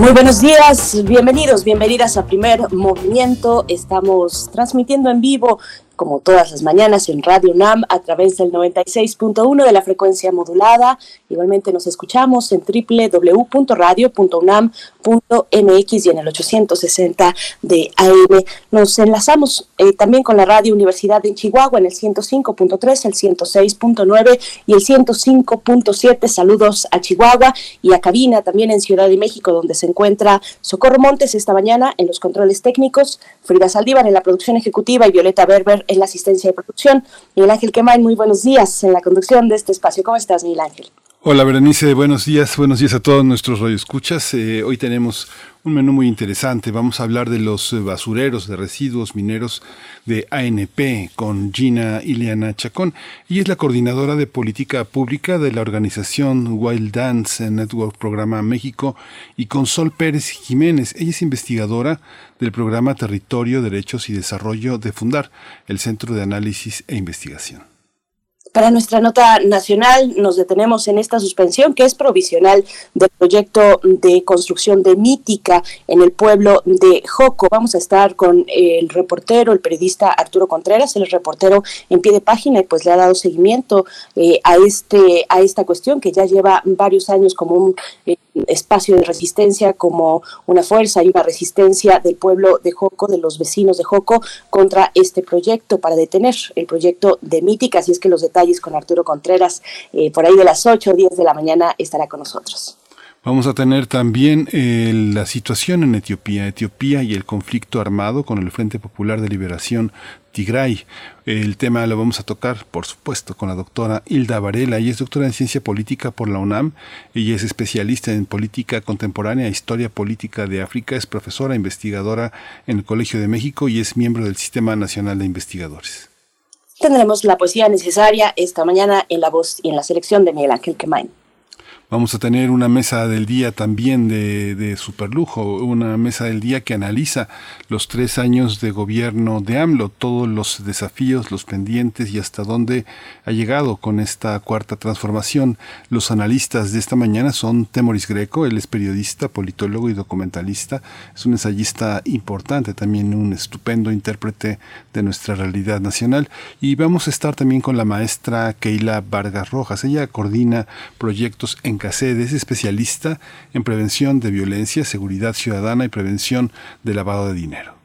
Muy buenos días, bienvenidos, bienvenidas a Primer Movimiento. Estamos transmitiendo en vivo como todas las mañanas en Radio UNAM a través del 96.1 de la frecuencia modulada. Igualmente nos escuchamos en www.radio.unam.mx y en el 860 de AM. Nos enlazamos eh, también con la Radio Universidad de Chihuahua en el 105.3, el 106.9 y el 105.7. Saludos a Chihuahua y a cabina también en Ciudad de México donde se encuentra Socorro Montes esta mañana en los controles técnicos, Frida Saldívar en la producción ejecutiva y Violeta Berber en la asistencia de producción. Miguel Ángel Quemay, muy buenos días en la conducción de este espacio. ¿Cómo estás, Miguel Ángel? Hola, Berenice, buenos días. Buenos días a todos nuestros radioescuchas. Eh, hoy tenemos un menú muy interesante. Vamos a hablar de los eh, basureros de residuos mineros de ANP con Gina Ileana Chacón. Ella es la coordinadora de política pública de la organización Wild Dance Network Programa México y con Sol Pérez Jiménez. Ella es investigadora del programa Territorio, Derechos y Desarrollo de Fundar, el Centro de Análisis e Investigación. Para nuestra nota nacional nos detenemos en esta suspensión que es provisional del proyecto de construcción de Mítica en el pueblo de Joco. Vamos a estar con el reportero, el periodista Arturo Contreras, el reportero en pie de página y pues le ha dado seguimiento eh, a este a esta cuestión que ya lleva varios años como un eh, espacio de resistencia, como una fuerza y una resistencia del pueblo de Joco, de los vecinos de Joco contra este proyecto para detener el proyecto de Mítica. Así es que los detalles con Arturo Contreras. Eh, por ahí de las 8 o 10 de la mañana estará con nosotros. Vamos a tener también eh, la situación en Etiopía, Etiopía y el conflicto armado con el Frente Popular de Liberación Tigray. El tema lo vamos a tocar, por supuesto, con la doctora Hilda Varela. Ella es doctora en ciencia política por la UNAM. Ella es especialista en política contemporánea e historia política de África. Es profesora investigadora en el Colegio de México y es miembro del Sistema Nacional de Investigadores. Tendremos la poesía necesaria esta mañana en la voz y en la selección de Miguel Ángel Quemain. Vamos a tener una mesa del día también de, de superlujo, una mesa del día que analiza los tres años de gobierno de AMLO, todos los desafíos, los pendientes y hasta dónde ha llegado con esta cuarta transformación. Los analistas de esta mañana son Temoris Greco, él es periodista, politólogo y documentalista, es un ensayista importante, también un estupendo intérprete de nuestra realidad nacional. Y vamos a estar también con la maestra Keila Vargas Rojas, ella coordina proyectos en es especialista en prevención de violencia, seguridad ciudadana y prevención de lavado de dinero.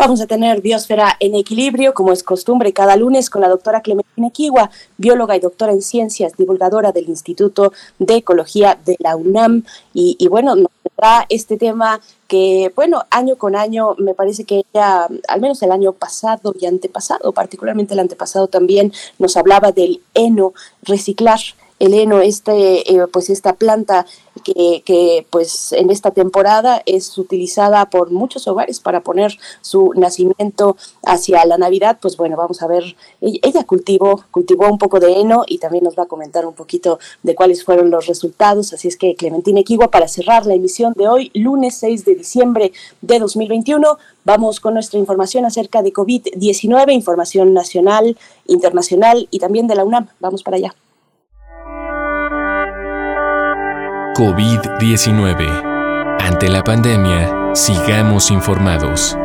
Vamos a tener Biosfera en Equilibrio, como es costumbre, cada lunes con la doctora Clementina Kiwa, bióloga y doctora en ciencias, divulgadora del Instituto de Ecología de la UNAM. Y, y bueno, nos da este tema que, bueno, año con año, me parece que ella, al menos el año pasado y antepasado, particularmente el antepasado también, nos hablaba del heno, reciclar el heno, este, eh, pues esta planta que, pues en esta temporada es utilizada por muchos hogares para poner su nacimiento hacia la Navidad, pues bueno, vamos a ver, ella cultivó, cultivó un poco de heno y también nos va a comentar un poquito de cuáles fueron los resultados, así es que Clementina Equigua, para cerrar la emisión de hoy, lunes 6 de diciembre de 2021, vamos con nuestra información acerca de COVID-19, información nacional, internacional y también de la UNAM, vamos para allá. COVID-19. Ante la pandemia, sigamos informados.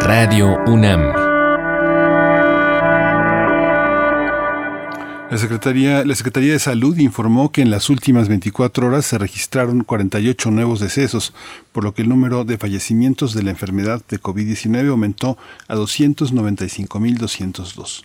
Radio UNAM. La Secretaría, la Secretaría de Salud informó que en las últimas 24 horas se registraron 48 nuevos decesos, por lo que el número de fallecimientos de la enfermedad de COVID-19 aumentó a 295.202.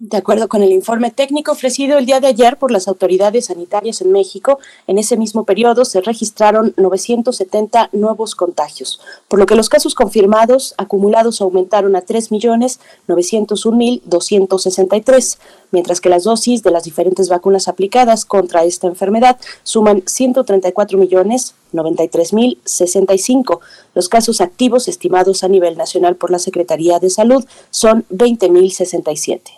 De acuerdo con el informe técnico ofrecido el día de ayer por las autoridades sanitarias en México, en ese mismo periodo se registraron 970 nuevos contagios, por lo que los casos confirmados acumulados aumentaron a 3.901.263, mientras que las dosis de las diferentes vacunas aplicadas contra esta enfermedad suman 134 millones 93.065. Los casos activos estimados a nivel nacional por la Secretaría de Salud son 20.067.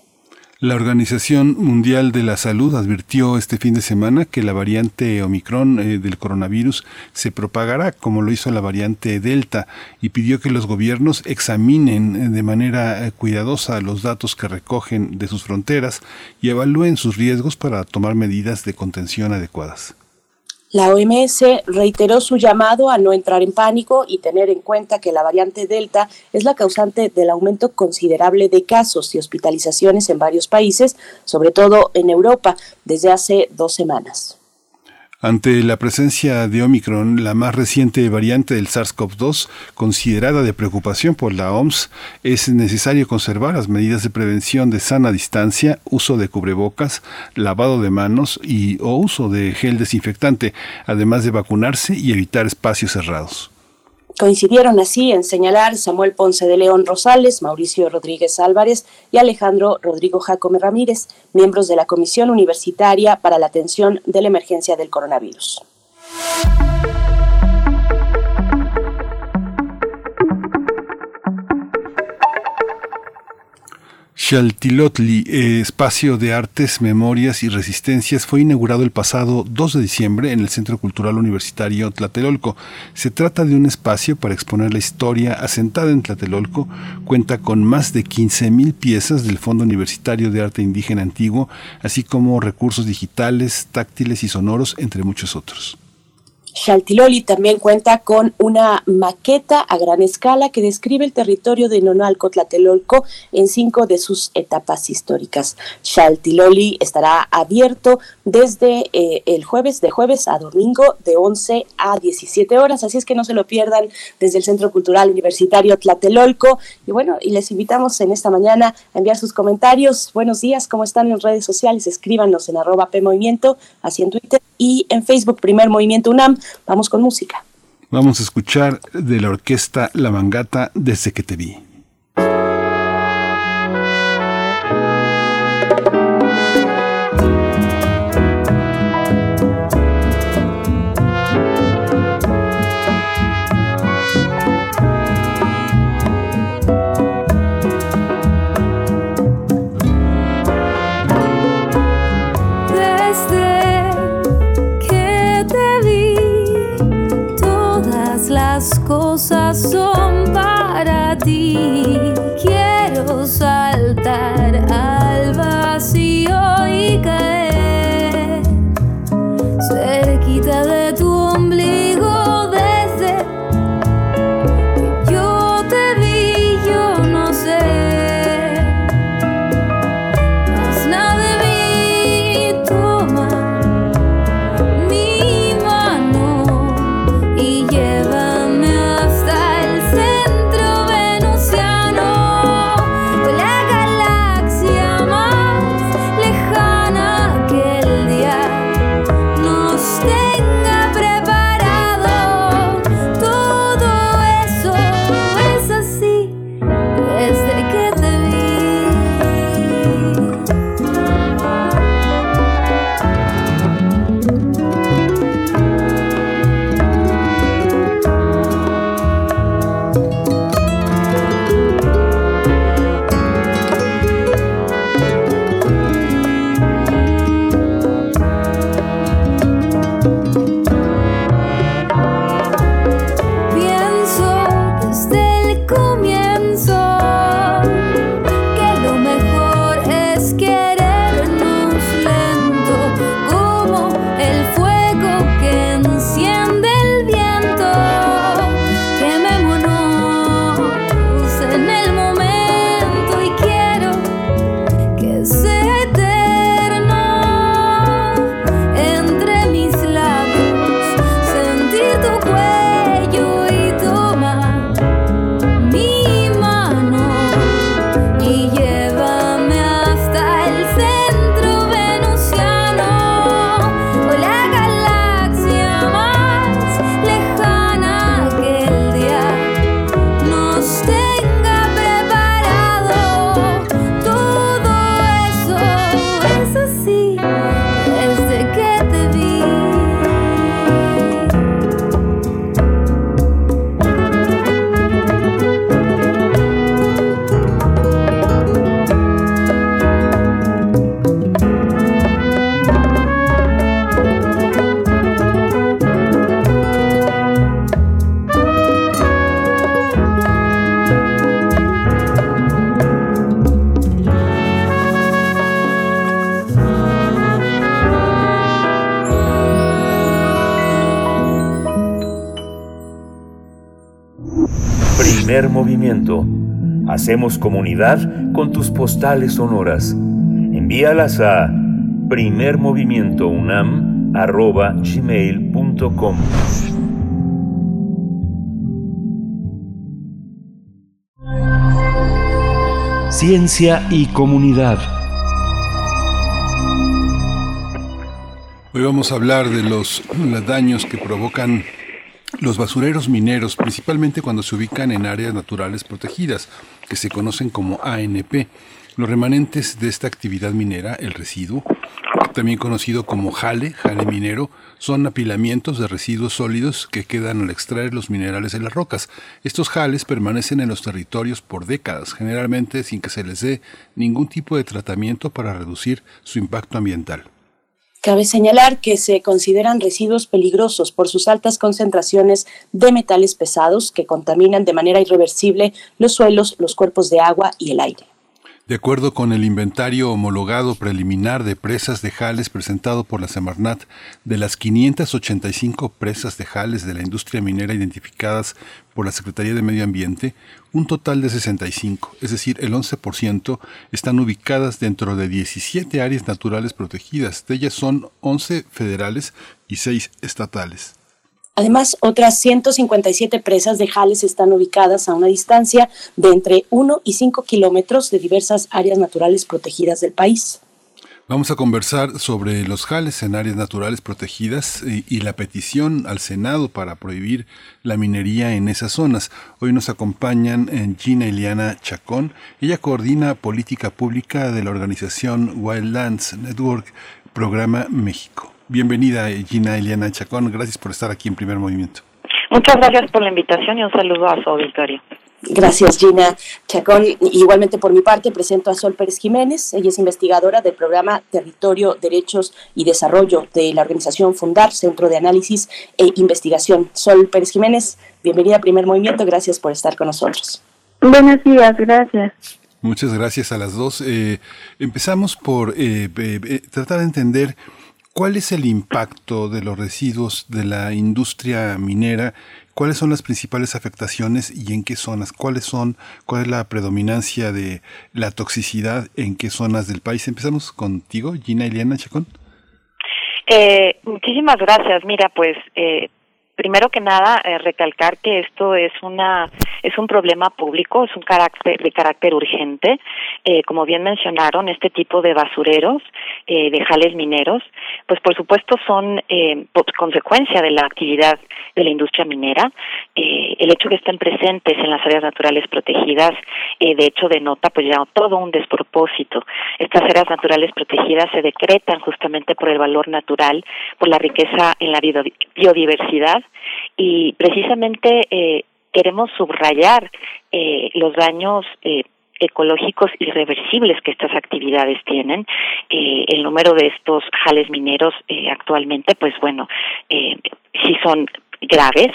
La Organización Mundial de la Salud advirtió este fin de semana que la variante Omicron eh, del coronavirus se propagará como lo hizo la variante Delta y pidió que los gobiernos examinen eh, de manera eh, cuidadosa los datos que recogen de sus fronteras y evalúen sus riesgos para tomar medidas de contención adecuadas. La OMS reiteró su llamado a no entrar en pánico y tener en cuenta que la variante Delta es la causante del aumento considerable de casos y hospitalizaciones en varios países, sobre todo en Europa, desde hace dos semanas. Ante la presencia de Omicron, la más reciente variante del SARS-CoV-2, considerada de preocupación por la OMS, es necesario conservar las medidas de prevención de sana distancia, uso de cubrebocas, lavado de manos y o uso de gel desinfectante, además de vacunarse y evitar espacios cerrados. Coincidieron así en señalar Samuel Ponce de León Rosales, Mauricio Rodríguez Álvarez y Alejandro Rodrigo Jacome Ramírez, miembros de la Comisión Universitaria para la Atención de la Emergencia del Coronavirus. Xaltilotli, eh, espacio de artes, memorias y resistencias, fue inaugurado el pasado 2 de diciembre en el Centro Cultural Universitario Tlatelolco. Se trata de un espacio para exponer la historia asentada en Tlatelolco. Cuenta con más de 15.000 piezas del Fondo Universitario de Arte Indígena Antiguo, así como recursos digitales, táctiles y sonoros, entre muchos otros. Chaltiloli también cuenta con una maqueta a gran escala que describe el territorio de Nonalco Tlatelolco en cinco de sus etapas históricas. Chaltiloli estará abierto desde eh, el jueves, de jueves a domingo, de 11 a 17 horas, así es que no se lo pierdan desde el Centro Cultural Universitario Tlatelolco. Y bueno, y les invitamos en esta mañana a enviar sus comentarios. Buenos días, ¿cómo están en redes sociales? Escríbanos en arroba PMovimiento, así en Twitter y en Facebook, Primer Movimiento UNAM. Vamos con música. Vamos a escuchar de la orquesta La Mangata desde que te vi. Hacemos comunidad con tus postales sonoras. Envíalas a primermovimientounam.gmail.com Ciencia y comunidad. Hoy vamos a hablar de los, daños que provocan los basureros mineros, principalmente cuando se ubican en áreas naturales protegidas, que se conocen como ANP. Los remanentes de esta actividad minera, el residuo, también conocido como jale, jale minero, son apilamientos de residuos sólidos que quedan al extraer los minerales de las rocas. Estos jales permanecen en los territorios por décadas, generalmente sin que se les dé ningún tipo de tratamiento para reducir su impacto ambiental. Cabe señalar que se consideran residuos peligrosos por sus altas concentraciones de metales pesados que contaminan de manera irreversible los suelos, los cuerpos de agua y el aire. De acuerdo con el inventario homologado preliminar de presas de jales presentado por la Semarnat, de las 585 presas de jales de la industria minera identificadas por la Secretaría de Medio Ambiente, un total de 65, es decir, el 11%, están ubicadas dentro de 17 áreas naturales protegidas. De ellas son 11 federales y 6 estatales. Además, otras 157 presas de jales están ubicadas a una distancia de entre 1 y 5 kilómetros de diversas áreas naturales protegidas del país. Vamos a conversar sobre los jales en áreas naturales protegidas y, la petición al Senado para prohibir la minería en esas zonas. Hoy nos acompañan eh, Gina Eliana Chacón. Ella coordina política pública de la organización Wildlands Network, Programa México. Bienvenida, Gina Eliana Chacón. Gracias por estar aquí en Primer Movimiento. Muchas gracias por la invitación y un saludo a su auditorio. Gracias, Gina Chacón. Igualmente, por mi parte, presento a Sol Pérez Jiménez. Ella es investigadora del programa Territorio, Derechos y Desarrollo de la organización Fundar, Centro de Análisis e Investigación. Sol Pérez Jiménez, bienvenida a Primer Movimiento. Gracias por estar con nosotros. Buenos días, gracias. Muchas gracias a las dos. Eh, empezamos por eh, eh, tratar de entender ¿Cuál es el impacto de los residuos de la industria minera? ¿Cuáles son las principales afectaciones y en qué zonas? ¿Cuáles son? ¿Cuál es la predominancia de la toxicidad en qué zonas del país? Empezamos contigo, Gina Eliana Chacón. Eh, muchísimas gracias. Mira, pues eh, primero que nada eh, recalcar que esto es una es un problema público es un carácter de carácter urgente. Eh, como bien mencionaron este tipo de basureros eh, de jales mineros pues por supuesto son eh, consecuencia de la actividad de la industria minera eh, el hecho que estén presentes en las áreas naturales protegidas eh, de hecho denota pues ya todo un despropósito estas áreas naturales protegidas se decretan justamente por el valor natural por la riqueza en la biodiversidad y precisamente eh, queremos subrayar eh, los daños eh, ecológicos irreversibles que estas actividades tienen. El número de estos jales mineros eh, actualmente, pues bueno, eh, sí son graves.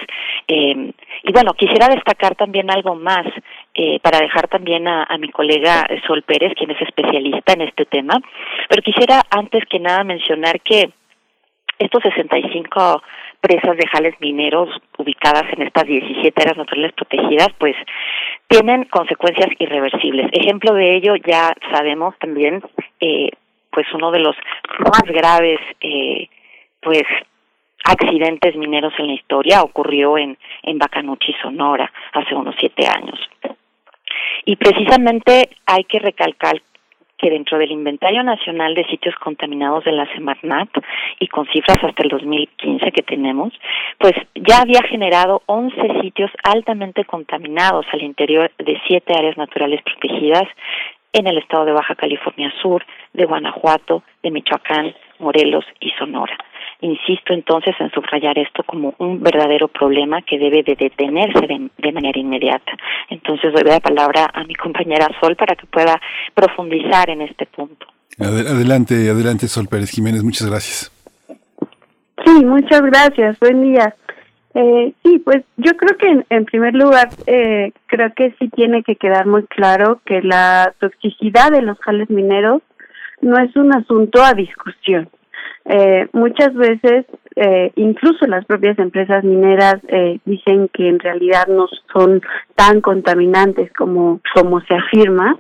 Eh, y bueno, quisiera destacar también algo más eh, para dejar también a, a mi colega Sol Pérez, quien es especialista en este tema, pero quisiera antes que nada mencionar que estos 65 presas de jales mineros ubicadas en estas 17 áreas naturales protegidas, pues tienen consecuencias irreversibles. Ejemplo de ello ya sabemos también, eh, pues uno de los más graves, eh, pues accidentes mineros en la historia ocurrió en en Bacanuchi, Sonora, hace unos siete años. Y precisamente hay que recalcar que dentro del Inventario Nacional de Sitios Contaminados de la Semarnat y con cifras hasta el 2015 que tenemos, pues ya había generado 11 sitios altamente contaminados al interior de siete áreas naturales protegidas en el estado de Baja California Sur, de Guanajuato, de Michoacán, Morelos y Sonora. Insisto entonces en subrayar esto como un verdadero problema que debe de detenerse de, manera inmediata. Entonces doy la palabra a mi compañera Sol para que pueda profundizar en este punto. Adelante, adelante Sol Pérez Jiménez, muchas gracias. Sí, muchas gracias, buen día. Eh, sí, pues yo creo que en, en primer lugar, eh, creo que sí tiene que quedar muy claro que la toxicidad de los jales mineros no es un asunto a discusión. Eh, muchas veces, eh, incluso las propias empresas mineras eh, dicen que en realidad no son tan contaminantes como, como se afirma,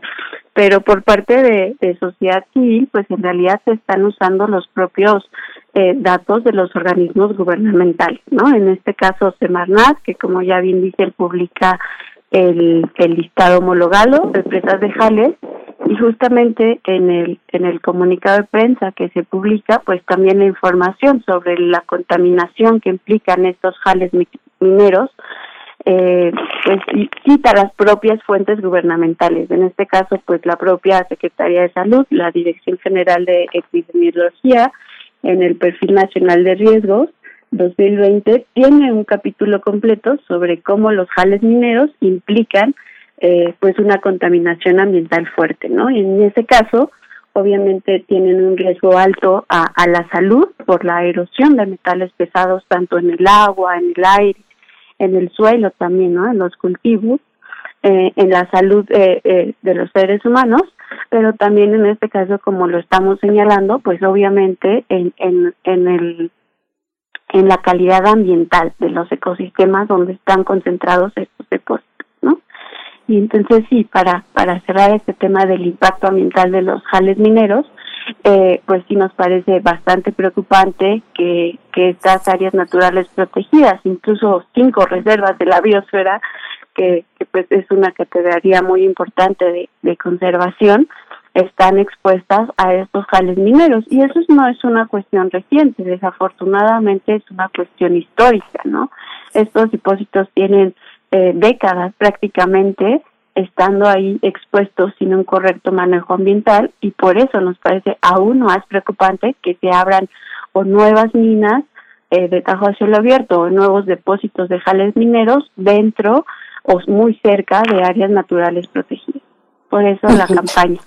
pero por parte de, sociedad civil, pues en realidad se están usando los propios eh, datos de los organismos gubernamentales, ¿no? En este caso, Semarnat, que como ya bien dice, publica el, el listado homologado de empresas de jales y justamente en el en el comunicado de prensa que se publica pues también la información sobre la contaminación que implican estos jales mineros eh, pues cita las propias fuentes gubernamentales. En este caso pues la propia Secretaría de Salud la Dirección General de Epidemiología en el perfil nacional de riesgos 2020 tiene un capítulo completo sobre cómo los jales mineros implican eh, pues una contaminación ambiental fuerte, ¿no? Y en ese caso, obviamente tienen un riesgo alto a, la salud por la erosión de metales pesados tanto en el agua, en el aire, en el suelo también, ¿no? En los cultivos, eh, en la salud eh, eh, de los seres humanos, pero también en este caso, como lo estamos señalando, pues obviamente en, en, en el en la calidad ambiental de los ecosistemas donde están concentrados estos depósitos. Y entonces sí, para, para cerrar este tema del impacto ambiental de los jales mineros, eh, pues sí nos parece bastante preocupante que, que estas áreas naturales protegidas, incluso cinco reservas de la biosfera, que, pues es una categoría muy importante de, de conservación, están expuestas a estos jales mineros. Y eso no es una cuestión reciente, desafortunadamente es una cuestión histórica, ¿no? Estos depósitos tienen eh, décadas prácticamente estando ahí expuestos sin un correcto manejo ambiental y por eso nos parece aún más preocupante que se abran o nuevas minas eh, de tajo a cielo abierto o nuevos depósitos de jales mineros dentro o muy cerca de áreas naturales protegidas. Por eso la campaña.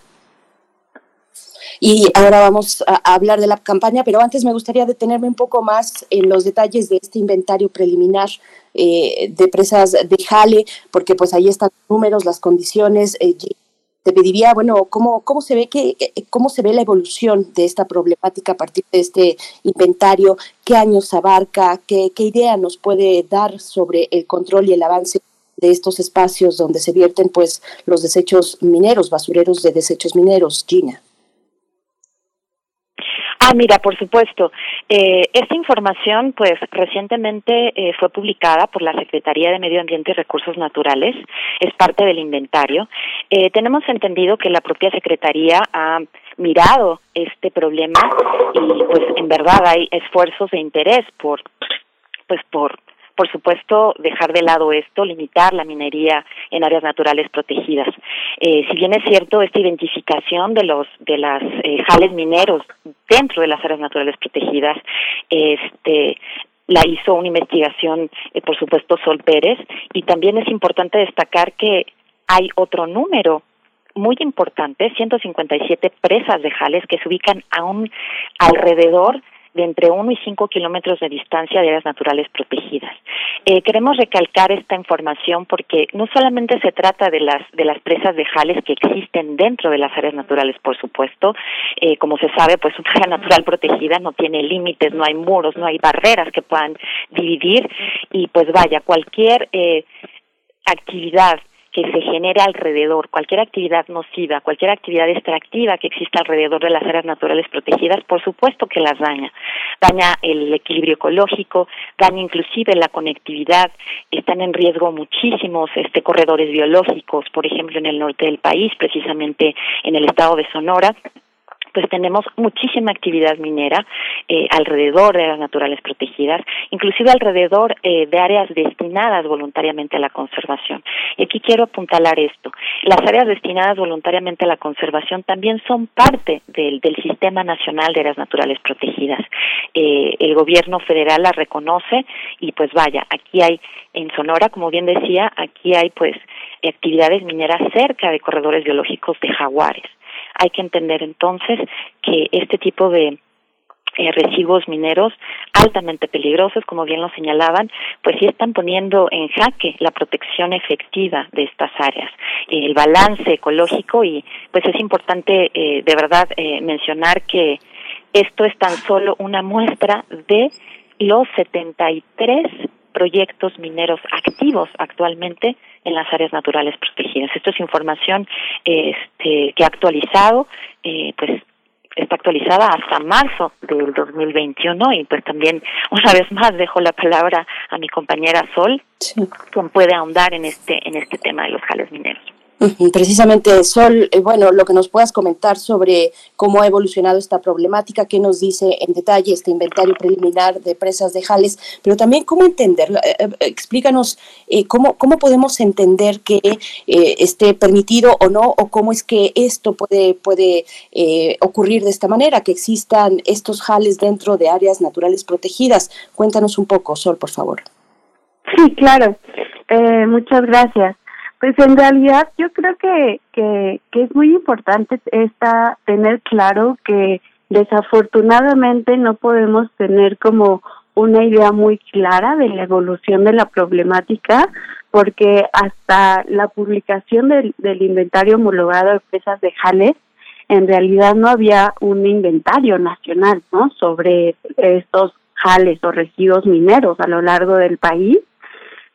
Y ahora vamos a, hablar de la campaña, pero antes me gustaría detenerme un poco más en los detalles de este inventario preliminar eh, de presas de Jale, porque pues ahí están los números, las condiciones. Eh, te pediría, bueno, cómo, cómo se ve que, cómo se ve la evolución de esta problemática a partir de este inventario, qué años abarca, qué, qué idea nos puede dar sobre el control y el avance de estos espacios donde se vierten pues los desechos mineros, basureros de desechos mineros, Gina. Ah, mira, por supuesto. Eh, esta información, pues, recientemente eh, fue publicada por la Secretaría de Medio Ambiente y Recursos Naturales. Es parte del inventario. Eh, tenemos entendido que la propia Secretaría ha mirado este problema y, pues, en verdad hay esfuerzos de interés por, pues, por por supuesto, dejar de lado esto, limitar la minería en áreas naturales protegidas. Eh, si bien es cierto, esta identificación de los de las eh, jales mineros dentro de las áreas naturales protegidas, este la hizo una investigación, eh, por supuesto, Sol Pérez, y también es importante destacar que hay otro número muy importante, 157 presas de jales que se ubican aún alrededor de entre 1 y 5 kilómetros de distancia de áreas naturales protegidas. Eh, queremos recalcar esta información porque no solamente se trata de las, de las presas de jales que existen dentro de las áreas naturales, por supuesto, eh, como se sabe, pues una área natural protegida no tiene límites, no hay muros, no hay barreras que puedan dividir y pues vaya, cualquier eh, actividad que se genere alrededor, cualquier actividad nociva, cualquier actividad extractiva que exista alrededor de las áreas naturales protegidas, por supuesto que las daña. Daña el equilibrio ecológico, daña inclusive la conectividad, están en riesgo muchísimos este corredores biológicos, por ejemplo en el norte del país, precisamente en el estado de Sonora, pues tenemos muchísima actividad minera eh, alrededor de áreas naturales protegidas, inclusive alrededor eh, de áreas destinadas voluntariamente a la conservación. Y aquí quiero apuntalar esto. Las áreas destinadas voluntariamente a la conservación también son parte del, del Sistema Nacional de Áreas Naturales Protegidas. Eh, el gobierno federal las reconoce y pues vaya, aquí hay en Sonora, como bien decía, aquí hay pues actividades mineras cerca de corredores biológicos de jaguares. Hay que entender entonces que este tipo de eh, residuos mineros altamente peligrosos, como bien lo señalaban, pues sí están poniendo en jaque la protección efectiva de estas áreas, el balance ecológico y pues es importante eh, de verdad eh, mencionar que esto es tan solo una muestra de los 73 proyectos mineros activos actualmente en las áreas naturales protegidas. Esto es información este, que ha actualizado, eh, pues está actualizada hasta marzo del 2021 y pues también una vez más dejo la palabra a mi compañera Sol, quien puede ahondar en este en este tema de los jales mineros. Precisamente, Sol, eh, bueno, lo que nos puedas comentar sobre cómo ha evolucionado esta problemática, qué nos dice en detalle este inventario preliminar de presas de Jales, pero también cómo entenderlo. Eh, eh, explícanos cómo, cómo podemos entender que esté permitido o no, o cómo es que esto puede, puede ocurrir de esta manera, que existan estos Jales dentro de áreas naturales protegidas. Cuéntanos un poco, Sol, por favor. Sí, claro. muchas gracias. Pues en realidad yo creo que, que, es muy importante esta, tener claro que desafortunadamente no podemos tener como una idea muy clara de la evolución de la problemática porque hasta la publicación del, inventario homologado de presas de Jales en realidad no había un inventario nacional no sobre estos jales o residuos mineros a lo largo del país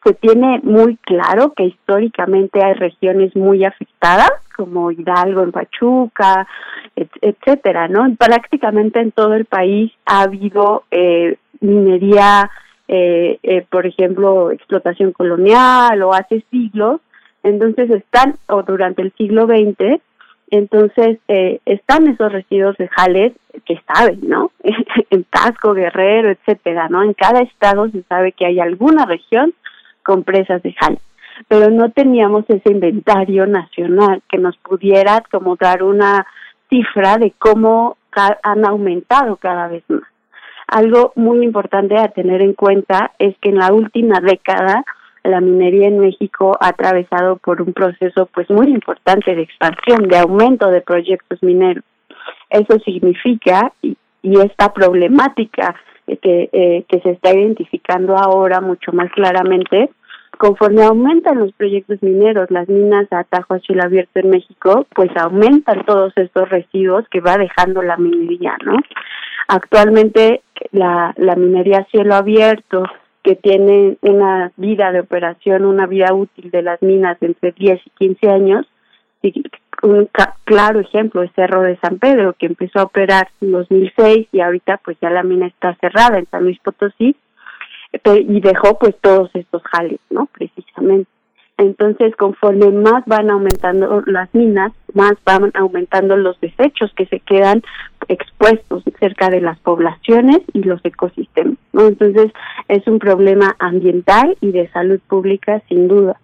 se tiene muy claro que históricamente hay regiones muy afectadas, como Hidalgo en Pachuca, etcétera, ¿no? Prácticamente en todo el país ha habido eh, minería, eh, eh, por ejemplo, explotación colonial o hace siglos, entonces están, o durante el siglo XX, entonces eh, están esos residuos de jales que saben, ¿no? en Tasco, Guerrero, etcétera, ¿no? En cada estado se sabe que hay alguna región con presas de jal. Pero no teníamos ese inventario nacional que nos pudiera como dar una cifra de cómo han aumentado cada vez más. Algo muy importante a tener en cuenta es que en la última década la minería en México ha atravesado por un proceso pues muy importante de expansión, de aumento de proyectos mineros. Eso significa, y esta problemática que, eh, que se está identificando ahora mucho más claramente. Conforme aumentan los proyectos mineros, las minas a Tajo a cielo abierto en México, pues aumentan todos estos residuos que va dejando la minería, ¿no? Actualmente la, la minería a cielo abierto, que tiene una vida de operación, una vida útil de las minas entre 10 y 15 años, un claro ejemplo es Cerro de San Pedro, que empezó a operar en 2006 y ahorita pues ya la mina está cerrada en San Luis Potosí y dejó pues todos estos jales, ¿no? Precisamente. Entonces, conforme más van aumentando las minas, más van aumentando los desechos que se quedan expuestos cerca de las poblaciones y los ecosistemas, ¿no? Entonces, es un problema ambiental y de salud pública sin duda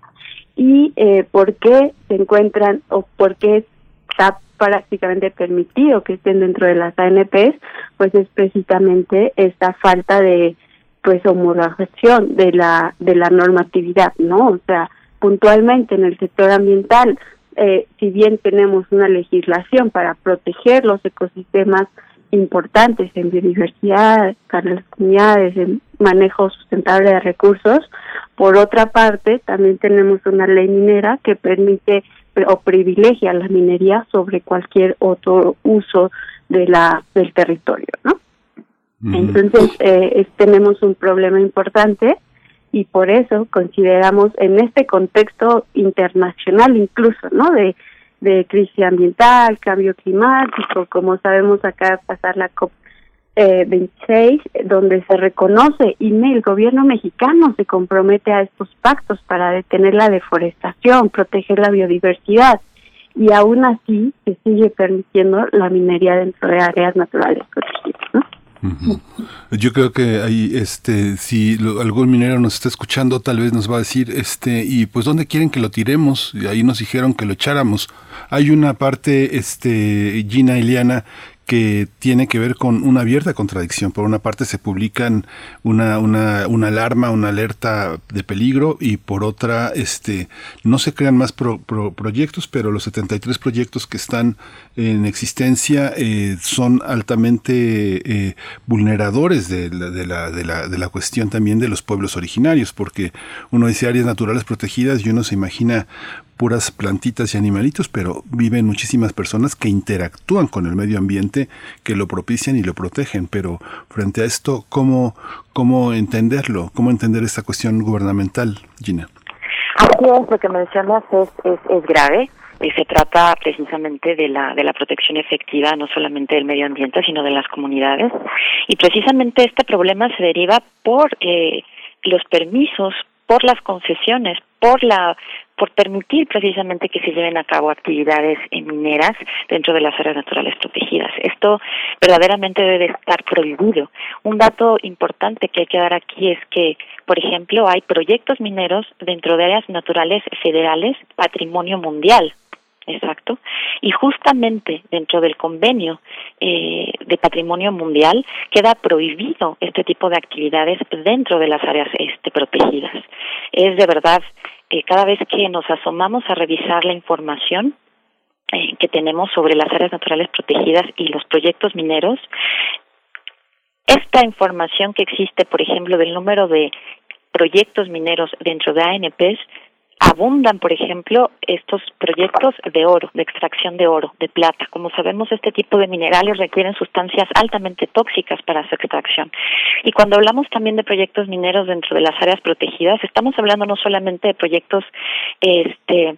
y eh, por qué se encuentran o por qué está prácticamente permitido que estén dentro de las ANPs, pues es precisamente esta falta de pues homologación de la de la normatividad, ¿no? O sea, puntualmente en el sector ambiental, eh, si bien tenemos una legislación para proteger los ecosistemas importantes en biodiversidad, comunidades, en manejo sustentable de recursos. Por otra parte, también tenemos una ley minera que permite o privilegia la minería sobre cualquier otro uso de la del territorio, ¿no? Entonces eh, tenemos un problema importante y por eso consideramos en este contexto internacional incluso, ¿no? De de crisis ambiental, cambio climático, como sabemos acá pasar la COP eh, 26, donde se reconoce y el gobierno mexicano se compromete a estos pactos para detener la deforestación, proteger la biodiversidad y aún así se sigue permitiendo la minería dentro de áreas naturales protegidas. ¿no? Yo creo que ahí, este, si algún minero nos está escuchando, tal vez nos va a decir, este, y pues dónde quieren que lo tiremos. Y ahí nos dijeron que lo echáramos. Hay una parte, este, Gina Eliana, que tiene que ver con una abierta contradicción. Por una parte se publican una, una, alarma, una alerta de peligro y por otra este, no se crean más proyectos, pero los 73 proyectos que están en existencia eh, son altamente eh, vulneradores de la, de, la, de, la, de la cuestión también de los pueblos originarios, porque uno dice áreas naturales protegidas y uno se imagina puras plantitas y animalitos, pero viven muchísimas personas que interactúan con el medio ambiente, que lo propician y lo protegen. Pero frente a esto, ¿cómo, cómo entenderlo? ¿Cómo entender esta cuestión gubernamental, Gina? Así lo que mencionas es, es, es grave y se trata precisamente de la de la protección efectiva no solamente del medio ambiente sino de las comunidades y precisamente este problema se deriva por eh, los permisos por las concesiones por la por permitir precisamente que se lleven a cabo actividades mineras dentro de las áreas naturales protegidas. Esto verdaderamente debe estar prohibido. Un dato importante que hay que dar aquí es que, por ejemplo, hay proyectos mineros dentro de áreas naturales federales, patrimonio mundial, Exacto. Y justamente dentro del convenio eh, de patrimonio mundial queda prohibido este tipo de actividades dentro de las áreas este, protegidas. Es de verdad, cada vez que nos asomamos a revisar la información, eh, que tenemos sobre las áreas naturales protegidas y los proyectos mineros, esta información que existe, por ejemplo, del número de proyectos mineros dentro de ANPs abundan, por ejemplo, estos proyectos de oro, de extracción de oro, de plata. Como sabemos, este tipo de minerales requieren sustancias altamente tóxicas para su extracción. Y cuando hablamos también de proyectos mineros dentro de las áreas protegidas, estamos hablando no solamente de proyectos este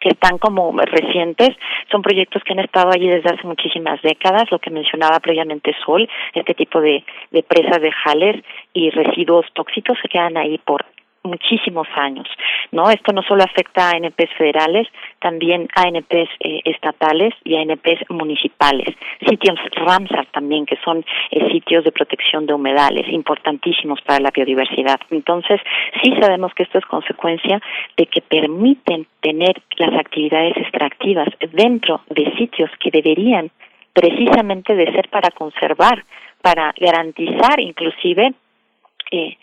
que están como recientes, son proyectos que han estado allí desde hace muchísimas décadas, lo que mencionaba previamente Sol, este tipo de, de presas de jales y residuos tóxicos se quedan ahí por muchísimos años, ¿no? Esto no solo afecta a ANPs federales, también a ANPs eh, estatales y a ANPs municipales. Sitios Ramsar también, que son eh, sitios de protección de humedales, importantísimos para la biodiversidad. Entonces, sí sabemos que esto es consecuencia de que permiten tener las actividades extractivas dentro de sitios que deberían precisamente de ser para conservar, para garantizar inclusive eh,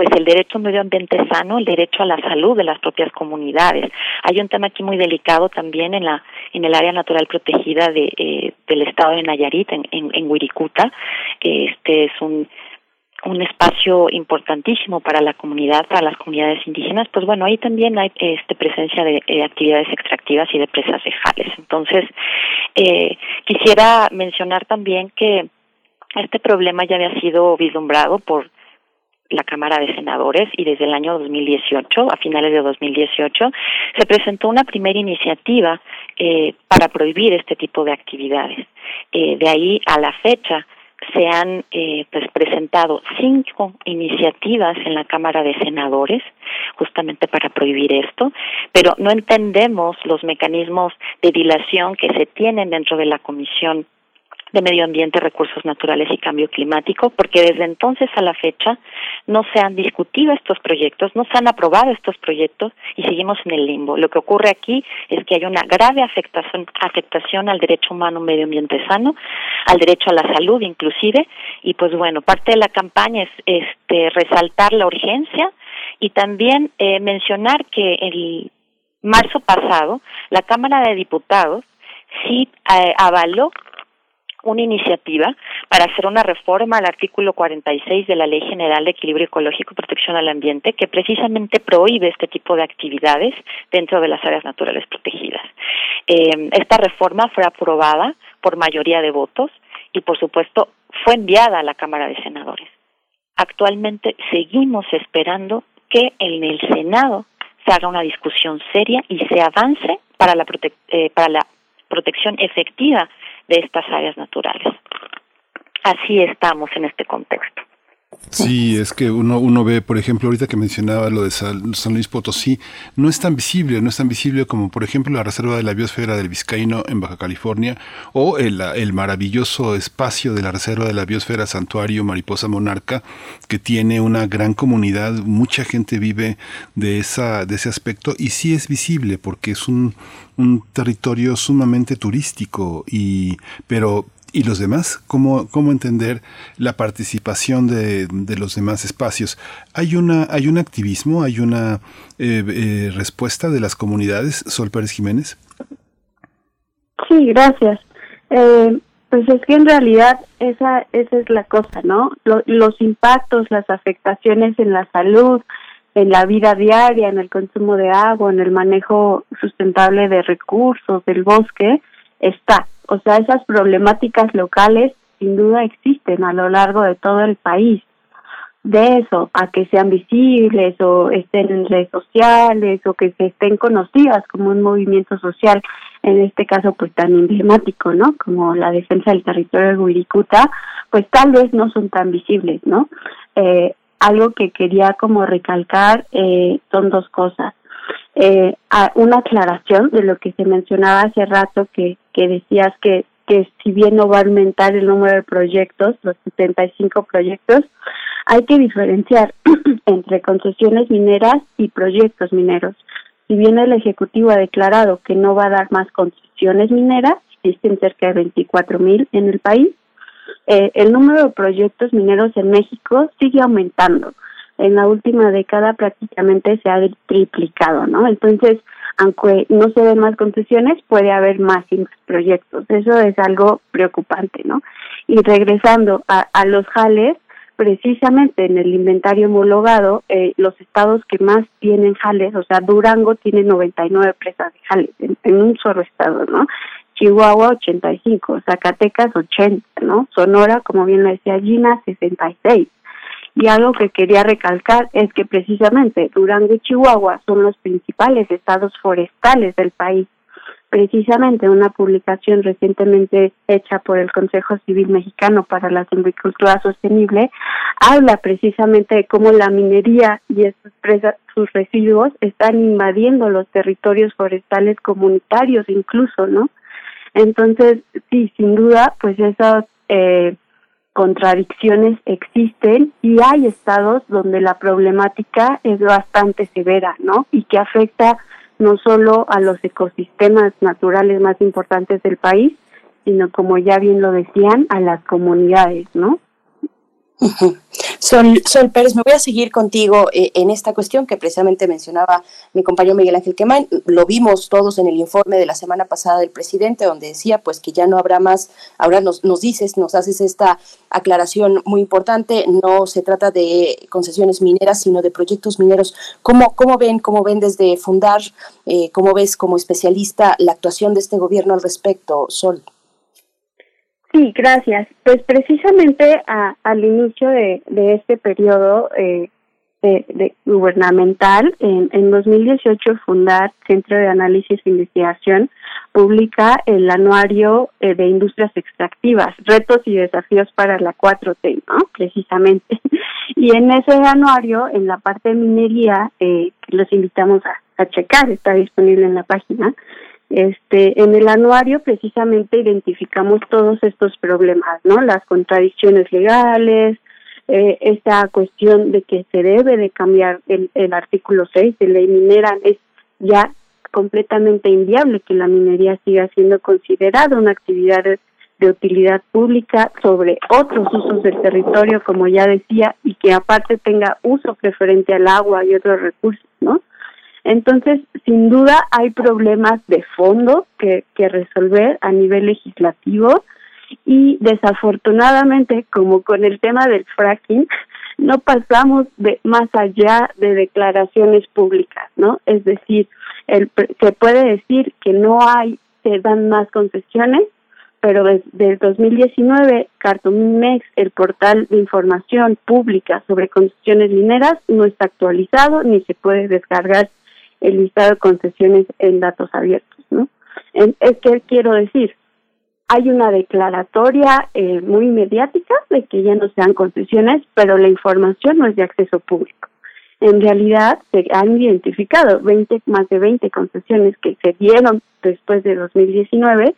pues el derecho a un medio ambiente sano, el derecho a la salud de las propias comunidades. Hay un tema aquí muy delicado también en la en el área natural protegida de eh, del estado de Nayarit en en, en Wirikuta. Este es un un espacio importantísimo para la comunidad, para las comunidades indígenas, pues bueno, ahí también hay este presencia de, actividades extractivas y de presas de jales. Entonces, eh, quisiera mencionar también que este problema ya había sido vislumbrado por la Cámara de Senadores y desde el año 2018, a finales de 2018, se presentó una primera iniciativa eh, para prohibir este tipo de actividades. Eh, de ahí a la fecha se han eh, pues presentado cinco iniciativas en la Cámara de Senadores justamente para prohibir esto, pero no entendemos los mecanismos de dilación que se tienen dentro de la Comisión de Medio Ambiente, Recursos Naturales y Cambio Climático, porque desde entonces a la fecha no se han discutido estos proyectos, no se han aprobado estos proyectos y seguimos en el limbo. Lo que ocurre aquí es que hay una grave afectación, afectación al derecho humano a medio ambiente sano, al derecho a la salud inclusive, y pues bueno, parte de la campaña es este, resaltar la urgencia y también eh, mencionar que el marzo pasado la Cámara de Diputados sí eh, avaló una iniciativa para hacer una reforma al artículo 46 de la Ley General de Equilibrio Ecológico y Protección al Ambiente que precisamente prohíbe este tipo de actividades dentro de las áreas naturales protegidas. Eh, esta reforma fue aprobada por mayoría de votos y, por supuesto, fue enviada a la Cámara de Senadores. Actualmente seguimos esperando que en el Senado se haga una discusión seria y se avance para la, eh, para la protección efectiva de estas áreas naturales. Así estamos en este contexto. Sí, es que uno, uno ve, por ejemplo, ahorita que mencionaba lo de San, Luis Potosí, no es tan visible, no es tan visible como, por ejemplo, la Reserva de la Biosfera del Vizcaíno en Baja California o el, el maravilloso espacio de la Reserva de la Biosfera Santuario Mariposa Monarca, que tiene una gran comunidad, mucha gente vive de, esa, de ese aspecto y sí es visible porque es un, un territorio sumamente turístico y pero y los demás, cómo, cómo entender la participación de, de, los demás espacios. Hay una, hay un activismo, hay una eh, eh, respuesta de las comunidades, Sol Pérez Jiménez. Sí, gracias. Eh, pues es que en realidad esa, esa es la cosa, ¿no? los impactos, las afectaciones en la salud, en la vida diaria, en el consumo de agua, en el manejo sustentable de recursos del bosque, está. O sea, esas problemáticas locales sin duda existen a lo largo de todo el país. De eso, a que sean visibles o estén en redes sociales o que se estén conocidas como un movimiento social, en este caso pues tan emblemático, ¿no? Como la defensa del territorio de Wirikuta, pues tal vez no son tan visibles, ¿no? Eh, algo que quería como recalcar eh, son dos cosas. Eh, una aclaración de lo que se mencionaba hace rato, que, que decías que, que si bien no va a aumentar el número de proyectos, los 75 proyectos, hay que diferenciar entre concesiones mineras y proyectos mineros. Si bien el Ejecutivo ha declarado que no va a dar más concesiones mineras, existen cerca de 24 mil en el país, eh, el número de proyectos mineros en México sigue aumentando. En la última década prácticamente se ha triplicado, ¿no? Entonces, aunque no se den más concesiones, puede haber más proyectos. Eso es algo preocupante, ¿no? Y regresando a, a los jales, precisamente en el inventario homologado, eh, los estados que más tienen jales, o sea, Durango tiene 99 presas de jales en un solo estado, ¿no? Chihuahua 85, Zacatecas 80, ¿no? Sonora, como bien lo decía Gina, 66. Y algo que quería recalcar es que precisamente Durango y Chihuahua son los principales estados forestales del país. Precisamente una publicación recientemente hecha por el Consejo Civil Mexicano para la Silvicultura Sostenible habla precisamente de cómo la minería y sus residuos están invadiendo los territorios forestales comunitarios incluso, ¿no? Entonces, sí, sin duda, pues esas eh, contradicciones existen y hay estados donde la problemática es bastante severa, ¿no? Y que afecta no solo a los ecosistemas naturales más importantes del país, sino como ya bien lo decían, a las comunidades, ¿no? Sol, Sol Pérez, me voy a seguir contigo eh, en esta cuestión que precisamente mencionaba mi compañero Miguel Ángel Quemán. Lo vimos todos en el informe de la semana pasada del presidente, donde decía pues que ya no habrá más. Ahora nos, nos dices, nos haces esta aclaración muy importante. No se trata de concesiones mineras, sino de proyectos mineros. ¿Cómo, cómo ven, cómo ven desde Fundar, eh, cómo ves como especialista la actuación de este gobierno al respecto, Sol? Sí, gracias. Pues precisamente al inicio de, este periodo eh, de, gubernamental, en, en 2018 Fundar, Centro de Análisis e Investigación, publica el anuario eh, de industrias extractivas, retos y desafíos para la 4T, ¿no? Precisamente. Y en ese anuario, en la parte de minería, eh, los invitamos a checar, está disponible en la página, este, en el anuario precisamente identificamos todos estos problemas, ¿no? Las contradicciones legales, eh, esta cuestión de que se debe de cambiar el, el artículo 6 de ley minera es ya completamente inviable que la minería siga siendo considerada una actividad de, de utilidad pública sobre otros usos del territorio, como ya decía, y que aparte tenga uso preferente al agua y otros recursos, ¿no? Entonces, sin duda hay problemas de fondo que, que resolver a nivel legislativo y desafortunadamente, como con el tema del fracking, no pasamos de más allá de declaraciones públicas, ¿no? Es decir, el, se puede decir que no hay, se dan más concesiones, pero desde el 2019, Cartomimex, el portal de información pública sobre concesiones mineras, no está actualizado ni se puede descargar el listado de concesiones en datos abiertos, ¿no? Es que quiero decir, hay una declaratoria eh, muy mediática de que ya no sean concesiones, pero la información no es de acceso público. En realidad se han identificado 20, más de 20 concesiones que se dieron después de 2019,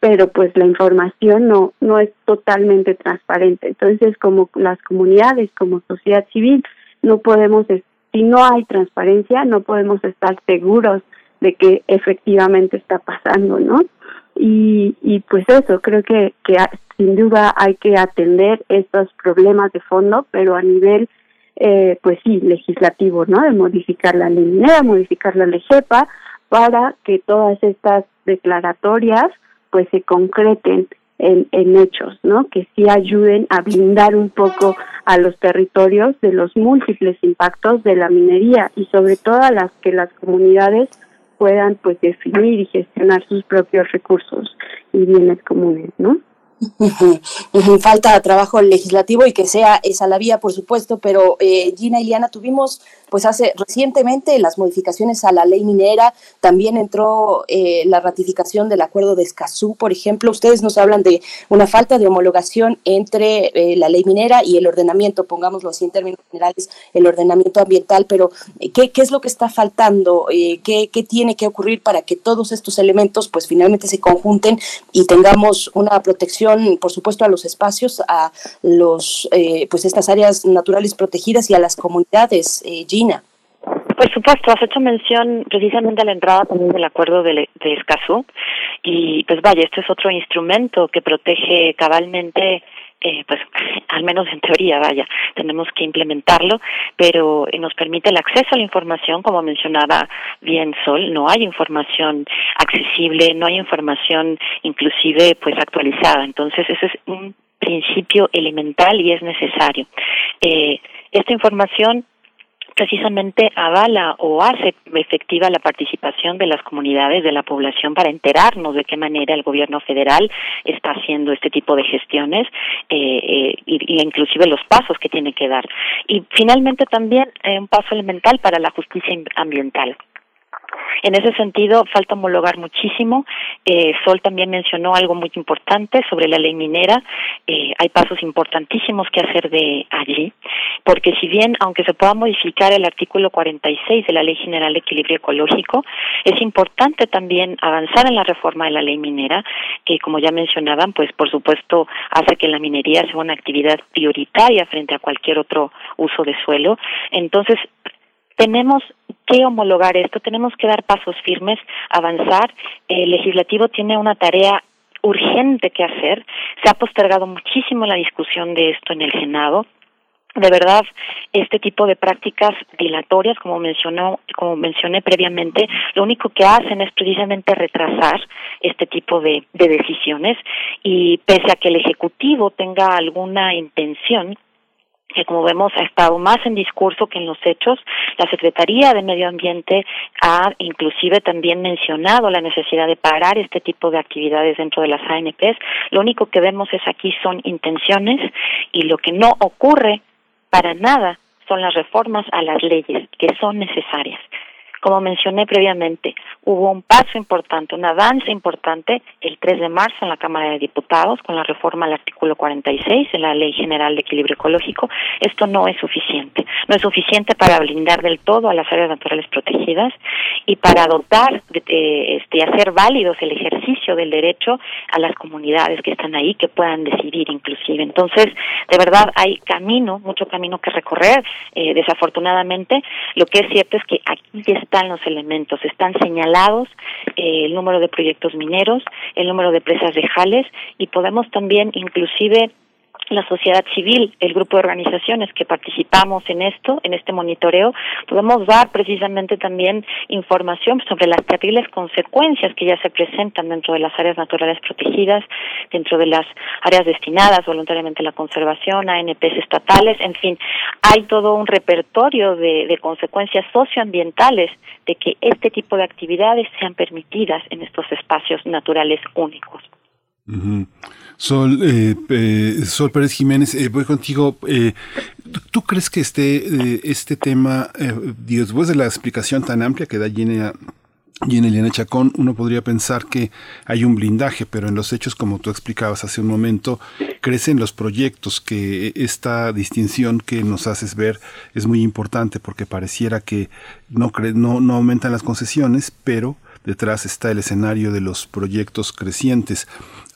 pero pues la información no no es totalmente transparente. Entonces, como las comunidades, como sociedad civil, no podemos si no hay transparencia, no podemos estar seguros de que efectivamente está pasando, ¿no? Y, y pues eso, creo que, que sin duda hay que atender estos problemas de fondo, pero a nivel, eh, pues sí, legislativo, ¿no? De modificar la ley minera, modificar la LEGEPA, para que todas estas declaratorias pues se concreten en, en hechos, ¿no? Que sí ayuden a blindar un poco a los territorios de los múltiples impactos de la minería y sobre todo a las que las comunidades puedan pues definir y gestionar sus propios recursos y bienes comunes, ¿no? Falta trabajo legislativo y que sea esa la vía, por supuesto, pero eh, Gina y Liana, tuvimos pues hace recientemente las modificaciones a la ley minera, también entró eh, la ratificación del acuerdo de Escazú, por ejemplo. Ustedes nos hablan de una falta de homologación entre eh, la ley minera y el ordenamiento, pongámoslo así en términos generales, el ordenamiento ambiental, pero ¿qué, qué es lo que está faltando? ¿qué, ¿Qué tiene que ocurrir para que todos estos elementos pues finalmente se conjunten y tengamos una protección por supuesto, a los espacios, a los, eh, pues estas áreas naturales protegidas y a las comunidades, eh, Gina. Por supuesto, has hecho mención precisamente a la entrada también del acuerdo de, de Escazú y pues vaya, este es otro instrumento que protege cabalmente eh, pues al menos en teoría, vaya, tenemos que implementarlo, pero eh, nos permite el acceso a la información, como mencionaba bien Sol, no hay información accesible, no hay información inclusive pues actualizada, entonces ese es un principio elemental y es necesario. Eh, esta información precisamente avala o hace efectiva la participación de las comunidades, de la población, para enterarnos de qué manera el gobierno federal está haciendo este tipo de gestiones eh, eh, y, inclusive los pasos que tiene que dar. Y finalmente también eh, un paso elemental para la justicia ambiental. En ese sentido, falta homologar muchísimo. Eh, Sol también mencionó algo muy importante sobre la ley minera. Eh, hay pasos importantísimos que hacer de allí, porque si bien, aunque se pueda modificar el artículo 46 de la Ley General de Equilibrio Ecológico, es importante también avanzar en la reforma de la ley minera, que como ya mencionaban, pues por supuesto hace que la minería sea una actividad prioritaria frente a cualquier otro uso de suelo. Entonces, tenemos que homologar esto, tenemos que dar pasos firmes, avanzar. El legislativo tiene una tarea urgente que hacer. Se ha postergado muchísimo la discusión de esto en el Senado. De verdad, este tipo de prácticas dilatorias, como mencionó, como mencioné previamente, lo único que hacen es precisamente retrasar este tipo de, de decisiones y pese a que el ejecutivo tenga alguna intención que como vemos ha estado más en discurso que en los hechos. La Secretaría de Medio Ambiente ha inclusive también mencionado la necesidad de parar este tipo de actividades dentro de las ANPs. Lo único que vemos es aquí son intenciones y lo que no ocurre para nada son las reformas a las leyes que son necesarias. Como mencioné previamente, hubo un paso importante, un avance importante el 3 de marzo en la Cámara de Diputados con la reforma al artículo 46 de la Ley General de Equilibrio Ecológico. Esto no es suficiente. No es suficiente para blindar del todo a las áreas naturales protegidas y para dotar, de, este, hacer válidos el ejercicio del derecho a las comunidades que están ahí, que puedan decidir inclusive. Entonces, de verdad hay camino, mucho camino que recorrer. Eh, desafortunadamente, lo que es cierto es que aquí están los elementos, están señalados eh, el número de proyectos mineros, el número de presas de jales y podemos también inclusive la sociedad civil, el grupo de organizaciones que participamos en esto, en este monitoreo, podemos dar precisamente también información sobre las terribles consecuencias que ya se presentan dentro de las áreas naturales protegidas, dentro de las áreas destinadas voluntariamente a la conservación, a ANPs estatales, en fin, hay todo un repertorio de, de consecuencias socioambientales de que este tipo de actividades sean permitidas en estos espacios naturales únicos. Sol, eh, eh, Sol Pérez Jiménez, eh, voy contigo. Eh, ¿Tú crees que este, este tema, después de la explicación tan amplia que da Gina, Gina Eliana Chacón, uno podría pensar que hay un blindaje, pero en los hechos, como tú explicabas hace un momento, crecen los proyectos, que esta distinción que nos haces ver es muy importante porque pareciera que no, no, no aumentan las concesiones, pero detrás está el escenario de los proyectos crecientes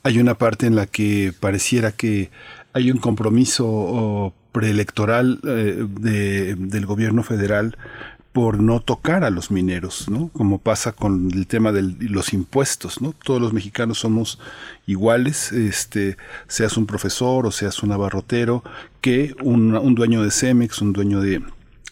hay una parte en la que pareciera que hay un compromiso preelectoral eh, de, del gobierno federal por no tocar a los mineros, ¿no? Como pasa con el tema de los impuestos, ¿no? Todos los mexicanos somos iguales, este, seas un profesor o seas un abarrotero, que un, un dueño de Cemex, un dueño de,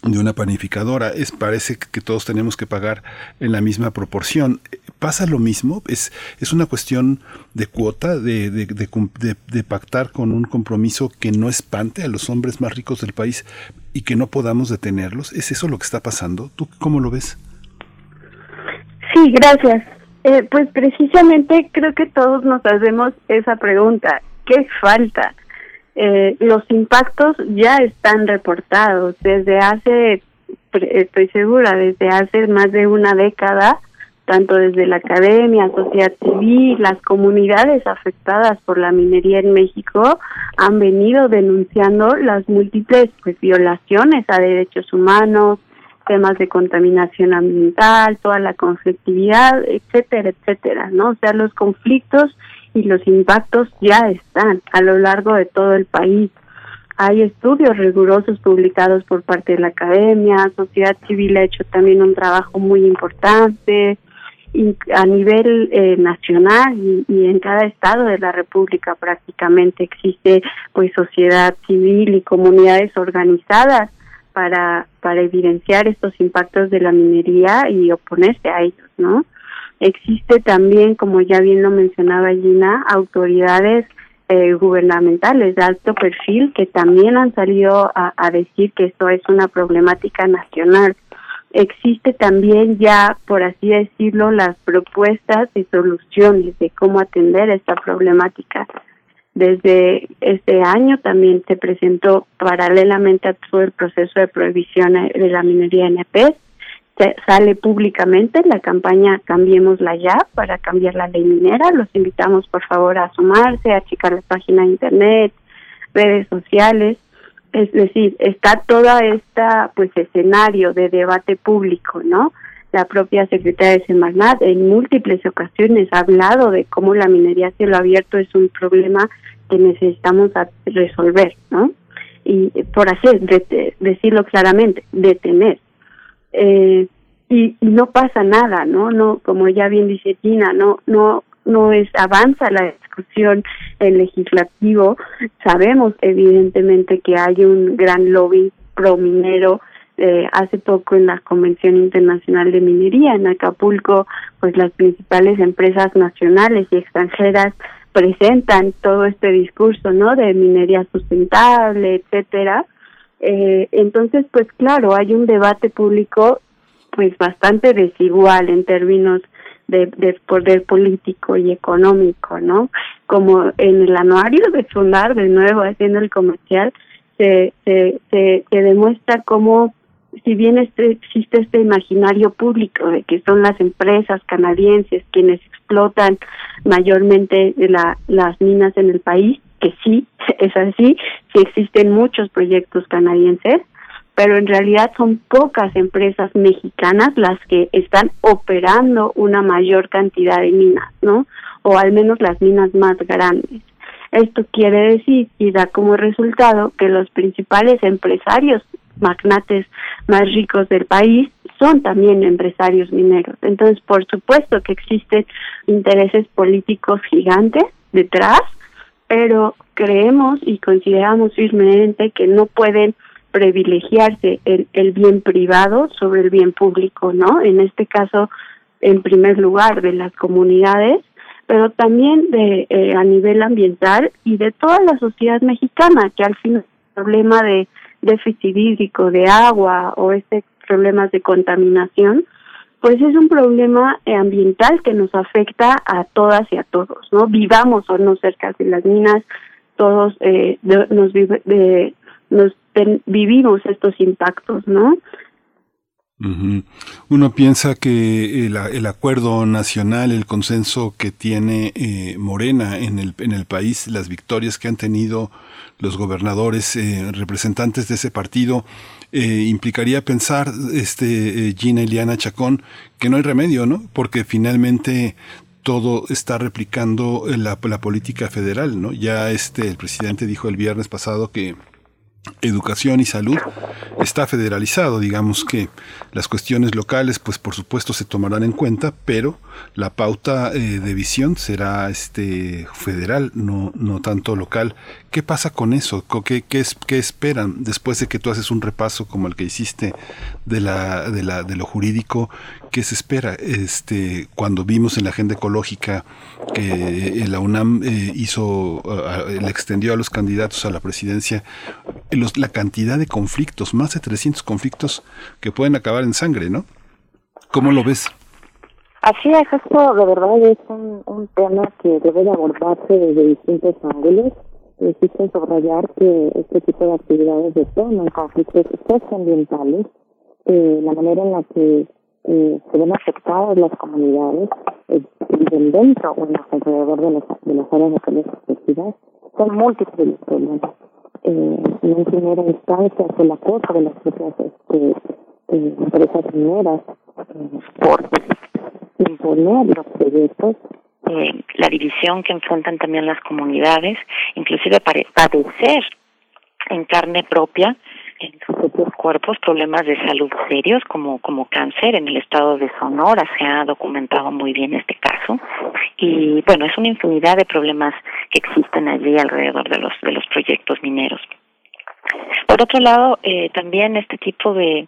de una panificadora. Es, parece que todos tenemos que pagar en la misma proporción ¿Pasa lo mismo? ¿Es, es una cuestión de cuota, de, de, de, pactar con un compromiso que no espante a los hombres más ricos del país y que no podamos detenerlos? ¿Es eso lo que está pasando? ¿Tú cómo lo ves? Sí, gracias. Eh, pues precisamente creo que todos nos hacemos esa pregunta. ¿Qué falta? Eh, los impactos ya están reportados desde hace, estoy segura, desde hace más de una década, tanto desde la academia, sociedad civil, las comunidades afectadas por la minería en México han venido denunciando las múltiples pues, violaciones a derechos humanos, temas de contaminación ambiental, toda la conflictividad, etcétera, etcétera, ¿no? O sea, los conflictos y los impactos ya están a lo largo de todo el país. Hay estudios rigurosos publicados por parte de la academia, sociedad civil ha hecho también un trabajo muy importante a nivel eh, nacional y, y, en cada estado de la República prácticamente existe pues sociedad civil y comunidades organizadas para para evidenciar estos impactos de la minería y oponerse a ellos, ¿no? Existe también, como ya bien lo mencionaba Gina, autoridades eh, gubernamentales de alto perfil que también han salido a, a decir que esto es una problemática nacional. Existe también ya, por así decirlo, las propuestas y soluciones de cómo atender esta problemática. Desde este año también se presentó paralelamente a todo el proceso de prohibición de la minería NP sale públicamente la campaña Cambiémosla ya para cambiar la ley minera. Los invitamos por favor a sumarse, a checar la página de internet, redes sociales. Es decir, está toda esta pues escenario de debate público, ¿no? La propia secretaria de Semarnat en múltiples ocasiones ha hablado de cómo la minería a cielo abierto es un problema que necesitamos resolver, ¿no? Y por así decirlo claramente, detener eh, y, no pasa nada, ¿no? No, como ya bien dice Tina, no, no, no es avanza la discusión el legislativo. Sabemos evidentemente que hay un gran lobby pro minero. Eh, hace poco en la Convención Internacional de Minería en Acapulco, pues las principales empresas nacionales y extranjeras presentan todo este discurso, ¿no? De minería sustentable, etcétera eh, entonces, pues claro, hay un debate público pues bastante desigual en términos de, de, poder político y económico, ¿no? Como en el anuario de Fundar, de nuevo haciendo el comercial, se, se, se, demuestra cómo si bien este, existe este imaginario público de que son las empresas canadienses quienes explotan mayormente la, las minas en el país, que sí, es así, sí existen muchos proyectos canadienses, pero en realidad son pocas empresas mexicanas las que están operando una mayor cantidad de minas, ¿no? O al menos las minas más grandes. Esto quiere decir y da como resultado que los principales empresarios magnates más ricos del país son también empresarios mineros. Entonces, por supuesto que existen intereses políticos gigantes detrás, pero creemos y consideramos firmemente que no pueden privilegiarse el, el bien privado sobre el bien público, ¿no? En este caso, en primer lugar, de las comunidades, pero también de eh, a nivel ambiental y de toda la sociedad mexicana, que al final el problema de déficit hídrico, de agua o este problemas de contaminación, pues es un problema eh, ambiental que nos afecta a todas y a todos, ¿no? Vivamos o no cerca de las minas, todos eh, nos, nos vivimos estos impactos, ¿no? Uno piensa que el, acuerdo nacional, el consenso que tiene eh, Morena en el, en el país, las victorias que han tenido los gobernadores, eh, representantes de ese partido, eh, implicaría pensar, este, eh, Gina Eliana Chacón, que no hay remedio, ¿no? Porque finalmente todo está replicando la, la política federal, ¿no? Ya este, el presidente dijo el viernes pasado que educación y salud está federalizado, digamos que las cuestiones locales pues por supuesto se tomarán en cuenta, pero la pauta eh, de visión será este federal, no, no tanto local, ¿Qué pasa con eso? ¿Qué, qué, qué esperan después de que tú haces un repaso como el que hiciste de, la, de, la, de lo jurídico? ¿Qué se espera? Este, cuando vimos en la agenda ecológica que la UNAM eh, hizo, le extendió a los candidatos a la presidencia los, la cantidad de conflictos, más de 300 conflictos que pueden acabar en sangre, ¿no? ¿Cómo lo ves? Así es, esto de verdad es un, un tema que debe de abordarse desde distintos ángulos. Existe subrayar que este tipo de actividades detonan conflictos socioambientales, eh, la manera en la que eh, se ven afectadas las comunidades, eh, dentro o alrededor de las, de las áreas naturales protegidas, son múltiples los problemas. Eh, en primera instancia fue la cosa de las propias este, eh, empresas mineras por imponer los proyectos eh, la división que enfrentan también las comunidades, inclusive padecer en carne propia en sus propios cuerpos problemas de salud serios como como cáncer en el estado de Sonora. Se ha documentado muy bien este caso. Y bueno es una infinidad de problemas que existen allí alrededor de los de los proyectos mineros. Por otro lado eh, también este tipo de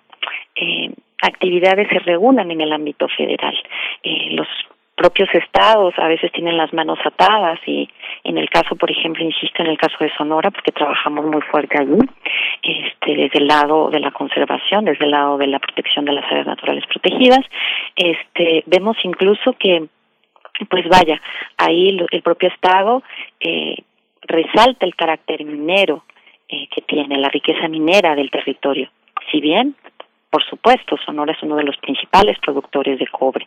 eh, actividades se regulan en el ámbito federal. Eh, los propios estados a veces tienen las manos atadas y en el caso, por ejemplo, insisto en el caso de Sonora, porque trabajamos muy fuerte allí, este, desde el lado de la conservación, desde el lado de la protección de las áreas naturales protegidas, este, vemos incluso que, pues vaya, ahí el propio estado eh, resalta el carácter minero eh, que tiene, la riqueza minera del territorio. Si bien por supuesto, Sonora es uno de los principales productores de cobre.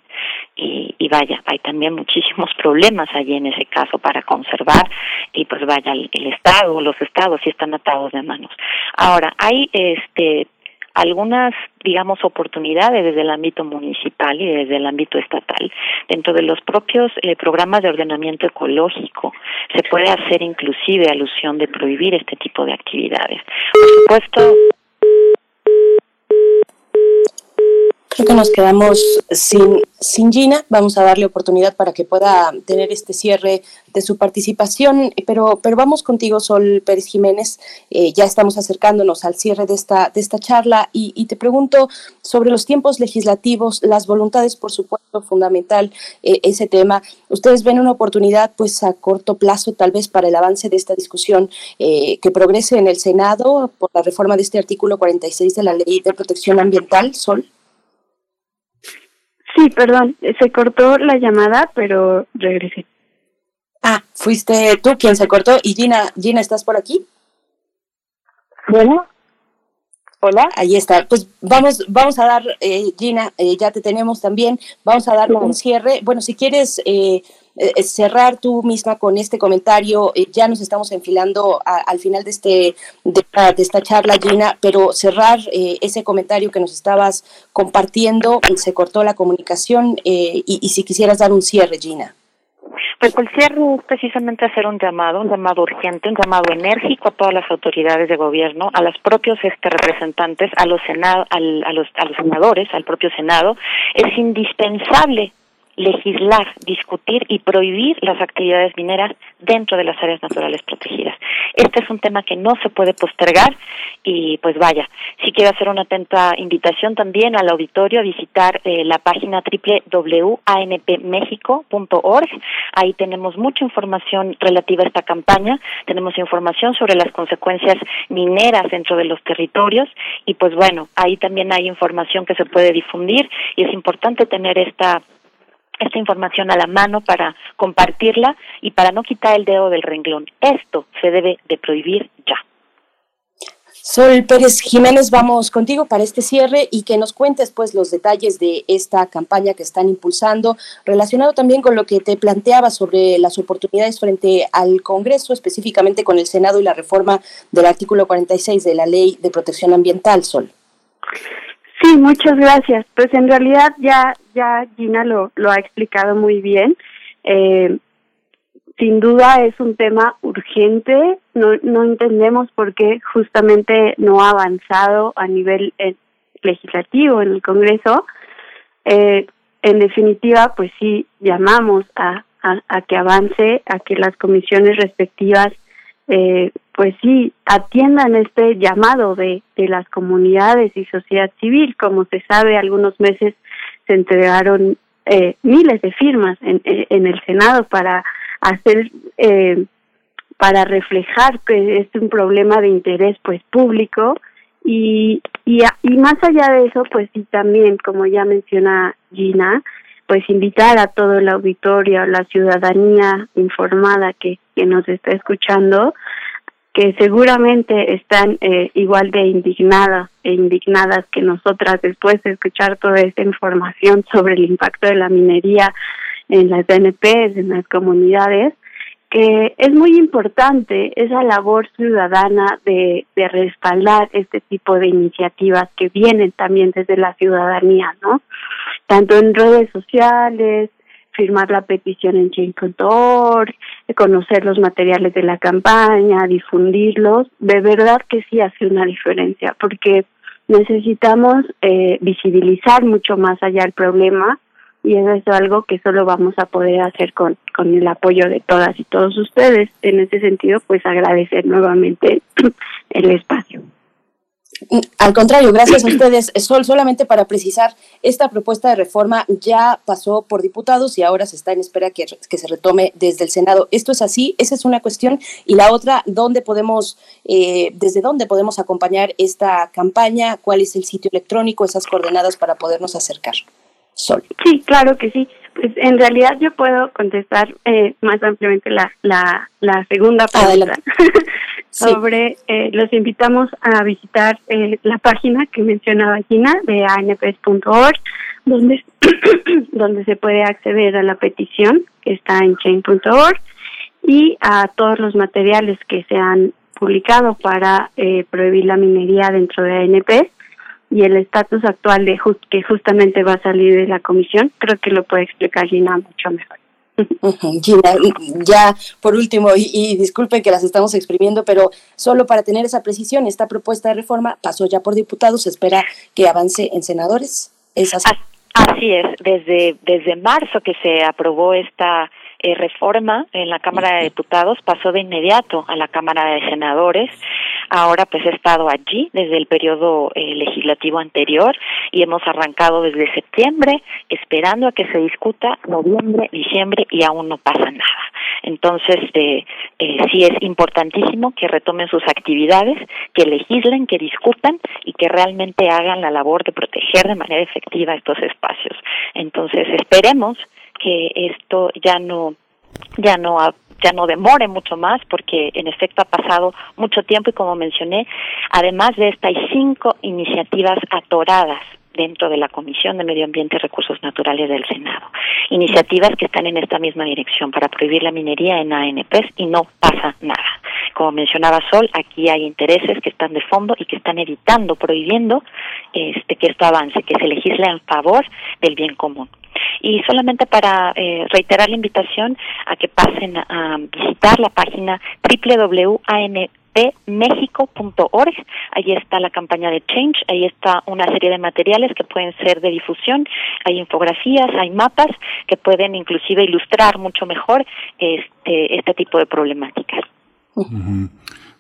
Y, y, vaya, hay también muchísimos problemas allí en ese caso para conservar y pues vaya, el, el Estado, los estados sí están atados de manos. Ahora, hay este algunas, digamos, oportunidades desde el ámbito municipal y desde el ámbito estatal. Dentro de los propios eh, programas de ordenamiento ecológico se puede hacer inclusive alusión de prohibir este tipo de actividades. Por supuesto, Creo que nos quedamos sin, sin Gina. Vamos a darle oportunidad para que pueda tener este cierre de su participación, pero, pero vamos contigo, Sol Pérez Jiménez. Eh, ya estamos acercándonos al cierre de esta, de esta charla y, te pregunto sobre los tiempos legislativos, las voluntades, por supuesto, fundamental eh, ese tema. ¿Ustedes ven una oportunidad, pues, a corto plazo, tal vez, para el avance de esta discusión eh, que progrese en el Senado por la reforma de este artículo 46 de la Ley de Protección Ambiental, Sol? Sí, perdón, se cortó la llamada, pero regresé. Ah, fuiste tú quien se cortó. Y Gina, Gina, ¿estás por aquí? Bueno. Hola. Ahí está. Pues vamos, vamos a dar, eh, Gina, eh, ya te tenemos también. Vamos a dar un cierre. Bueno, si quieres eh, eh, cerrar tú misma con este comentario. Eh, ya nos estamos enfilando al final de, este, de, esta charla, Gina, pero cerrar ese comentario que nos estabas compartiendo, se cortó la comunicación y, y si quisieras dar un cierre, Gina. Pues cierre es precisamente hacer un llamado, un llamado urgente, un llamado enérgico a todas las autoridades de gobierno, a los propios este, representantes, a los, senado, al, a, los, a los senadores, al propio Senado. Es indispensable legislar, discutir y prohibir las actividades mineras dentro de las áreas naturales protegidas. Este es un tema que no se puede postergar y pues vaya, si quiero hacer una atenta invitación también al auditorio a visitar eh, la página www.anpmexico.org. Ahí tenemos mucha información relativa a esta campaña, tenemos información sobre las consecuencias mineras dentro de los territorios y pues bueno, ahí también hay información que se puede difundir y es importante tener esta esta información a la mano para compartirla y para no quitar el dedo del renglón. Esto se debe de prohibir ya. Sol Pérez Jiménez, vamos contigo para este cierre y que nos cuentes pues los detalles de esta campaña que están impulsando, relacionado también con lo que te planteaba sobre las oportunidades frente al Congreso, específicamente con el Senado y la reforma del artículo 46 de la Ley de Protección Ambiental, Sol. Sí, muchas gracias. Pues en realidad ya, ya Gina lo, lo ha explicado muy bien. Eh, sin duda es un tema urgente. No, no entendemos por qué justamente no ha avanzado a nivel eh, legislativo en el Congreso. Eh, en definitiva, pues sí, llamamos a, que avance, a que las comisiones respectivas eh, pues sí, atiendan este llamado de las comunidades y sociedad civil. Como se sabe, algunos meses se entregaron eh, miles de firmas en, en, el Senado para hacer, eh, para reflejar que es un problema de interés pues público. Y, y, y más allá de eso, pues sí también, como ya menciona Gina, pues invitar a todo el auditorio, a la ciudadanía informada que, que nos está escuchando, que seguramente están eh, igual de indignadas e indignadas que nosotras después de escuchar toda esta información sobre el impacto de la minería en las DNPs, en las comunidades, que es muy importante esa labor ciudadana de, de respaldar este tipo de iniciativas que vienen también desde la ciudadanía, ¿no? Tanto en redes sociales, firmar la petición en change.org, conocer los materiales de la campaña, difundirlos, de verdad que sí hace una diferencia, porque necesitamos eh, visibilizar mucho más allá el problema y eso es algo que solo vamos a poder hacer con, con el apoyo de todas y todos ustedes. En ese sentido, pues agradecer nuevamente el espacio. Al contrario, gracias a ustedes. Sol, solamente para precisar, esta propuesta de reforma ya pasó por diputados y ahora se está en espera que, que se retome desde el Senado. ¿Esto es así? Esa es una cuestión. Y la otra, ¿dónde podemos, eh, desde dónde podemos acompañar esta campaña? ¿Cuál es el sitio electrónico? Esas coordenadas para podernos acercar. Sol. Sí, claro que sí. Pues en realidad yo puedo contestar eh, más ampliamente la, la, la segunda pregunta. Sobre, eh, los invitamos a visitar eh, la página que mencionaba Gina de anps.org, donde, donde se puede acceder a la petición que está en chain.org y a todos los materiales que se han publicado para eh, prohibir la minería dentro de ANP y el estatus actual de que justamente va a salir de la comisión, creo que lo puede explicar Gina mucho mejor. Gina, ya por último, y, disculpen que las estamos exprimiendo, pero solo para tener esa precisión, esta propuesta de reforma pasó ya por diputados, se espera que avance en senadores. ¿Es así? Así es, desde, desde marzo que se aprobó esta eh, reforma en la Cámara de Diputados pasó de inmediato a la Cámara de Senadores. Ahora pues he estado allí desde el periodo eh, legislativo anterior y hemos arrancado desde septiembre esperando a que se discuta noviembre, diciembre y aún no pasa nada. Entonces eh, eh, sí es importantísimo que retomen sus actividades, que legislen, que discutan y que realmente hagan la labor de proteger de manera efectiva estos espacios. Entonces esperemos que esto ya no ya no ya no demore mucho más porque en efecto ha pasado mucho tiempo y como mencioné, además de esta hay cinco iniciativas atoradas dentro de la Comisión de Medio Ambiente y Recursos Naturales del Senado. Iniciativas que están en esta misma dirección para prohibir la minería en ANPs y no pasa nada. Como mencionaba Sol, aquí hay intereses que están de fondo y que están evitando, prohibiendo este, que esto avance, que se legisle en favor del bien común. Y solamente para eh, reiterar la invitación a que pasen a visitar la página www.anpmexico.org. Ahí está la campaña de Change, ahí está una serie de materiales que pueden ser de difusión, hay infografías, hay mapas que pueden inclusive ilustrar mucho mejor este, este tipo de problemáticas.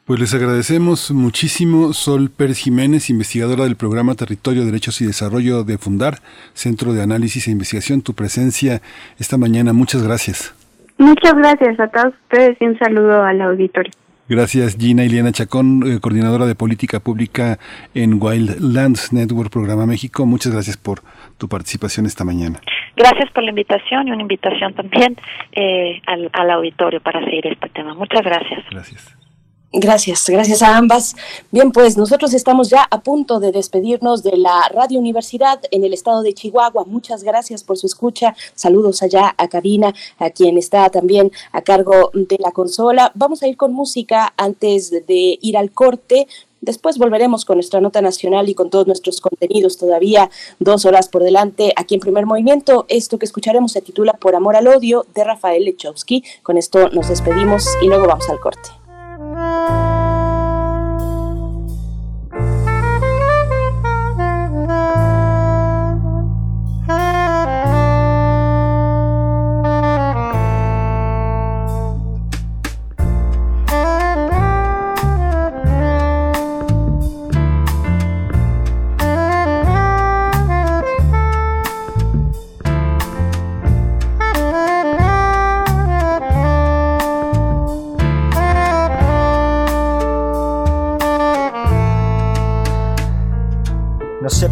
Pues les agradecemos muchísimo Sol Pérez Jiménez, investigadora del programa Territorio, Derechos y Desarrollo de Fundar, Centro de Análisis e Investigación, tu presencia esta mañana. Muchas gracias. Muchas gracias a todos ustedes y un saludo al auditorio. Gracias Gina Iliana Chacón, eh, coordinadora de política pública en Wildlands Network Programa México. Muchas gracias por tu participación esta mañana. Gracias por la invitación y una invitación también eh, al, al auditorio para seguir este tema. Muchas gracias. Gracias. Gracias, gracias a ambas. Bien, pues nosotros estamos ya a punto de despedirnos de la Radio Universidad en el estado de Chihuahua. Muchas gracias por su escucha. Saludos allá a Karina, a quien está también a cargo de la consola. Vamos a ir con música antes de ir al corte. Después volveremos con nuestra nota nacional y con todos nuestros contenidos. Todavía dos horas por delante aquí en Primer Movimiento. Esto que escucharemos se titula Por Amor al Odio de Rafael Lechowski. Con esto nos despedimos y luego vamos al corte. No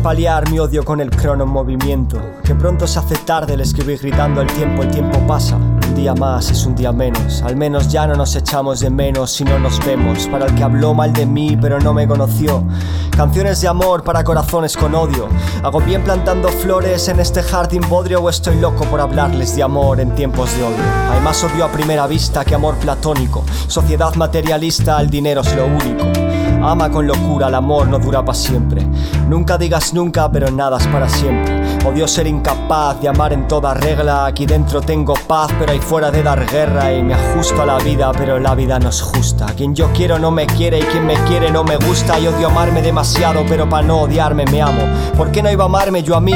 paliar mi odio con el crono en movimiento. Que pronto se hace tarde el escribir gritando el tiempo, el tiempo pasa. Un día más es un día menos. Al menos ya no nos echamos de menos si no nos vemos. Para el que habló mal de mí pero no me conoció. Canciones de amor para corazones con odio. Hago bien plantando flores en este jardín bodrio o estoy loco por hablarles de amor en tiempos de odio. Hay más odio a primera vista que amor platónico. Sociedad materialista, el dinero es lo único. Ama con locura, el amor no dura para siempre. Nunca digas nunca, pero nada es para siempre. Odio ser incapaz de amar en toda regla. Aquí dentro tengo paz, pero ahí fuera de dar guerra. Y me ajusto a la vida, pero la vida no es justa. Quien yo quiero no me quiere y quien me quiere no me gusta. Y odio amarme demasiado, pero para no odiarme me amo. ¿Por qué no iba a amarme yo a mí?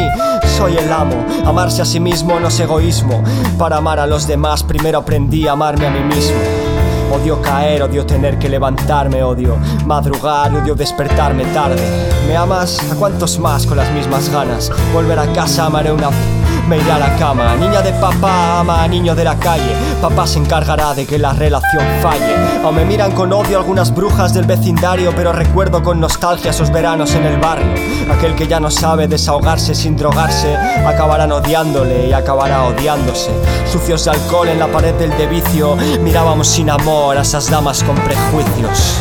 Soy el amo. Amarse a sí mismo no es egoísmo. Para amar a los demás, primero aprendí a amarme a mí mismo. Odio caer, odio tener que levantarme, odio madrugar, odio despertarme tarde. ¿Me amas? ¿A cuántos más con las mismas ganas? Volver a casa, amaré una... Me iré a la cama. Niña de papá ama a niño de la calle. Papá se encargará de que la relación falle. O me miran con odio algunas brujas del vecindario, pero recuerdo con nostalgia esos veranos en el barrio. Aquel que ya no sabe desahogarse sin drogarse, acabarán odiándole y acabará odiándose. Sucios de alcohol en la pared del de vicio, mirábamos sin amor a esas damas con prejuicios.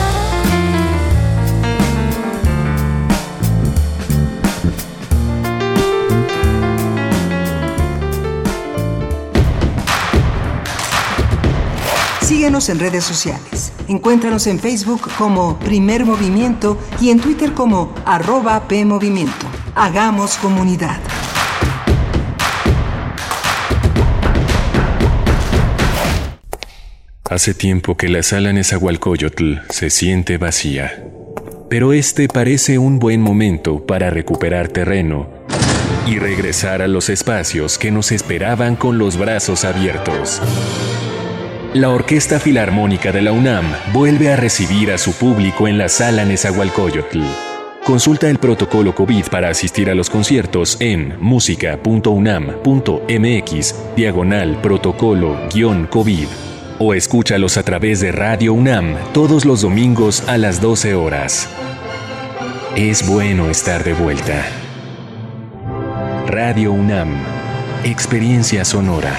En redes sociales. Encuéntranos en Facebook como Primer Movimiento y en Twitter como arroba PMovimiento. Hagamos comunidad. Hace tiempo que la sala Nezahualcóyotl se siente vacía. Pero este parece un buen momento para recuperar terreno y regresar a los espacios que nos esperaban con los brazos abiertos. La Orquesta Filarmónica de la UNAM vuelve a recibir a su público en la sala Nezahualcóyotl. Consulta el protocolo COVID para asistir a los conciertos en música.unam.mx diagonal protocolo-COVID o escúchalos a través de Radio UNAM todos los domingos a las 12 horas. Es bueno estar de vuelta. Radio UNAM, Experiencia Sonora.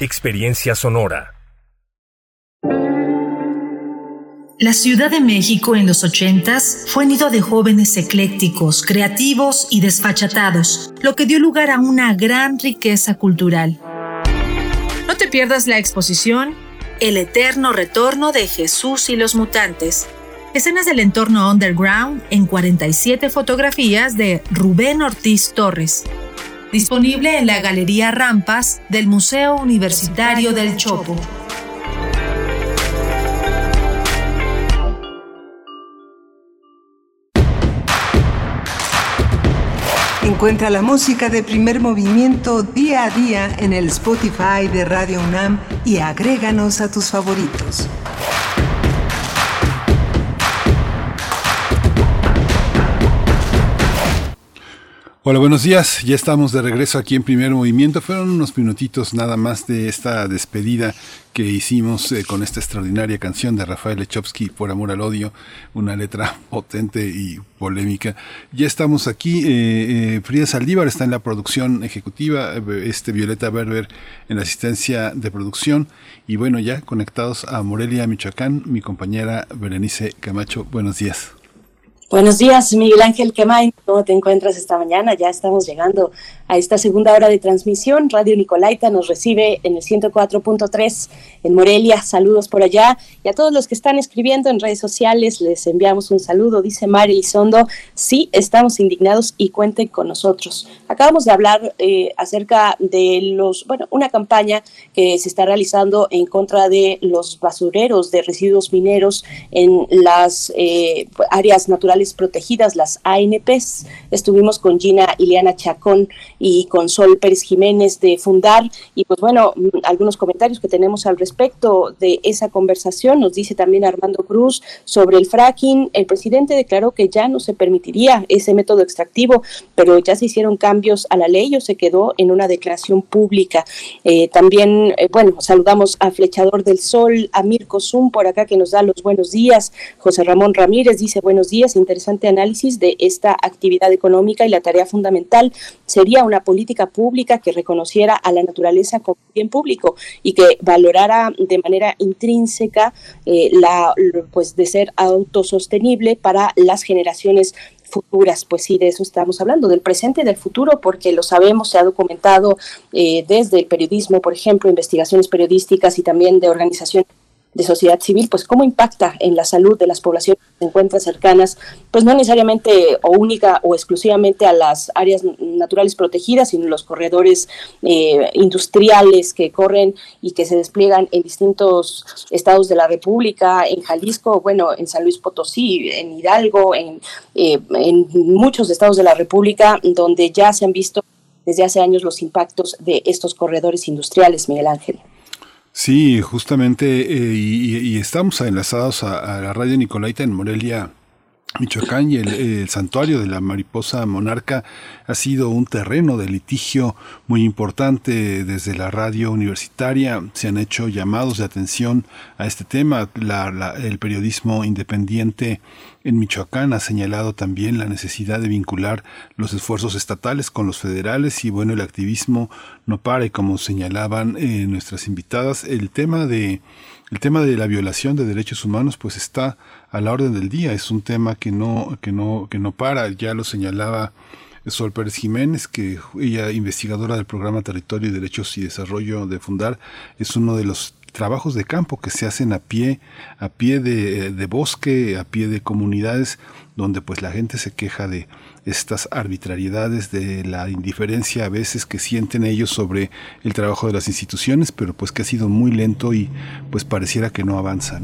Experiencia Sonora. La Ciudad de México en los ochentas fue nido de jóvenes eclécticos, creativos y desfachatados, lo que dio lugar a una gran riqueza cultural. No te pierdas la exposición El eterno retorno de Jesús y los mutantes. Escenas del entorno underground en 47 fotografías de Rubén Ortiz Torres. Disponible en la Galería Rampas del Museo Universitario del Chopo. Encuentra la música de primer movimiento día a día en el Spotify de Radio UNAM y agréganos a tus favoritos. Hola, buenos días. Ya estamos de regreso aquí en Primer Movimiento. Fueron unos minutitos nada más de esta despedida que hicimos eh, con esta extraordinaria canción de Rafael Lechowski, Por Amor al Odio, una letra potente y polémica. Ya estamos aquí. Eh, eh, Frida Saldívar está en la producción ejecutiva, este Violeta Berber en la asistencia de producción. Y bueno, ya conectados a Morelia, Michoacán, mi compañera Berenice Camacho. Buenos días. Buenos días, Miguel Ángel Quemay. ¿Cómo te encuentras esta mañana? Ya estamos llegando a esta segunda hora de transmisión. Radio Nicolaita nos recibe en el 104.3 en Morelia. Saludos por allá. Y a todos los que están escribiendo en redes sociales, les enviamos un saludo. Dice Mari Lizondo, sí, estamos indignados y cuenten con nosotros. Acabamos de hablar eh, acerca de los, bueno, una campaña que se está realizando en contra de los basureros de residuos mineros en las eh, áreas naturales protegidas, las ANPs. Estuvimos con Gina Ileana Chacón y con Sol Pérez Jiménez de Fundar y pues bueno, mm, algunos comentarios que tenemos al respecto de esa conversación. Nos dice también Armando Cruz sobre el fracking. El presidente declaró que ya no se permitiría ese método extractivo, pero ya se hicieron cambios a la ley o se quedó en una declaración pública. Eh, también, eh, bueno, saludamos a Flechador del Sol, a Mirko Zum por acá que nos da los buenos días. José Ramón Ramírez dice buenos días, interesante análisis de esta actividad económica y la tarea fundamental sería una política pública que reconociera a la naturaleza como bien público y que valorara de manera intrínseca eh, la pues de ser autosostenible para las generaciones futuras, pues sí, de eso estamos hablando, del presente y del futuro, porque lo sabemos, se ha documentado eh, desde el periodismo, por ejemplo, investigaciones periodísticas y también de organizaciones de sociedad civil, pues cómo impacta en la salud de las poblaciones que se encuentran cercanas, pues no necesariamente o única o exclusivamente a las áreas naturales protegidas, sino los corredores eh, industriales que corren y que se despliegan en distintos estados de la República, en Jalisco, bueno, en San Luis Potosí, en Hidalgo, en, eh, en muchos estados de la República, donde ya se han visto desde hace años los impactos de estos corredores industriales, Miguel Ángel. Sí, justamente, eh, y, estamos enlazados a, a, la radio Nicolaita en Morelia, Michoacán y el, santuario de la mariposa monarca ha sido un terreno de litigio muy importante desde la radio universitaria. Se han hecho llamados de atención a este tema. el periodismo independiente en Michoacán ha señalado también la necesidad de vincular los esfuerzos estatales con los federales y bueno, el activismo no para y como señalaban eh, nuestras invitadas, el tema de el tema de la violación de derechos humanos pues está a la orden del día, es un tema que no, que no, que no para, ya lo señalaba Sol Pérez Jiménez, que ella, investigadora del programa Territorio y Derechos y Desarrollo de Fundar, es uno de los trabajos de campo que se hacen a pie, a pie de, de, bosque, a pie de comunidades, donde pues la gente se queja de estas arbitrariedades, de la indiferencia a veces que sienten ellos sobre el trabajo de las instituciones, pero pues que ha sido muy lento y pues pareciera que no avanza.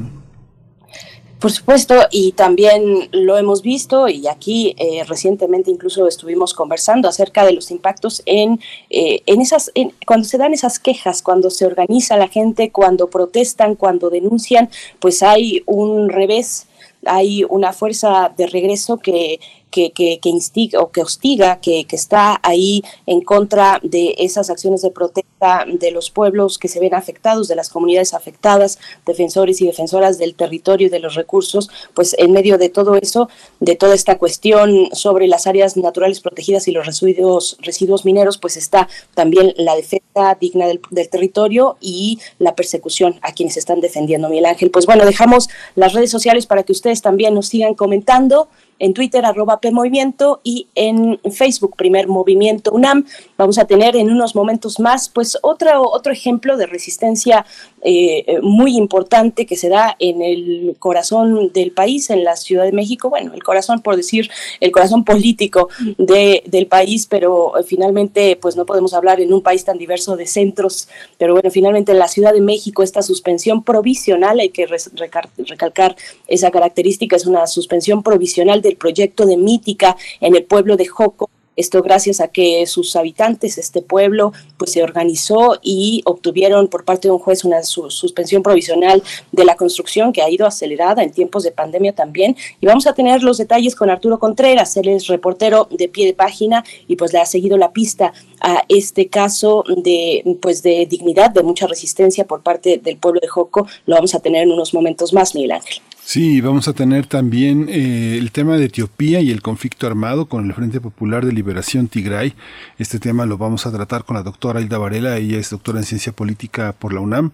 Por supuesto, y también lo hemos visto, y aquí eh, recientemente incluso estuvimos conversando acerca de los impactos en, eh, en esas, cuando se dan esas quejas, cuando se organiza la gente, cuando protestan, cuando denuncian, pues hay un revés, hay una fuerza de regreso que que, que, instiga o que hostiga, que, que está ahí en contra de esas acciones de protesta de los pueblos que se ven afectados, de las comunidades afectadas, defensores y defensoras del territorio y de los recursos, pues en medio de todo eso, de toda esta cuestión sobre las áreas naturales protegidas y los residuos, residuos mineros, pues está también la defensa digna del, del territorio y la persecución a quienes están defendiendo, Miguel Ángel. Pues bueno, dejamos las redes sociales para que ustedes también nos sigan comentando en Twitter arroba PMovimiento y en Facebook Primer Movimiento UNAM. Vamos a tener en unos momentos más pues otro, otro ejemplo de resistencia eh, muy importante que se da en el corazón del país, en la Ciudad de México, bueno, el corazón por decir, el corazón político de, del país, pero eh, finalmente pues no podemos hablar en un país tan diverso de centros, pero bueno, finalmente en la Ciudad de México esta suspensión provisional, hay que recalcar esa característica, es una suspensión provisional del proyecto de Mítica en el pueblo de Joco, Esto gracias a que sus habitantes, este pueblo, pues se organizó y obtuvieron por parte de un juez una suspensión provisional de la construcción que ha ido acelerada en tiempos de pandemia también. Y vamos a tener los detalles con Arturo Contreras, él es reportero de pie de página y pues le ha seguido la pista a este caso de pues de dignidad, de mucha resistencia por parte del pueblo de Joco. Lo vamos a tener en unos momentos más, Miguel Ángel. Sí, vamos a tener también eh, el tema de Etiopía y el conflicto armado con el Frente Popular de Liberación Tigray. Este tema lo vamos a tratar con la doctora Hilda Varela, ella es doctora en ciencia política por la UNAM,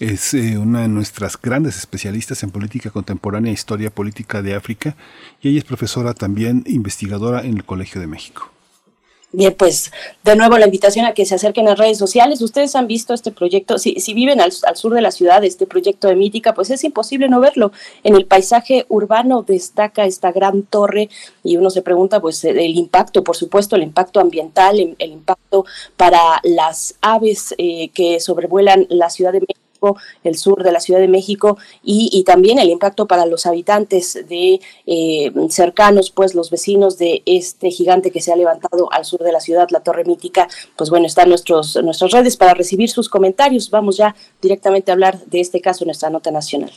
es eh, una de nuestras grandes especialistas en política contemporánea e historia política de África y ella es profesora también investigadora en el Colegio de México. Bien, pues de nuevo la invitación a que se acerquen a redes sociales. Ustedes han visto este proyecto, si, si viven al, sur de la ciudad, este proyecto de Mítica, pues es imposible no verlo. En el paisaje urbano destaca esta gran torre y uno se pregunta pues el impacto, por supuesto, el impacto ambiental, el, impacto para las aves eh, que sobrevuelan la ciudad de México el sur de la Ciudad de México y, también el impacto para los habitantes de eh, cercanos, pues los vecinos de este gigante que se ha levantado al sur de la ciudad, la Torre Mítica. Pues bueno, están nuestros, nuestras redes para recibir sus comentarios. Vamos ya directamente a hablar de este caso en nuestra nota nacional.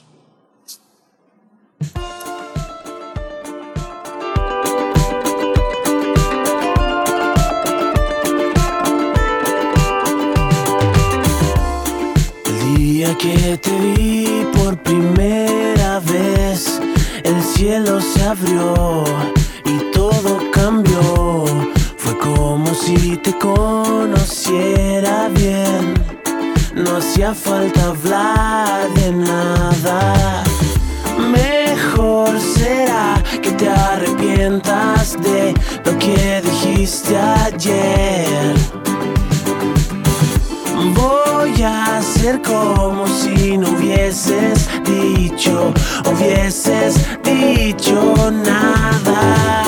Día que te vi por primera vez, el cielo se abrió y todo cambió. Fue como si te conociera bien. No hacía falta hablar de nada. Mejor será que te arrepientas de lo que dijiste ayer. Voy hacer como si no hubieses dicho, hubieses dicho nada.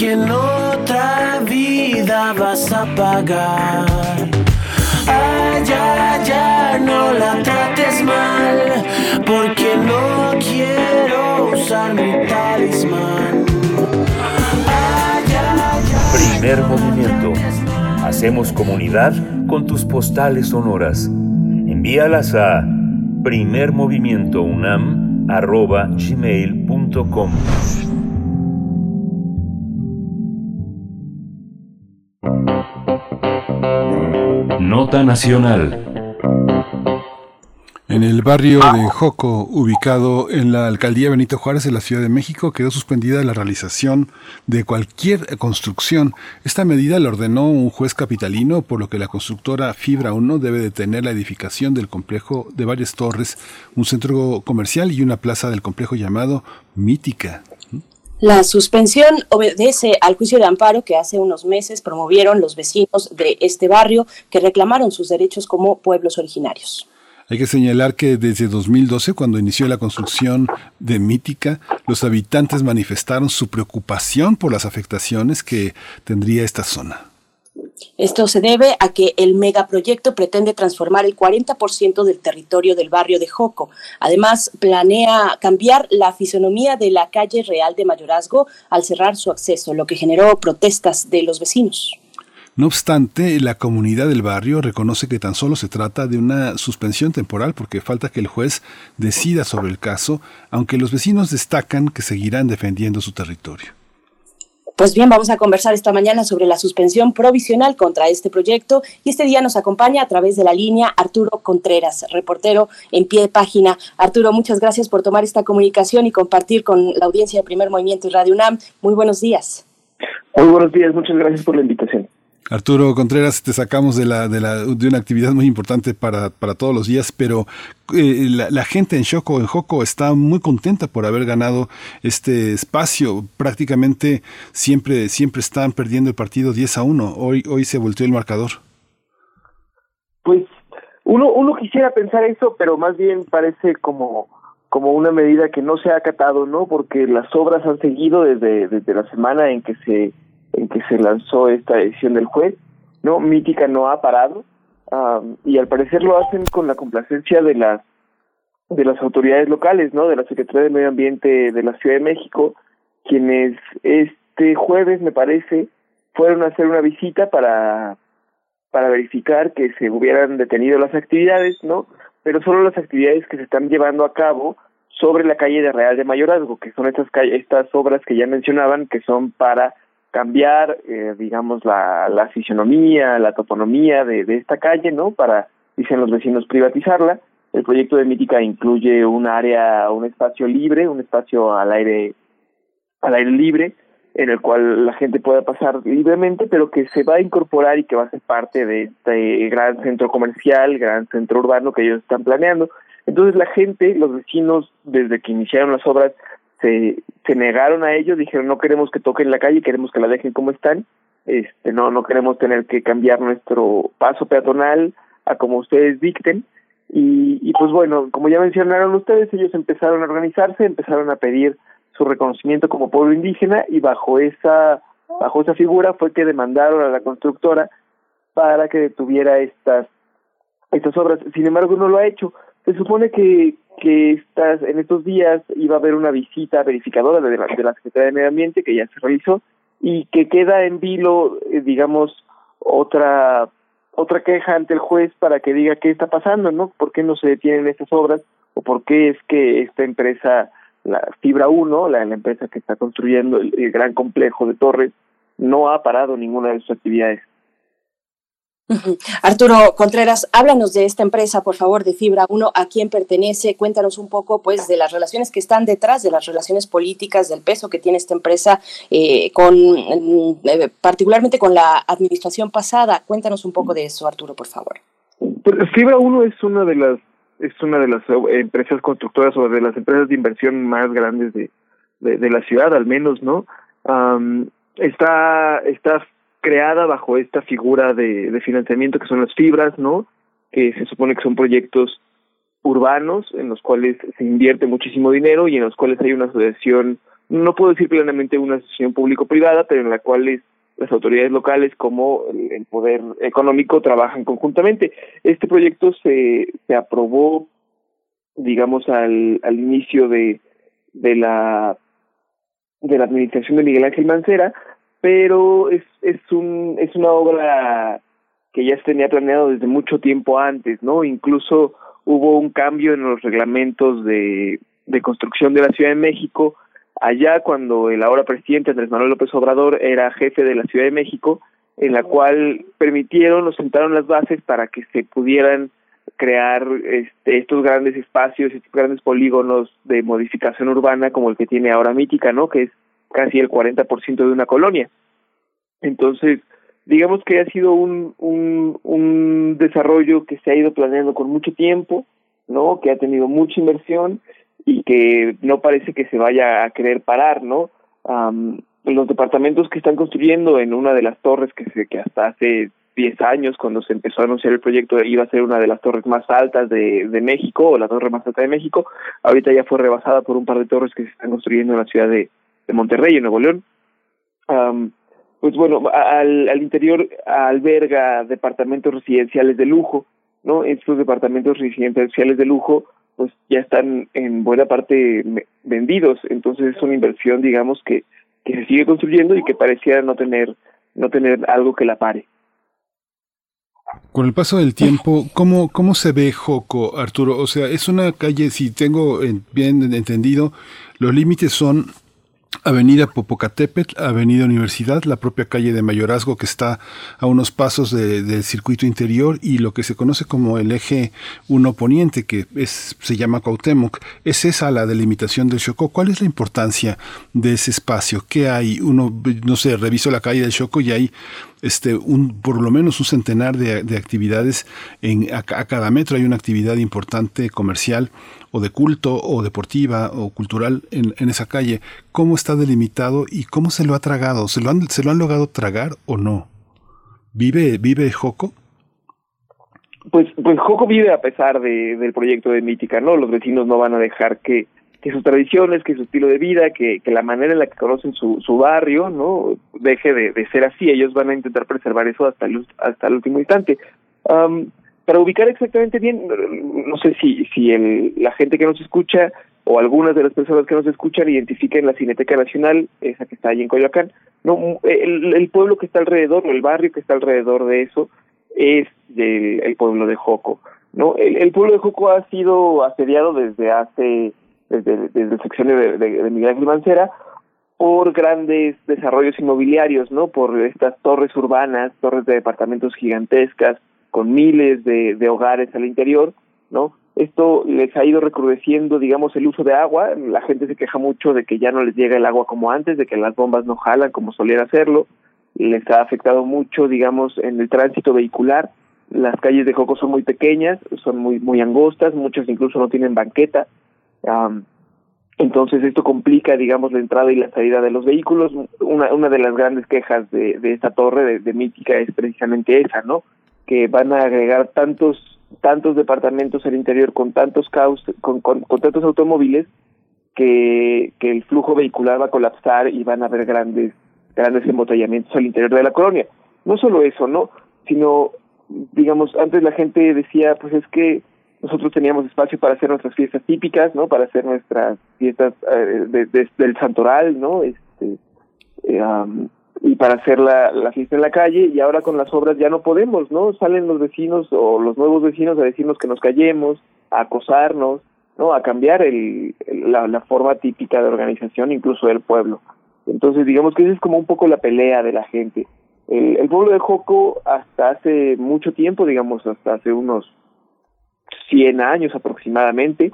Porque en otra vida vas a pagar. Ay, ay, ay, no la trates mal, porque no quiero usar mi talismán. Ay, ay, ay. Primer movimiento. Hacemos comunidad con tus postales sonoras. Envíalas a primermovimientounam.gmail.com Nacional. En el barrio de Joco, ubicado en la alcaldía Benito Juárez de la Ciudad de México, quedó suspendida la realización de cualquier construcción. Esta medida la ordenó un juez capitalino, por lo que la constructora Fibra 1 debe detener la edificación del complejo de varias torres, un centro comercial y una plaza del complejo llamado Mítica. La suspensión obedece al juicio de amparo que hace unos meses promovieron los vecinos de este barrio que reclamaron sus derechos como pueblos originarios. Hay que señalar que desde 2012, cuando inició la construcción de Mítica, los habitantes manifestaron su preocupación por las afectaciones que tendría esta zona. Esto se debe a que el megaproyecto pretende transformar el 40% del territorio del barrio de Joco. Además, planea cambiar la fisonomía de la calle Real de Mayorazgo al cerrar su acceso, lo que generó protestas de los vecinos. No obstante, la comunidad del barrio reconoce que tan solo se trata de una suspensión temporal porque falta que el juez decida sobre el caso, aunque los vecinos destacan que seguirán defendiendo su territorio. Pues bien, vamos a conversar esta mañana sobre la suspensión provisional contra este proyecto y este día nos acompaña a través de la línea Arturo Contreras, reportero en pie de página. Arturo, muchas gracias por tomar esta comunicación y compartir con la audiencia de Primer Movimiento y Radio UNAM. Muy buenos días. Muy buenos días, muchas gracias por la invitación. Arturo Contreras, te sacamos de, la, de, la, de una actividad muy importante para, todos los días, pero eh, la, gente en Choco, en Joco, está muy contenta por haber ganado este espacio. Prácticamente siempre, siempre están perdiendo el partido 10 a 1. Hoy, hoy se volteó el marcador. Pues uno, uno quisiera pensar eso, pero más bien parece como, como una medida que no se ha acatado, ¿no? Porque las obras han seguido desde, desde la semana en que se en que se lanzó esta edición del juez, ¿no? Mítica no ha parado y al parecer lo hacen con la complacencia de las de las autoridades locales, ¿no? De la Secretaría de Medio Ambiente de la Ciudad de México, quienes este jueves, me parece, fueron a hacer una visita para para verificar que se hubieran detenido las actividades, ¿no? Pero solo las actividades que se están llevando a cabo sobre la calle de Real de Mayorazgo, que son estas estas obras que ya mencionaban, que son para cambiar, eh, digamos, la, la fisionomía, la toponomía de, de esta calle, ¿no? Para, dicen los vecinos, privatizarla. El proyecto de Mítica incluye un área, un espacio libre, un espacio al aire, al aire libre, en el cual la gente pueda pasar libremente, pero que se va a incorporar y que va a ser parte de este gran centro comercial, gran centro urbano que ellos están planeando. Entonces la gente, los vecinos, desde que iniciaron las obras, se, se negaron a ello, dijeron no queremos que toquen la calle, queremos que la dejen como están, este no no queremos tener que cambiar nuestro paso peatonal a como ustedes dicten y, y pues bueno, como ya mencionaron ustedes, ellos empezaron a organizarse, empezaron a pedir su reconocimiento como pueblo indígena y bajo esa bajo esa figura fue que demandaron a la constructora para que detuviera estas estas obras. Sin embargo, no lo ha hecho. Se supone que que estas, en estos días iba a haber una visita verificadora de la, de la Secretaría de Medio Ambiente que ya se realizó y que queda en vilo, eh, digamos, otra otra queja ante el juez para que diga qué está pasando, ¿no? ¿Por qué no se detienen estas obras? ¿O por qué es que esta empresa, la Fibra 1, la, la empresa que está construyendo el gran complejo de torres, no ha parado ninguna de sus actividades? Arturo Contreras, háblanos de esta empresa, por favor, de Fibra 1, a quién pertenece, cuéntanos un poco pues de las relaciones que están detrás, de las relaciones políticas, del peso que tiene esta empresa eh, con eh, particularmente con la administración pasada. Cuéntanos un poco de eso, Arturo, por favor. Pues, Fibra 1 es una de las es una de las eh, empresas constructoras o de las empresas de inversión más grandes de, de, la ciudad, al menos, ¿no? está está creada bajo esta figura de, financiamiento que son las fibras, ¿no? Que se supone que son proyectos urbanos en los cuales se invierte muchísimo dinero y en los cuales hay una asociación, no puedo decir plenamente una asociación público-privada, pero en la cual las autoridades locales como el, poder económico trabajan conjuntamente. Este proyecto se, se aprobó, digamos, al, al inicio de, de la de la administración de Miguel Ángel Mancera, pero es, es, un, es una obra que ya se tenía planeado desde mucho tiempo antes, ¿no? Incluso hubo un cambio en los reglamentos de, de construcción de la Ciudad de México, allá cuando el ahora presidente Andrés Manuel López Obrador era jefe de la Ciudad de México, en la cual permitieron o sentaron las bases para que se pudieran crear este, estos grandes espacios, estos grandes polígonos de modificación urbana como el que tiene ahora Mítica, ¿no? Que es casi el 40% de una colonia. Entonces, digamos que ha sido un, un, un desarrollo que se ha ido planeando con mucho tiempo, ¿no? Que ha tenido mucha inversión y que no parece que se vaya a querer parar, ¿no? los departamentos que están construyendo en una de las torres que se, que hasta hace 10 años cuando se empezó a anunciar el proyecto iba a ser una de las torres más altas de, de México o la torre más alta de México, ahorita ya fue rebasada por un par de torres que se están construyendo en la ciudad de, de Monterrey, en Nuevo León. pues bueno, al, al interior alberga departamentos residenciales de lujo, ¿no? Estos departamentos residenciales de lujo pues ya están en buena parte vendidos, entonces es una inversión, digamos, que, que se sigue construyendo y que pareciera no tener, no tener algo que la pare. Con el paso del tiempo, ¿cómo, ¿cómo se ve Joco, Arturo? O sea, es una calle, si tengo bien entendido, los límites son Avenida Popocatépetl, Avenida Universidad, la propia calle de Mayorazgo que está a unos pasos del circuito interior y lo que se conoce como el eje 1 poniente que se llama Cuauhtémoc. ¿Es esa la delimitación del Choco? ¿Cuál es la importancia de ese espacio? ¿Qué hay? Uno, no sé, reviso la calle del Choco y hay este, un, por lo menos un centenar de, de actividades en, a, cada metro hay una actividad importante comercial o de culto o deportiva o cultural en, en esa calle, ¿cómo está delimitado y cómo se lo ha tragado? ¿Se lo han, se lo han logrado tragar o no? ¿Vive, vive Joco? Pues, pues Joco vive a pesar de, del proyecto de Mítica, ¿no? Los vecinos no van a dejar que, que sus tradiciones, que su estilo de vida, que, que la manera en la que conocen su, su barrio, ¿no? Deje de, de ser así. Ellos van a intentar preservar eso hasta el, hasta el último instante. Um, para ubicar exactamente bien, no sé si, si el, la gente que nos escucha o algunas de las personas que nos escuchan identifiquen la Cineteca Nacional, esa que está allí en Coyoacán, no el, el pueblo que está alrededor, o el barrio que está alrededor de eso, es el pueblo de Joco. ¿no? El, el pueblo de Joco ha sido asediado desde hace, desde, desde de, de, de Miguel Mancera, por grandes desarrollos inmobiliarios, ¿no? Por estas torres urbanas, torres de departamentos gigantescas, con miles de, de hogares al interior, ¿no? Esto les ha ido recrudeciendo, digamos, el uso de agua. La gente se queja mucho de que ya no les llega el agua como antes, de que las bombas no jalan como solían hacerlo. Les ha afectado mucho, digamos, en el tránsito vehicular. Las calles de Joco son muy pequeñas, son muy muy angostas, muchas incluso no tienen banqueta. Um, entonces esto complica, digamos, la entrada y la salida de los vehículos. Una, una de las grandes quejas de, esta torre de, Mítica es precisamente esa, ¿no? que van a agregar tantos tantos departamentos al interior con tantos caos, con, con, con, tantos automóviles que, que el flujo vehicular va a colapsar y van a haber grandes grandes embotellamientos al interior de la colonia. No solo eso, ¿no? Sino, digamos, antes la gente decía, pues es que nosotros teníamos espacio para hacer nuestras fiestas típicas, ¿no? Para hacer nuestras fiestas eh, de, de, del santoral, ¿no? Este, eh, y para hacer la, la fiesta en la calle y ahora con las obras ya no podemos, ¿no? Salen los vecinos o los nuevos vecinos a decirnos que nos callemos, a acosarnos, ¿no? A cambiar el, la, la forma típica de organización incluso del pueblo. Entonces digamos que esa es como un poco la pelea de la gente. El, el pueblo de Joco hasta hace mucho tiempo, digamos hasta hace unos 100 años aproximadamente,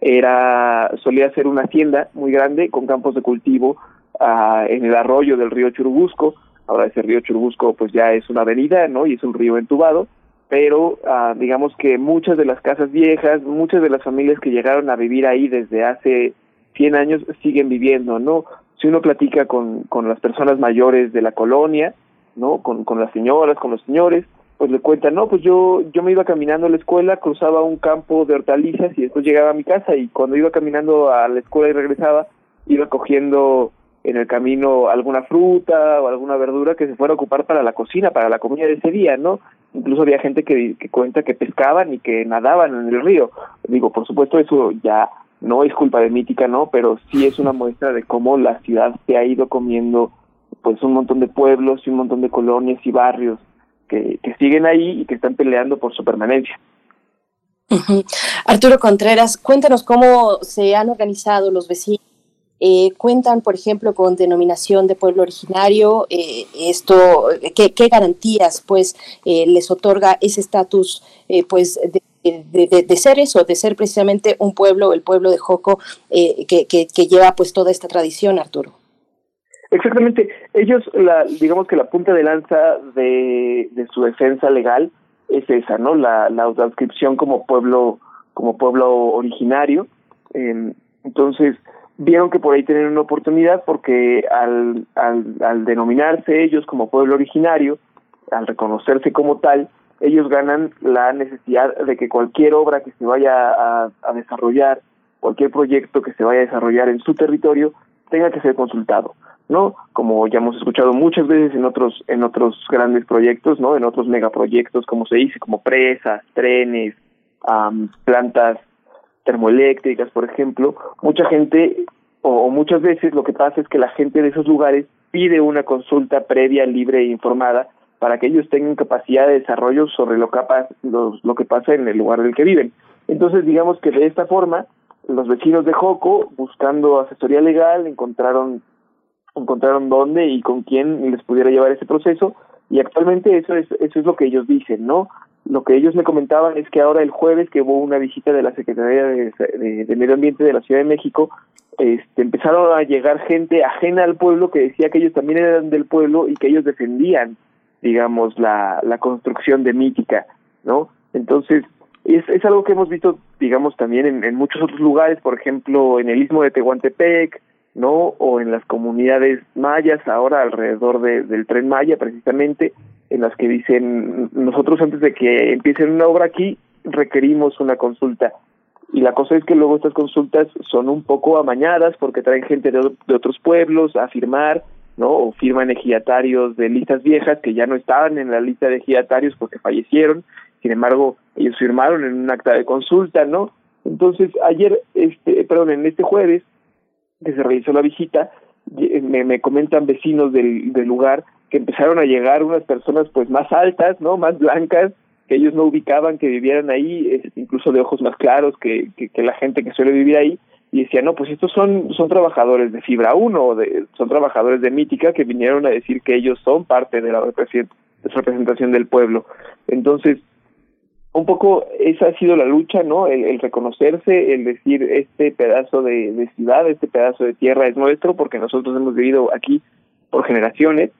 era solía ser una hacienda muy grande con campos de cultivo uh, en el arroyo del río Churubusco. Ahora ese río Churubusco pues ya es una avenida, ¿no? Y es un río entubado, pero uh, digamos que muchas de las casas viejas, muchas de las familias que llegaron a vivir ahí desde hace 100 años siguen viviendo, ¿no? Si uno platica con, con las personas mayores de la colonia, ¿no? Con, con las señoras, con los señores, pues le cuentan, no, pues yo yo me iba caminando a la escuela, cruzaba un campo de hortalizas y después llegaba a mi casa y cuando iba caminando a la escuela y regresaba, iba cogiendo en el camino alguna fruta o alguna verdura que se fuera a ocupar para la cocina, para la comida de ese día, ¿no? Incluso había gente que, que cuenta que pescaban y que nadaban en el río. Digo, por supuesto eso ya no es culpa de Mítica, ¿no? Pero sí es una muestra de cómo la ciudad se ha ido comiendo pues un montón de pueblos y un montón de colonias y barrios que, siguen ahí y que están peleando por su permanencia. Arturo Contreras, cuéntanos cómo se han organizado los vecinos eh, cuentan, por ejemplo, con denominación de pueblo originario. Eh, esto, ¿qué, ¿qué, garantías, pues, eh, les otorga ese estatus, pues, de de, ser eso, de ser precisamente un pueblo, el pueblo de Joco, eh, que, que, lleva pues toda esta tradición, Arturo. Exactamente. Ellos, la, digamos que la punta de lanza de, de su defensa legal es esa, ¿no? La, la como pueblo, como pueblo originario. Eh, entonces, vieron que por ahí tenían una oportunidad porque al, al, al denominarse ellos como pueblo originario, al reconocerse como tal, ellos ganan la necesidad de que cualquier obra que se vaya a, a, desarrollar, cualquier proyecto que se vaya a desarrollar en su territorio, tenga que ser consultado, ¿no? Como ya hemos escuchado muchas veces en otros en otros grandes proyectos, ¿no? En otros megaproyectos, como se dice, como presas, trenes, plantas termoeléctricas, por ejemplo, mucha gente o, muchas veces lo que pasa es que la gente de esos lugares pide una consulta previa, libre e informada para que ellos tengan capacidad de desarrollo sobre lo, capaz, lo, lo que pasa en el lugar del que viven. Entonces, digamos que de esta forma, los vecinos de Joco, buscando asesoría legal, encontraron encontraron dónde y con quién les pudiera llevar ese proceso y actualmente eso es eso es lo que ellos dicen, ¿no? Lo que ellos me comentaban es que ahora el jueves que hubo una visita de la Secretaría de, Medio Ambiente de la Ciudad de México, este, empezaron a llegar gente ajena al pueblo que decía que ellos también eran del pueblo y que ellos defendían, digamos, la, la construcción de Mítica, ¿no? Entonces, es, es algo que hemos visto, digamos, también en, en muchos otros lugares, por ejemplo, en el istmo de Tehuantepec, ¿no? O en las comunidades mayas, ahora alrededor de, del tren Maya, precisamente, en las que dicen, nosotros antes de que empiecen una obra aquí, requerimos una consulta. Y la cosa es que luego estas consultas son un poco amañadas porque traen gente de, de otros pueblos a firmar, ¿no? O firman ejidatarios de listas viejas que ya no estaban en la lista de ejidatarios porque fallecieron. Sin embargo, ellos firmaron en un acta de consulta, ¿no? Entonces, ayer, este, perdón, en este jueves, que se realizó la visita, me, me comentan vecinos del, lugar que empezaron a llegar unas personas pues más altas, ¿no? Más blancas, que ellos no ubicaban que vivieran ahí, incluso de ojos más claros que, que, la gente que suele vivir ahí, y decían, no, pues estos son, son trabajadores de Fibra 1, de, son trabajadores de Mítica que vinieron a decir que ellos son parte de la representación del pueblo. Entonces, un poco esa ha sido la lucha, ¿no? El, reconocerse, el decir este pedazo de, ciudad, este pedazo de tierra es nuestro porque nosotros hemos vivido aquí por generaciones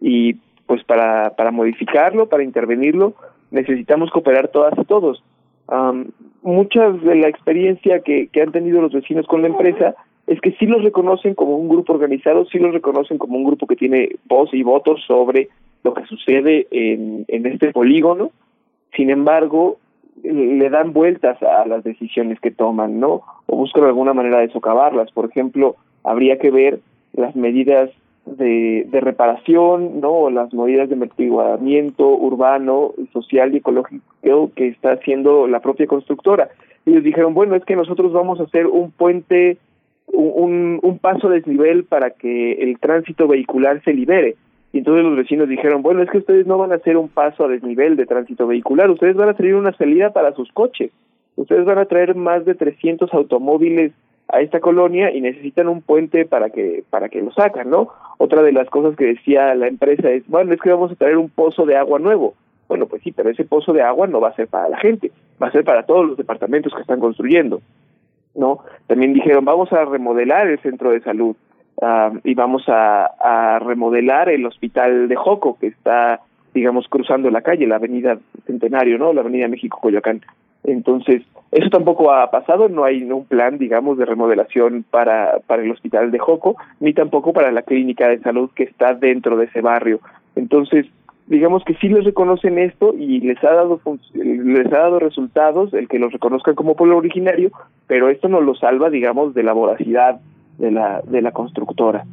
y pues para, para modificarlo, para intervenirlo, necesitamos cooperar todas y todos. Um, muchas de la experiencia que, que han tenido los vecinos con la empresa es que sí los reconocen como un grupo organizado, sí los reconocen como un grupo que tiene voz y votos sobre lo que sucede en, en este polígono, sin embargo, le dan vueltas a las decisiones que toman, ¿no? O buscan alguna manera de socavarlas. Por ejemplo, habría que ver las medidas de, de reparación, ¿no? O las medidas de amortiguamiento urbano, social y ecológico que está haciendo la propia constructora. Ellos dijeron, bueno, es que nosotros vamos a hacer un puente, un, un paso desnivel para que el tránsito vehicular se libere. Y entonces los vecinos dijeron, bueno, es que ustedes no van a hacer un paso a desnivel de tránsito vehicular, ustedes van a traer una salida para sus coches, ustedes van a traer más de 300 automóviles a esta colonia y necesitan un puente para que para que lo sacan, ¿no? Otra de las cosas que decía la empresa es, bueno, es que vamos a traer un pozo de agua nuevo. Bueno, pues sí, pero ese pozo de agua no va a ser para la gente, va a ser para todos los departamentos que están construyendo, ¿no? También dijeron, vamos a remodelar el centro de salud. Ah, y vamos a, a, remodelar el hospital de Joco, que está, digamos, cruzando la calle, la avenida Centenario, ¿no? La avenida México-Coyoacán. Entonces, eso tampoco ha pasado, no hay un plan, digamos, de remodelación para, para el hospital de Joco, ni tampoco para la clínica de salud que está dentro de ese barrio. Entonces, digamos que sí les reconocen esto y les ha dado les ha dado resultados el que los reconozcan como pueblo originario, pero esto no lo salva, digamos, de la voracidad de la, de la constructora.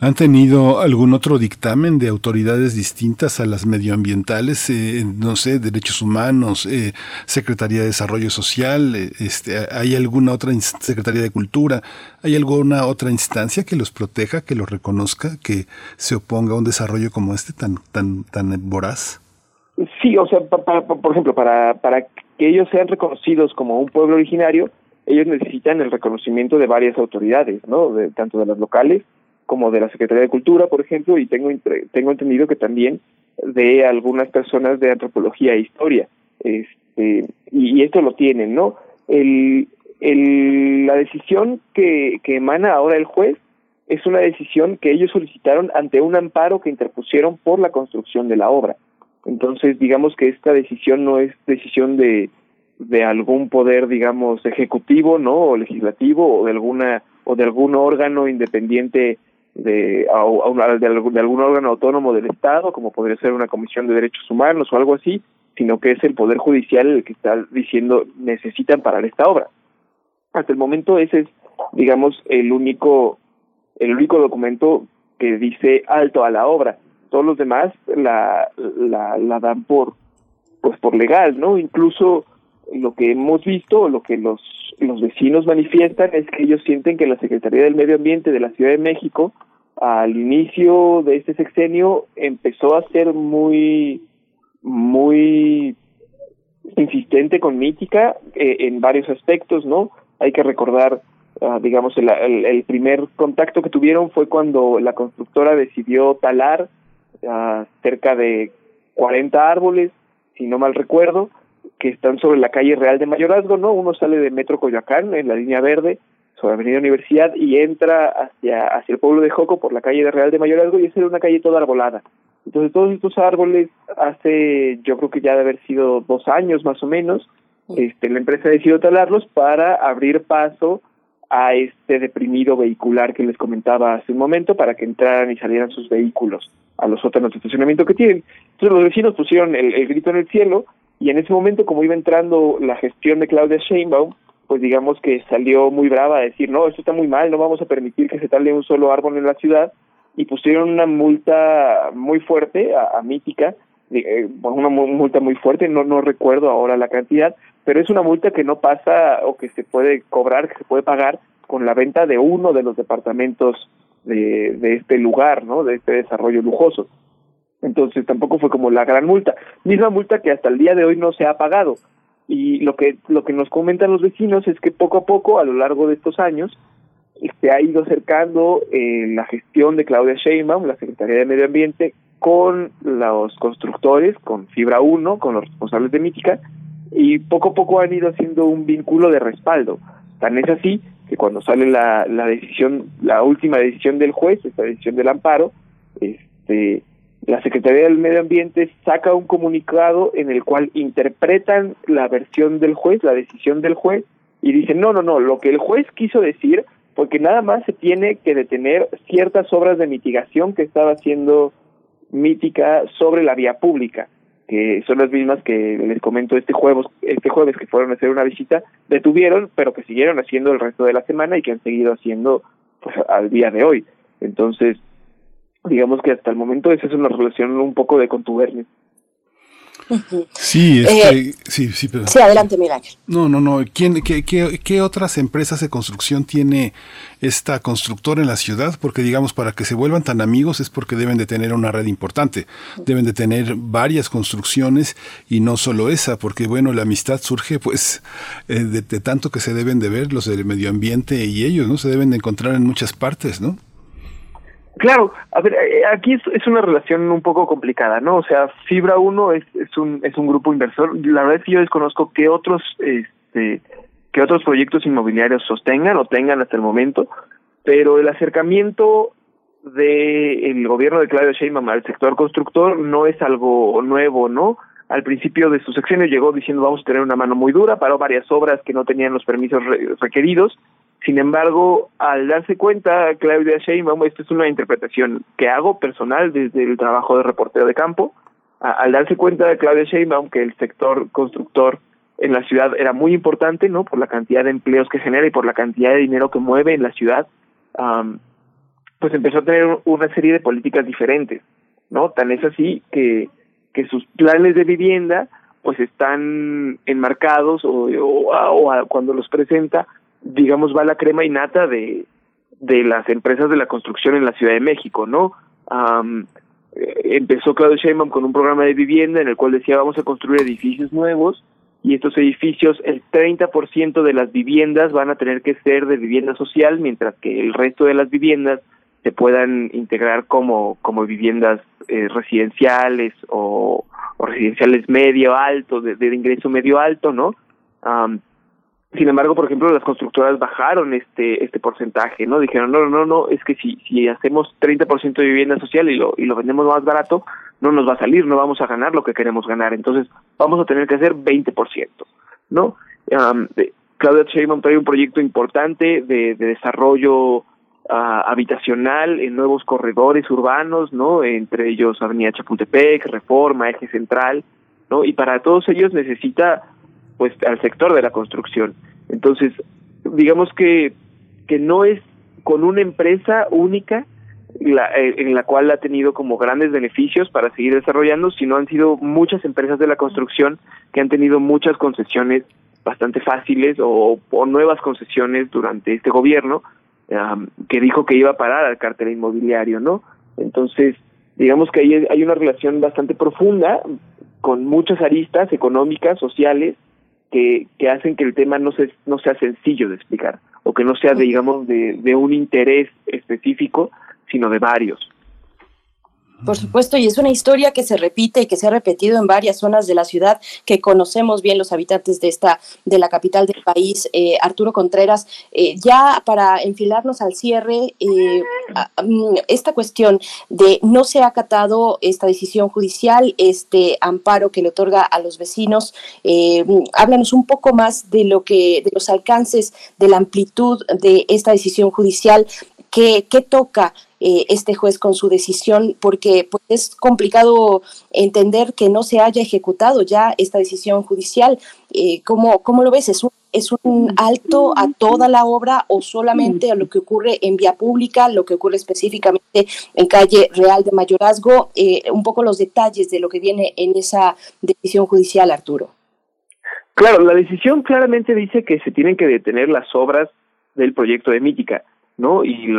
¿Han tenido algún otro dictamen de autoridades distintas a las medioambientales, eh, no sé, derechos humanos, eh, Secretaría de Desarrollo Social, eh, este, hay alguna otra Secretaría de Cultura, hay alguna otra instancia que los proteja, que los reconozca, que se oponga a un desarrollo como este tan tan tan voraz? Sí, o sea, por ejemplo, para para que ellos sean reconocidos como un pueblo originario, ellos necesitan el reconocimiento de varias autoridades, ¿no? De, tanto de las locales como de la Secretaría de Cultura, por ejemplo, y tengo tengo entendido que también de algunas personas de antropología e historia. Este, este y, esto lo tienen, ¿no? El, el, la decisión que, que emana ahora el juez es una decisión que ellos solicitaron ante un amparo que interpusieron por la construcción de la obra. Entonces, digamos que esta decisión no es decisión de, de algún poder, digamos, ejecutivo, ¿no? O legislativo o de alguna o de algún órgano independiente de, de, algún órgano autónomo del Estado, como podría ser una comisión de derechos humanos o algo así, sino que es el poder judicial el que está diciendo necesitan parar esta obra. Hasta el momento ese es, digamos, el único el único documento que dice alto a la obra. Todos los demás la, la, la dan por pues por legal, ¿no? Incluso lo que hemos visto, lo que los, los vecinos manifiestan es que ellos sienten que la Secretaría del Medio Ambiente de la Ciudad de México al inicio de este sexenio empezó a ser muy muy insistente con Mítica eh, en varios aspectos, ¿no? Hay que recordar, ah, digamos, el, el, primer contacto que tuvieron fue cuando la constructora decidió talar uh, cerca de 40 árboles, si no mal recuerdo, que están sobre la calle Real de Mayorazgo, ¿no? Uno sale de Metro Coyoacán en la línea verde sobre Avenida Universidad y entra hacia hacia el pueblo de Joco por la calle de Real de Mayorazgo y es una calle toda arbolada. Entonces todos estos árboles hace yo creo que ya de haber sido dos años más o menos, este, la empresa decidió talarlos para abrir paso a este deprimido vehicular que les comentaba hace un momento para que entraran y salieran sus vehículos a los sótanos de estacionamiento que tienen. Entonces los vecinos pusieron el, el grito en el cielo y en ese momento, como iba entrando la gestión de Claudia Sheinbaum, pues digamos que salió muy brava a decir, no, esto está muy mal, no vamos a permitir que se tale un solo árbol en la ciudad, y pusieron una multa muy fuerte a, Mítica, eh, una multa muy fuerte, no, no recuerdo ahora la cantidad, pero es una multa que no pasa o que se puede cobrar, que se puede pagar con la venta de uno de los departamentos de, de este lugar, ¿no? De este desarrollo lujoso. Entonces tampoco fue como la gran multa, misma multa que hasta el día de hoy no se ha pagado. Y lo que lo que nos comentan los vecinos es que poco a poco a lo largo de estos años se ha ido acercando eh, la gestión de Claudia Sheinbaum, la Secretaría de Medio Ambiente, con los constructores, con Fibra 1, con los responsables de Mítica, y poco a poco han ido haciendo un vínculo de respaldo. Tan es así que cuando sale la, la decisión, la última decisión del juez, esta decisión del amparo, este la Secretaría del Medio Ambiente saca un comunicado en el cual interpretan la versión del juez, la decisión del juez, y dicen, no, no, no, lo que el juez quiso decir, porque nada más se tiene que detener ciertas obras de mitigación que estaba haciendo Mítica sobre la vía pública, que son las mismas que les comento este jueves, este jueves que fueron a hacer una visita, detuvieron, pero que siguieron haciendo el resto de la semana y que han seguido haciendo pues, al día de hoy. Entonces, digamos que hasta el momento esa es una relación un poco de contubernio. Sí, este, sí, sí, pero, sí, adelante, Miguel. No, no, no. ¿Quién, qué, qué, qué, otras empresas de construcción tiene esta constructora en la ciudad? Porque, digamos, para que se vuelvan tan amigos es porque deben de tener una red importante. Deben de tener varias construcciones y no solo esa, porque, bueno, la amistad surge, pues, eh, de, de tanto que se deben de ver los del medio ambiente y ellos, ¿no? Se deben de encontrar en muchas partes, ¿no? Claro, a ver, eh, aquí es, una relación un poco complicada, ¿no? O sea, Fibra 1 es, es, un, es un grupo inversor. La verdad es que yo desconozco qué otros, este, qué otros proyectos inmobiliarios sostengan o tengan hasta el momento, pero el acercamiento del gobierno de Claudio Sheinbaum al sector constructor no es algo nuevo, ¿no? Al principio de su sexenio llegó diciendo vamos a tener una mano muy dura, paró varias obras que no tenían los permisos requeridos sin embargo, al darse cuenta, Claudia Sheinbaum, esta es una interpretación que hago personal desde el trabajo de reportero de campo, al darse cuenta de Claudia Sheinbaum que el sector constructor en la ciudad era muy importante, ¿no? Por la cantidad de empleos que genera y por la cantidad de dinero que mueve en la ciudad, pues empezó a tener una serie de políticas diferentes, ¿no? Tan es así que, que sus planes de vivienda pues están enmarcados o, o cuando los presenta digamos, va la crema innata de, de las empresas de la construcción en la Ciudad de México, ¿no? Eh, empezó Claudio Sheinbaum con un programa de vivienda en el cual decía vamos a construir edificios nuevos y estos edificios, el 30% de las viviendas van a tener que ser de vivienda social, mientras que el resto de las viviendas se puedan integrar como, como viviendas eh, residenciales o, residenciales medio alto, de, de ingreso medio alto, ¿no? Sin embargo, por ejemplo, las constructoras bajaron este este porcentaje, ¿no? Dijeron, no, no, no, es que si si hacemos 30% de vivienda social y lo y lo vendemos más barato, no nos va a salir, no vamos a ganar lo que queremos ganar, entonces vamos a tener que hacer 20%, ¿no? Um, Claudia Sheinbaum trae un proyecto importante de, de desarrollo ah, habitacional en nuevos corredores urbanos, ¿no? Entre ellos Avenida Chapultepec, Reforma, Eje Central, ¿no? Y para todos ellos necesita pues al sector de la construcción. Entonces, digamos que que no es con una empresa única eh, en la cual ha tenido como grandes beneficios para seguir desarrollando, sino han sido muchas empresas de la construcción que han tenido muchas concesiones bastante fáciles o, nuevas concesiones durante este gobierno que dijo que iba a parar al cártel inmobiliario, ¿no? Entonces, digamos que hay, hay una relación bastante profunda con muchas aristas económicas, sociales, que, que hacen que el tema no, se, no sea sencillo de explicar o que no sea, digamos, de, de un interés específico, sino de varios. Por supuesto, y es una historia que se repite y que se ha repetido en varias zonas de la ciudad que conocemos bien los habitantes de esta de la capital del país. Eh, Arturo Contreras, eh, ya para enfilarnos al cierre, eh, mm, esta cuestión de no se ha acatado esta decisión judicial, este amparo que le otorga a los vecinos, mm, háblanos un poco más de lo que de los alcances, de la amplitud de esta decisión judicial ¿Qué, toca eh, este juez con su decisión? Porque pues, es complicado entender que no se haya ejecutado ya esta decisión judicial. Eh, ¿cómo, ¿Cómo lo ves? ¿Es un, ¿Es un alto a toda la obra o solamente a lo que ocurre en vía pública, lo que ocurre específicamente en calle Real de Mayorazgo? Eh, un poco los detalles de lo que viene en esa decisión judicial, Arturo. Claro, la decisión claramente dice que se tienen que detener las obras del proyecto de Mítica. ¿No? Y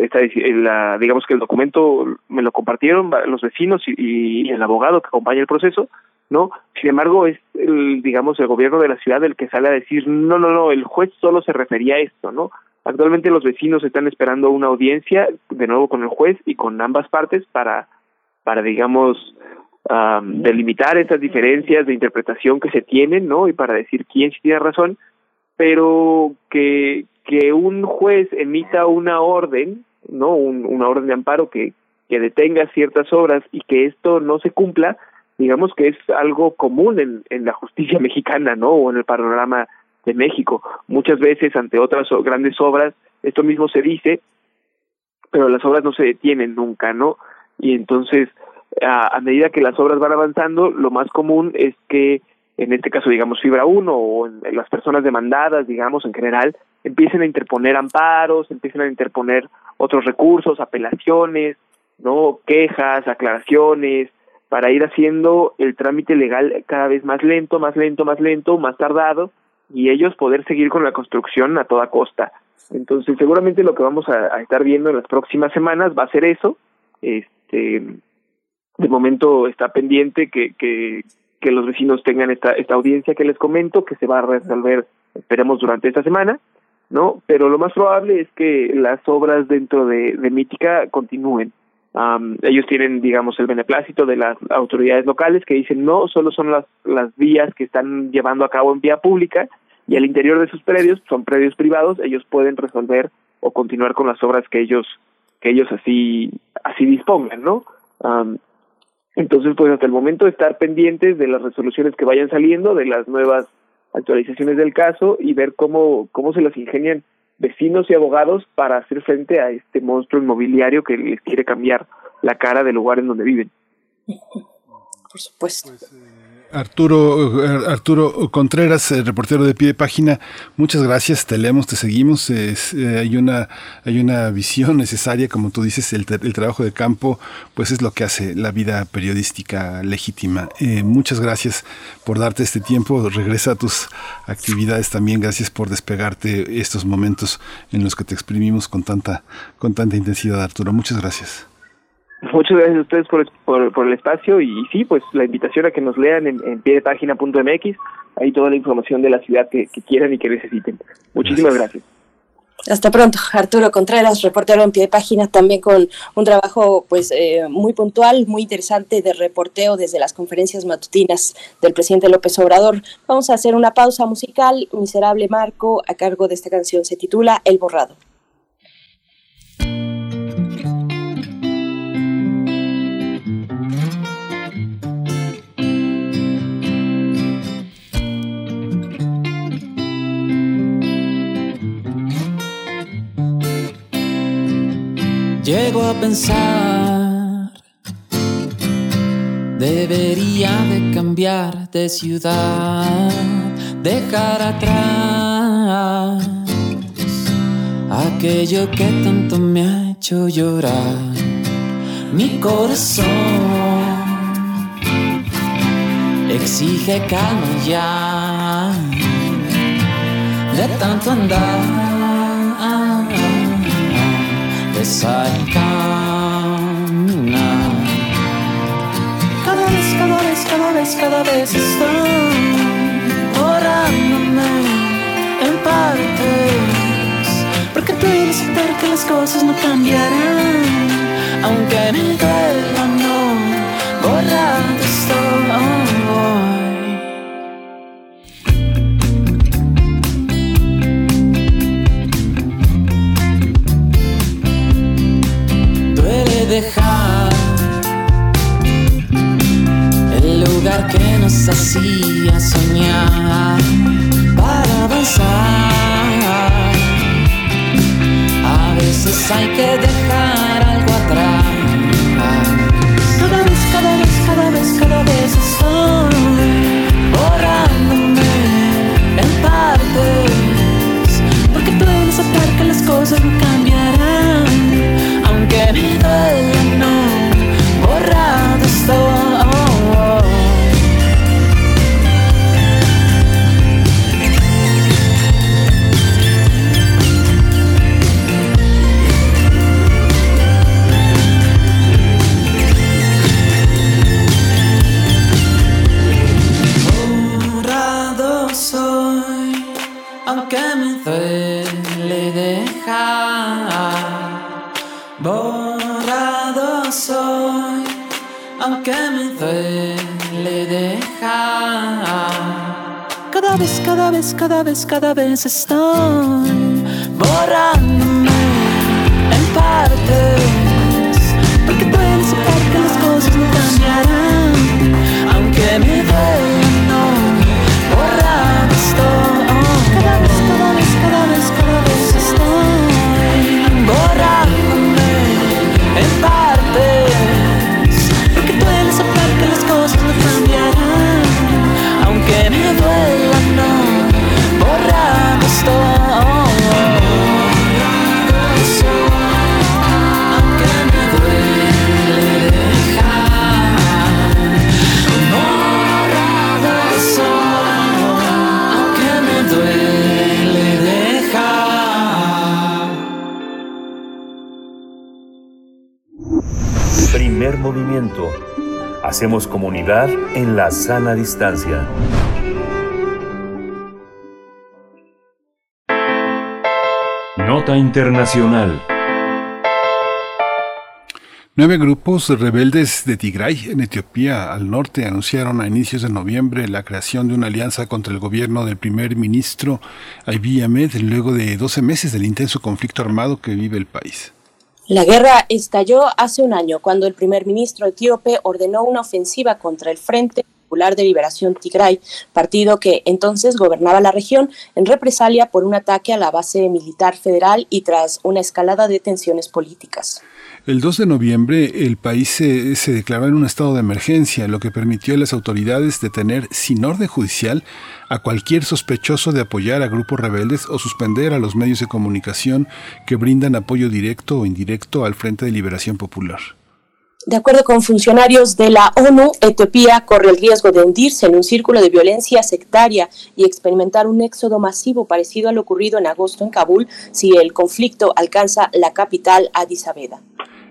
esta, la, digamos que el documento me lo compartieron los vecinos y, el abogado que acompaña el proceso, ¿no? Sin embargo, es, el, digamos, el gobierno de la ciudad el que sale a decir, no, no, no, el juez solo se refería a esto, ¿no? Actualmente los vecinos están esperando una audiencia, de nuevo con el juez y con ambas partes, para, para digamos, delimitar estas diferencias de interpretación que se tienen, ¿no? Y para decir quién sí tiene razón, pero que, que un juez emita una orden, ¿no? una orden de amparo que, que detenga ciertas obras y que esto no se cumpla, digamos que es algo común en, en la justicia mexicana, ¿no? O en el panorama de México. Muchas veces ante otras grandes obras esto mismo se dice, pero las obras no se detienen nunca, ¿no? Y entonces, a, a medida que las obras van avanzando, lo más común es que en este caso digamos Fibra 1 o las personas demandadas, digamos en general, empiecen a interponer amparos, empiecen a interponer otros recursos, apelaciones, no quejas, aclaraciones, para ir haciendo el trámite legal cada vez más lento, más lento, más lento, más tardado y ellos poder seguir con la construcción a toda costa. Entonces, seguramente lo que vamos a, a estar viendo en las próximas semanas va a ser eso. Este, de momento está pendiente que, que, que los vecinos tengan esta, esta audiencia que les comento, que se va a resolver, esperemos, durante esta semana, ¿no? Pero lo más probable es que las obras dentro de, de Mítica continúen. ellos tienen, digamos, el beneplácito de las autoridades locales que dicen no, solo son las, las vías que están llevando a cabo en vía pública y al interior de sus predios, son predios privados, ellos pueden resolver o continuar con las obras que ellos que ellos así así dispongan, ¿no? Entonces, pues hasta el momento estar pendientes de las resoluciones que vayan saliendo, de las nuevas actualizaciones del caso y ver cómo, cómo se las ingenian vecinos y abogados para hacer frente a este monstruo inmobiliario que les quiere cambiar la cara del lugar en donde viven. Por supuesto. Pues, eh, Arturo, eh, Arturo Contreras, eh, reportero de pie de página, muchas gracias, te leemos, te seguimos. Eh, hay, una, hay una visión necesaria, como tú dices, el, el, trabajo de campo, pues es lo que hace la vida periodística legítima. muchas gracias por darte este tiempo, regresa a tus actividades también, gracias por despegarte estos momentos en los que te exprimimos con tanta, con tanta intensidad, Arturo. Muchas gracias. Muchas gracias a ustedes por, por, el espacio y, sí, pues la invitación a que nos lean en, en piedepágina.mx, ahí toda la información de la ciudad que, quieran y que necesiten. Muchísimas gracias. Hasta pronto, Arturo Contreras, reportero en pie de página, también con un trabajo pues eh, muy puntual, muy interesante de reporteo desde las conferencias matutinas del presidente López Obrador. Vamos a hacer una pausa musical, Miserable Marco, a cargo de esta canción, se titula El Borrado. Llego a pensar, debería de cambiar de ciudad, dejar atrás aquello que tanto me ha hecho llorar. Mi corazón exige calma ya, de tanto andar Cada vez, cada vez, cada vez, cada vez estoy orándome en partes. Porque tú debes saber que las cosas no cambiarán, aunque me duela dejar el lugar que nos hacía soñar para avanzar. A veces hay que dejar algo atrás. Cada vez, cada vez, cada vez, cada vez estoy borrándome en partes. Porque debes saber que las cosas no cambiarán que me Cada vez, cada vez, cada vez, cada vez estoy borrándome en partes. Movimiento. Hacemos comunidad en la sana distancia. Nota Internacional. Nueve grupos rebeldes de Tigray, en Etiopía, al norte, anunciaron a inicios de noviembre la creación de una alianza contra el gobierno del primer ministro Abiy Ahmed, luego de 12 meses del intenso conflicto armado que vive el país. La guerra estalló hace un año cuando el primer ministro etíope ordenó una ofensiva contra el Frente Popular de Liberación Tigray, partido que entonces gobernaba la región, en represalia por un ataque a la base militar federal y tras una escalada de tensiones políticas. El 2 de noviembre el país se, declaró en un estado de emergencia, lo que permitió a las autoridades detener sin orden judicial a cualquier sospechoso de apoyar a grupos rebeldes o suspender a los medios de comunicación que brindan apoyo directo o indirecto al Frente de Liberación Popular. De acuerdo con funcionarios de la ONU, Etiopía corre el riesgo de hundirse en un círculo de violencia sectaria y experimentar un éxodo masivo parecido a lo ocurrido en agosto en Kabul si el conflicto alcanza la capital Addis Abeba.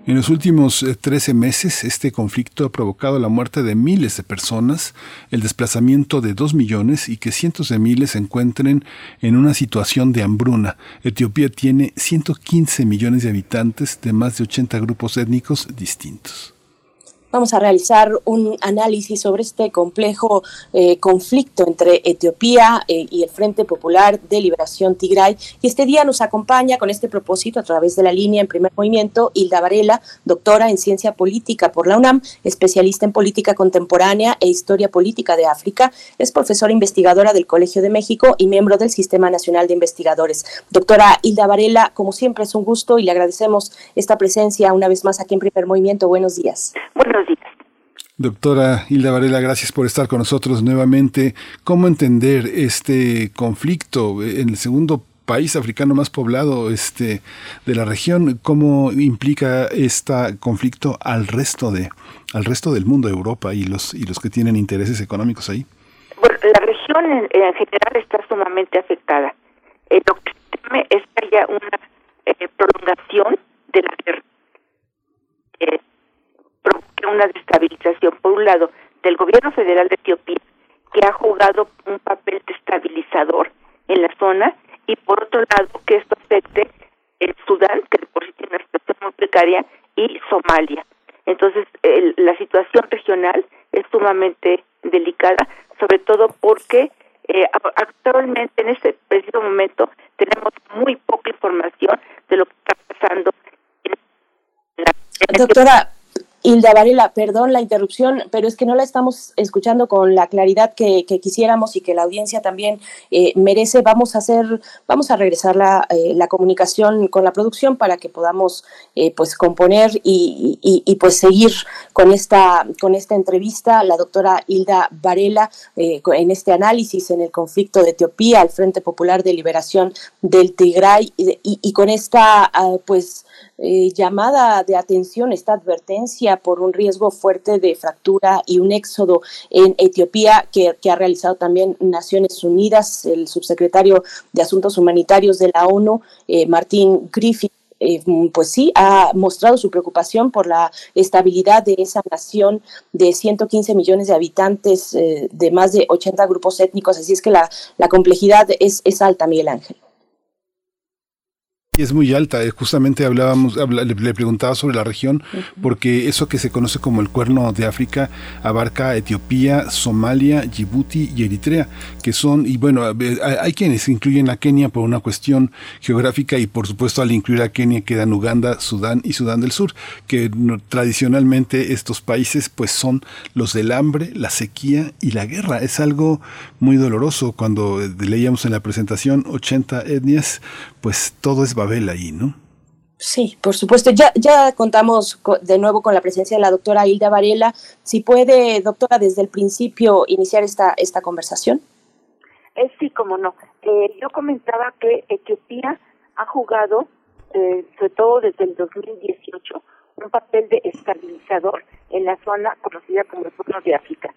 En los últimos 13 eh, meses, este conflicto ha provocado la muerte de miles de personas, el desplazamiento de dos millones y que cientos de miles se encuentren en una situación de hambruna. Etiopía tiene 115 millones de habitantes de más de 80 grupos étnicos distintos. Vamos a realizar un análisis sobre este complejo eh, conflicto entre Etiopía eh, y el Frente Popular de Liberación Tigray. Y este día nos acompaña con este propósito a través de la línea en primer movimiento Hilda Varela, doctora en ciencia política por la UNAM, especialista en política contemporánea e historia política de África. Es profesora investigadora del Colegio de México y miembro del Sistema Nacional de Investigadores. Doctora Hilda Varela, como siempre es un gusto y le agradecemos esta presencia una vez más aquí en primer movimiento. Buenos días. Doctora Hilda Varela, gracias por estar con nosotros nuevamente. ¿Cómo entender este conflicto en el segundo país africano más poblado este, de la región? ¿Cómo implica este conflicto al resto de al resto del mundo, Europa y los y los que tienen intereses económicos ahí? Bueno, la región en, general está sumamente afectada. Eh, lo que es que haya una eh, prolongación de la guerra. Eh, una destabilización, por un lado, del gobierno federal de Etiopía, que ha jugado un papel destabilizador en la zona, y por otro lado, que esto afecte el Sudán, que por sí tiene una situación muy precaria, y Somalia. Entonces, la situación regional es sumamente delicada, sobre todo porque eh, actualmente, en este preciso momento, tenemos muy poca información de lo que está pasando en la. Doctora, Hilda Varela, perdón la interrupción, pero es que no la estamos escuchando con la claridad que, quisiéramos y que la audiencia también eh, merece. Vamos a hacer, vamos a regresar la, eh, la comunicación con la producción para que podamos eh, pues componer y, y, pues seguir con esta, con esta entrevista. La doctora Hilda Varela en este análisis en el conflicto de Etiopía, al Frente Popular de Liberación del Tigray y, y con esta ah, pues eh, llamada de atención, esta advertencia por un riesgo fuerte de fractura y un éxodo en Etiopía que, ha realizado también Naciones Unidas, el subsecretario de Asuntos Humanitarios de la ONU, eh, Martín Griffith. Eh, pues sí, ha mostrado su preocupación por la estabilidad de esa nación de 115 millones de habitantes, de más de 80 grupos étnicos, así es que la, la complejidad es, es alta, Miguel Ángel. Y es muy alta. Eh, justamente hablábamos, le, preguntaba sobre la región, porque eso que se conoce como el cuerno de África abarca Etiopía, Somalia, Djibouti y Eritrea, que son, y bueno, hay, quienes incluyen a Kenia por una cuestión geográfica y por supuesto al incluir a Kenia quedan Uganda, Sudán y Sudán del Sur, que tradicionalmente estos países pues son los del hambre, la sequía y la guerra. Es algo muy doloroso cuando eh, leíamos en la presentación 80 etnias, pues todo es Babel ahí, ¿no? Sí, por supuesto. Ya, ya contamos de nuevo con la presencia de la doctora Hilda Varela. Si puede, doctora, desde el principio iniciar esta, esta conversación. Eh, sí, como no. Eh, yo comentaba que Etiopía ha jugado, eh, sobre todo desde el 2018, un papel de estabilizador en la zona conocida como el Cuerno de África.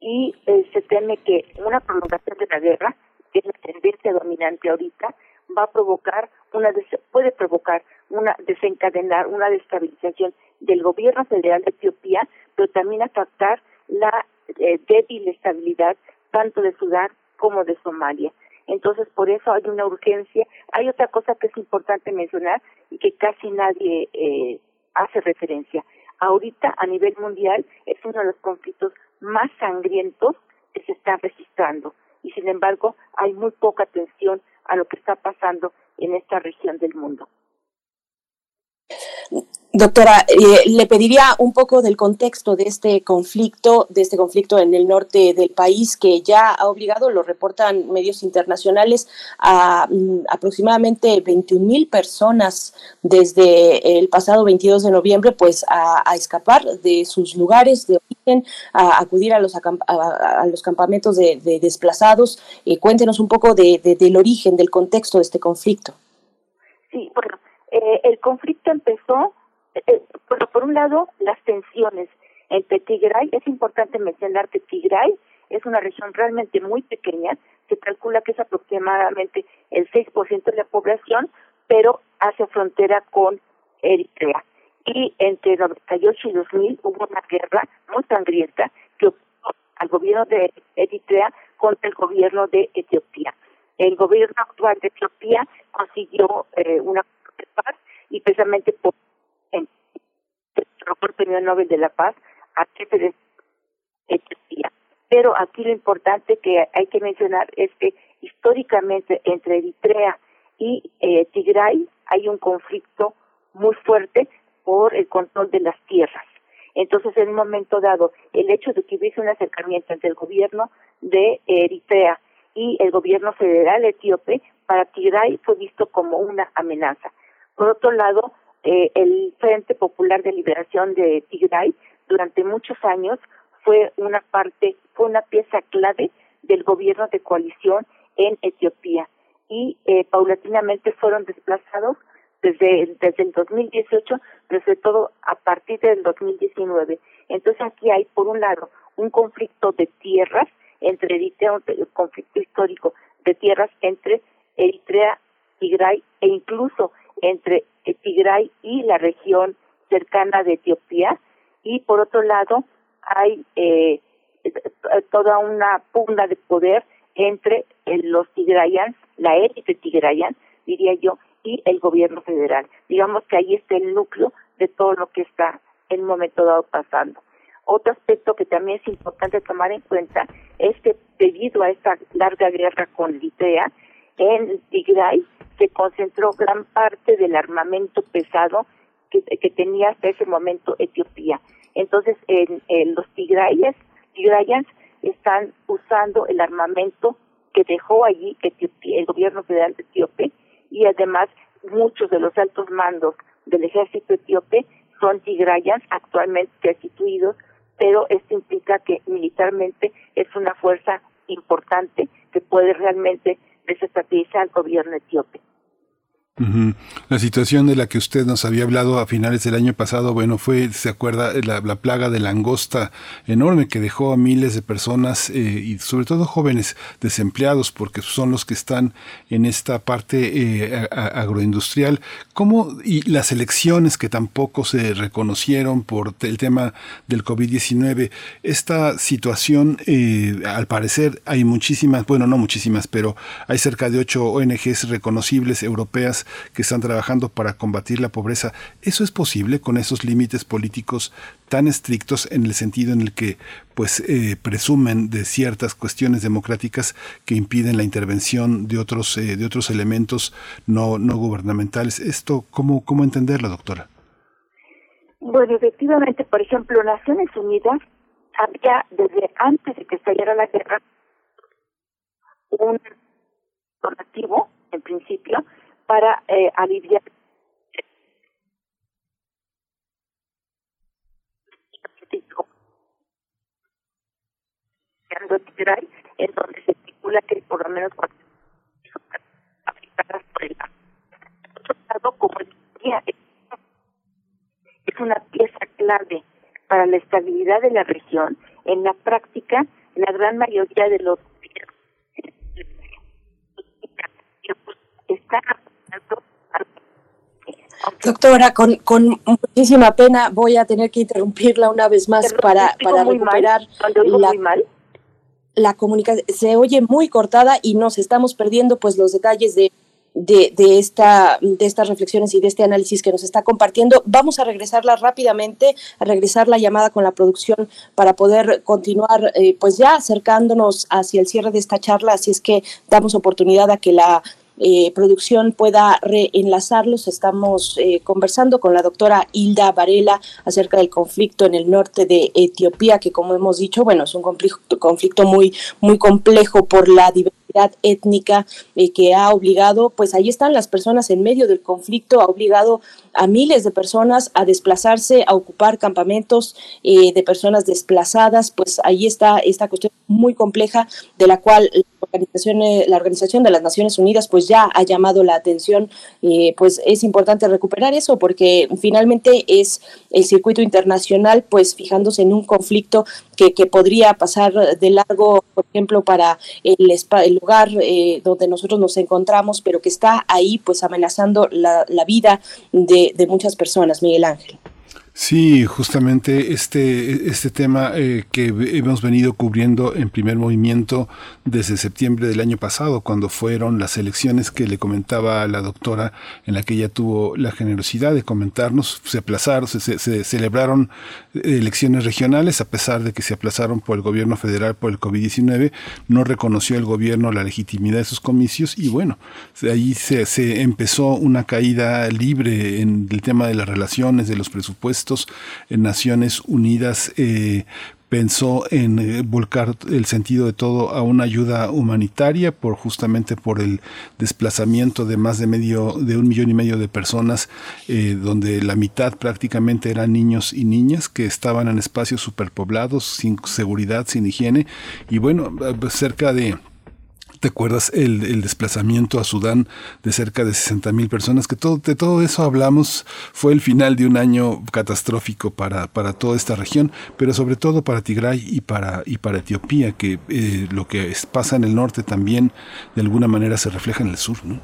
Y eh, se teme que una prolongación de la guerra, que es la tendencia dominante ahorita, va a provocar una puede provocar una desencadenar una destabilización del gobierno federal de Etiopía, pero también afectar la eh, débil estabilidad tanto de Sudán como de Somalia. Entonces, por eso hay una urgencia. Hay otra cosa que es importante mencionar y que casi nadie eh, hace referencia. Ahorita, a nivel mundial, es uno de los conflictos más sangrientos que se están registrando. Y sin embargo, hay muy poca atención a lo que está pasando en esta región del mundo. Doctora, eh, le pediría un poco del contexto de este conflicto, de este conflicto en el norte del país que ya ha obligado, lo reportan medios internacionales, a mm, aproximadamente 21 mil personas desde el pasado 22 de noviembre, pues a, escapar de sus lugares de a acudir a los, a, los campamentos de, desplazados. Eh, cuéntenos un poco de, del origen, del contexto de este conflicto. Sí, bueno, eh, el conflicto empezó eh, por un lado, las tensiones entre Tigray, es importante mencionar que Tigray es una región realmente muy pequeña, se calcula que es aproximadamente el 6% de la población, pero hace frontera con Eritrea. Y entre 98 y 2000 hubo una guerra muy sangrienta que ocupó al gobierno de Eritrea contra el gobierno de Etiopía. El gobierno actual de Etiopía consiguió eh, una paz y precisamente por el premio Nobel de la Paz a jefe de Etiopía. Pero aquí lo importante que hay que mencionar es que históricamente entre Eritrea y eh, Tigray hay un conflicto muy fuerte por el control de las tierras. Entonces, en un momento dado, el hecho de que hubiese un acercamiento entre el gobierno de Eritrea y el gobierno federal etíope, para Tigray fue visto como una amenaza. Por otro lado, eh, el Frente Popular de Liberación de Tigray durante muchos años fue una parte, fue una pieza clave del gobierno de coalición en Etiopía y eh, paulatinamente fueron desplazados desde, desde el 2018, desde todo a partir del 2019. Entonces aquí hay, por un lado, un conflicto de tierras entre Eritrea, un conflicto histórico de tierras entre Eritrea, Tigray e incluso entre Tigray y la región cercana de Etiopía. Y por otro lado, hay eh, toda una pugna de poder entre los tigrayans, la élite tigrayan, diría yo, y el gobierno federal. Digamos que ahí está el núcleo de todo lo que está en un momento dado pasando. Otro aspecto que también es importante tomar en cuenta es que debido a esta larga guerra con Eritrea, en Tigray se concentró gran parte del armamento pesado que, tenía hasta ese momento Etiopía. Entonces, en, los tigrayas, tigrayans están usando el armamento que dejó allí el gobierno federal de Etíope y además muchos de los altos mandos del ejército etíope son tigrayans actualmente destituidos, pero esto implica que militarmente es una fuerza importante que puede realmente desestabilizar al gobierno etíope. La situación de la que usted nos había hablado a finales del año pasado, bueno, fue, se acuerda, la, plaga de langosta enorme que dejó a miles de personas eh, y sobre todo jóvenes desempleados porque son los que están en esta parte eh, agroindustrial. ¿Cómo, y las elecciones que tampoco se reconocieron por el tema del COVID-19? Esta situación, eh, al parecer, hay muchísimas, bueno, no muchísimas, pero hay cerca de ocho ONGs reconocibles europeas que están trabajando para combatir la pobreza. ¿Eso es posible con esos límites políticos tan estrictos en el sentido en el que pues eh, presumen de ciertas cuestiones democráticas que impiden la intervención de otros eh, de otros elementos no no gubernamentales? Esto cómo cómo entenderlo, doctora? Bueno, efectivamente, por ejemplo, Naciones Unidas había desde antes de que estallara la guerra un donativo, en principio, para eh, aliviar. En donde se estipula que por lo menos afectadas por el como es una pieza clave para la estabilidad de la región, en la práctica, la gran mayoría de los están Doctora, con, con muchísima pena voy a tener que interrumpirla una vez más para, para recuperar la, la comunicación. Se oye muy cortada y nos estamos perdiendo pues los detalles de, de, de, esta, de estas reflexiones y de este análisis que nos está compartiendo. Vamos a regresarla rápidamente, a regresar la llamada con la producción para poder continuar eh, pues ya acercándonos hacia el cierre de esta charla, así es que damos oportunidad a que la eh, producción pueda reenlazarlos. Estamos eh, conversando con la doctora Hilda Varela acerca del conflicto en el norte de Etiopía, que como hemos dicho, bueno, es un conflicto, muy, muy complejo por la diversidad étnica eh, que ha obligado, pues ahí están las personas en medio del conflicto, ha obligado a miles de personas a desplazarse, a ocupar campamentos eh, de personas desplazadas, pues ahí está esta cuestión muy compleja de la cual la organización, eh, la organización de las Naciones Unidas pues ya ha llamado la atención, pues es importante recuperar eso porque finalmente es el circuito internacional pues fijándose en un conflicto que, que podría pasar de largo, por ejemplo, para el, el lugar eh, donde nosotros nos encontramos, pero que está ahí pues amenazando la vida de, de muchas personas, Miguel Ángel. Sí, justamente este, este tema eh, que hemos venido cubriendo en primer movimiento desde septiembre del año pasado, cuando fueron las elecciones que le comentaba la doctora, en la que ella tuvo la generosidad de comentarnos, se aplazaron, se, se celebraron elecciones regionales, a pesar de que se aplazaron por el gobierno federal por el COVID-19, no reconoció el gobierno la legitimidad de sus comicios y bueno, ahí se, se empezó una caída libre en el tema de las relaciones, de los presupuestos, en Naciones Unidas eh, pensó en eh, volcar el sentido de todo a una ayuda humanitaria por justamente por el desplazamiento de más de medio de un millón y medio de personas eh, donde la mitad prácticamente eran niños y niñas que estaban en espacios superpoblados sin seguridad sin higiene. Y bueno cerca de ¿Te acuerdas el, desplazamiento a Sudán de cerca de 60 mil personas? Que todo, de todo eso hablamos. Fue el final de un año catastrófico para, para toda esta región, pero sobre todo para Tigray y para, y para Etiopía, que eh, lo que pasa en el norte también de alguna manera se refleja en el sur, ¿no?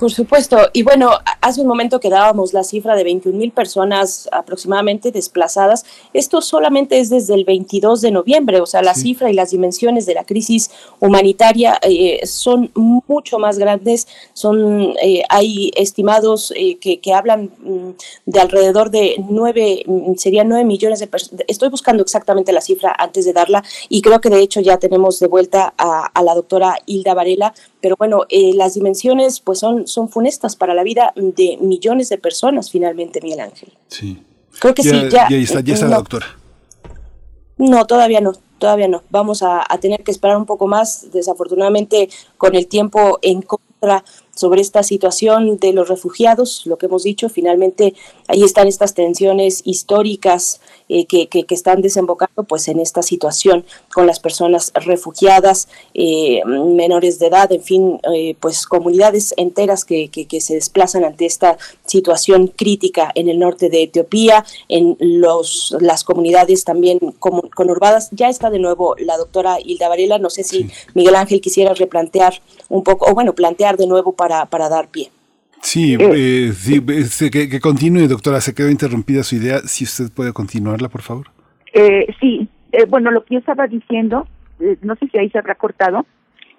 Por supuesto. Y bueno, hace un momento que dábamos la cifra de 21 mil personas aproximadamente desplazadas. Esto solamente es desde el 22 de noviembre. O sea, la cifra y las dimensiones de la crisis humanitaria eh, son mucho más grandes. Son, eh, hay estimados eh, que, que, hablan mm, de alrededor de 9, mm, serían 9 millones de personas. Estoy buscando exactamente la cifra antes de darla y creo que de hecho ya tenemos de vuelta a, a la doctora Hilda Varela. Pero bueno, las dimensiones pues son son funestas para la vida de millones de personas finalmente, Miguel Ángel. Sí. Creo que sí, ya. Ya está, ya está la doctora. No, todavía no, todavía no. Vamos a, a, tener que esperar un poco más. Desafortunadamente, con el tiempo en contra sobre esta situación de los refugiados, lo que hemos dicho, finalmente ahí están estas tensiones históricas eh, que, que, están desembocando pues en esta situación con las personas refugiadas, eh, menores de edad, en fin, eh, pues comunidades enteras que, que, se desplazan ante esta situación crítica en el norte de Etiopía, en los, las comunidades también conurbadas. Ya está de nuevo la doctora Hilda Varela, no sé si Miguel Ángel quisiera replantear un poco, o bueno, plantear de nuevo para, para dar pie. Sí, eh, sí que, que, continúe, doctora. Se quedó interrumpida su idea. Si usted puede continuarla, por favor. Eh, sí, eh, bueno, lo que yo estaba diciendo, eh, no sé si ahí se habrá cortado,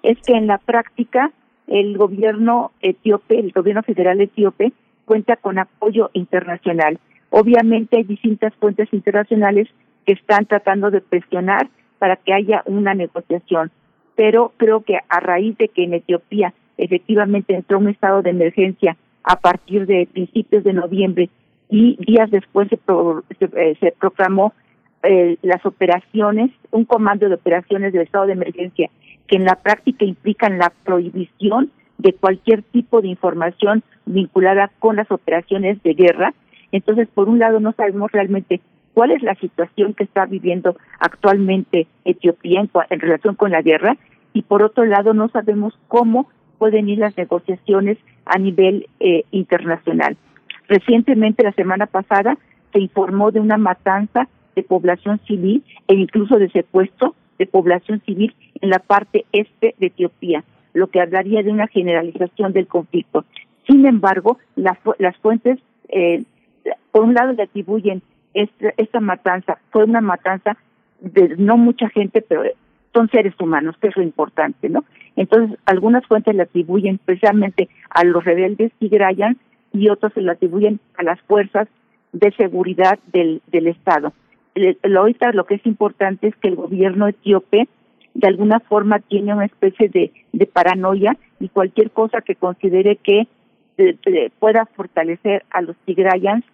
es que en la práctica el gobierno etíope, el gobierno federal etíope, cuenta con apoyo internacional. Obviamente hay distintas fuentes internacionales que están tratando de presionar para que haya una negociación, pero creo que a raíz de que en Etiopía efectivamente entró un estado de emergencia a partir de principios de noviembre y días después se, se, eh, proclamó eh, las operaciones, un comando de operaciones del estado de emergencia que en la práctica implican la prohibición de cualquier tipo de información vinculada con las operaciones de guerra. Entonces, por un lado, no sabemos realmente cuál es la situación que está viviendo actualmente Etiopía en, en relación con la guerra y por otro lado, no sabemos cómo pueden ir las negociaciones a nivel eh, internacional. Recientemente, la semana pasada, se informó de una matanza de población civil e incluso de secuestro de población civil en la parte este de Etiopía, lo que hablaría de una generalización del conflicto. Sin embargo, las fuentes, eh, por un lado, le atribuyen esta, esta matanza, fue una matanza de no mucha gente, pero son seres humanos, que es lo importante, ¿no? Entonces, algunas fuentes le atribuyen precisamente a los rebeldes tigrayan y otros se lo atribuyen a las fuerzas de seguridad del, del Estado. Ahorita lo que es importante es que el gobierno etíope de alguna forma tiene una especie de, de paranoia y cualquier cosa que considere que eh, eh, pueda fortalecer a los tigrayans,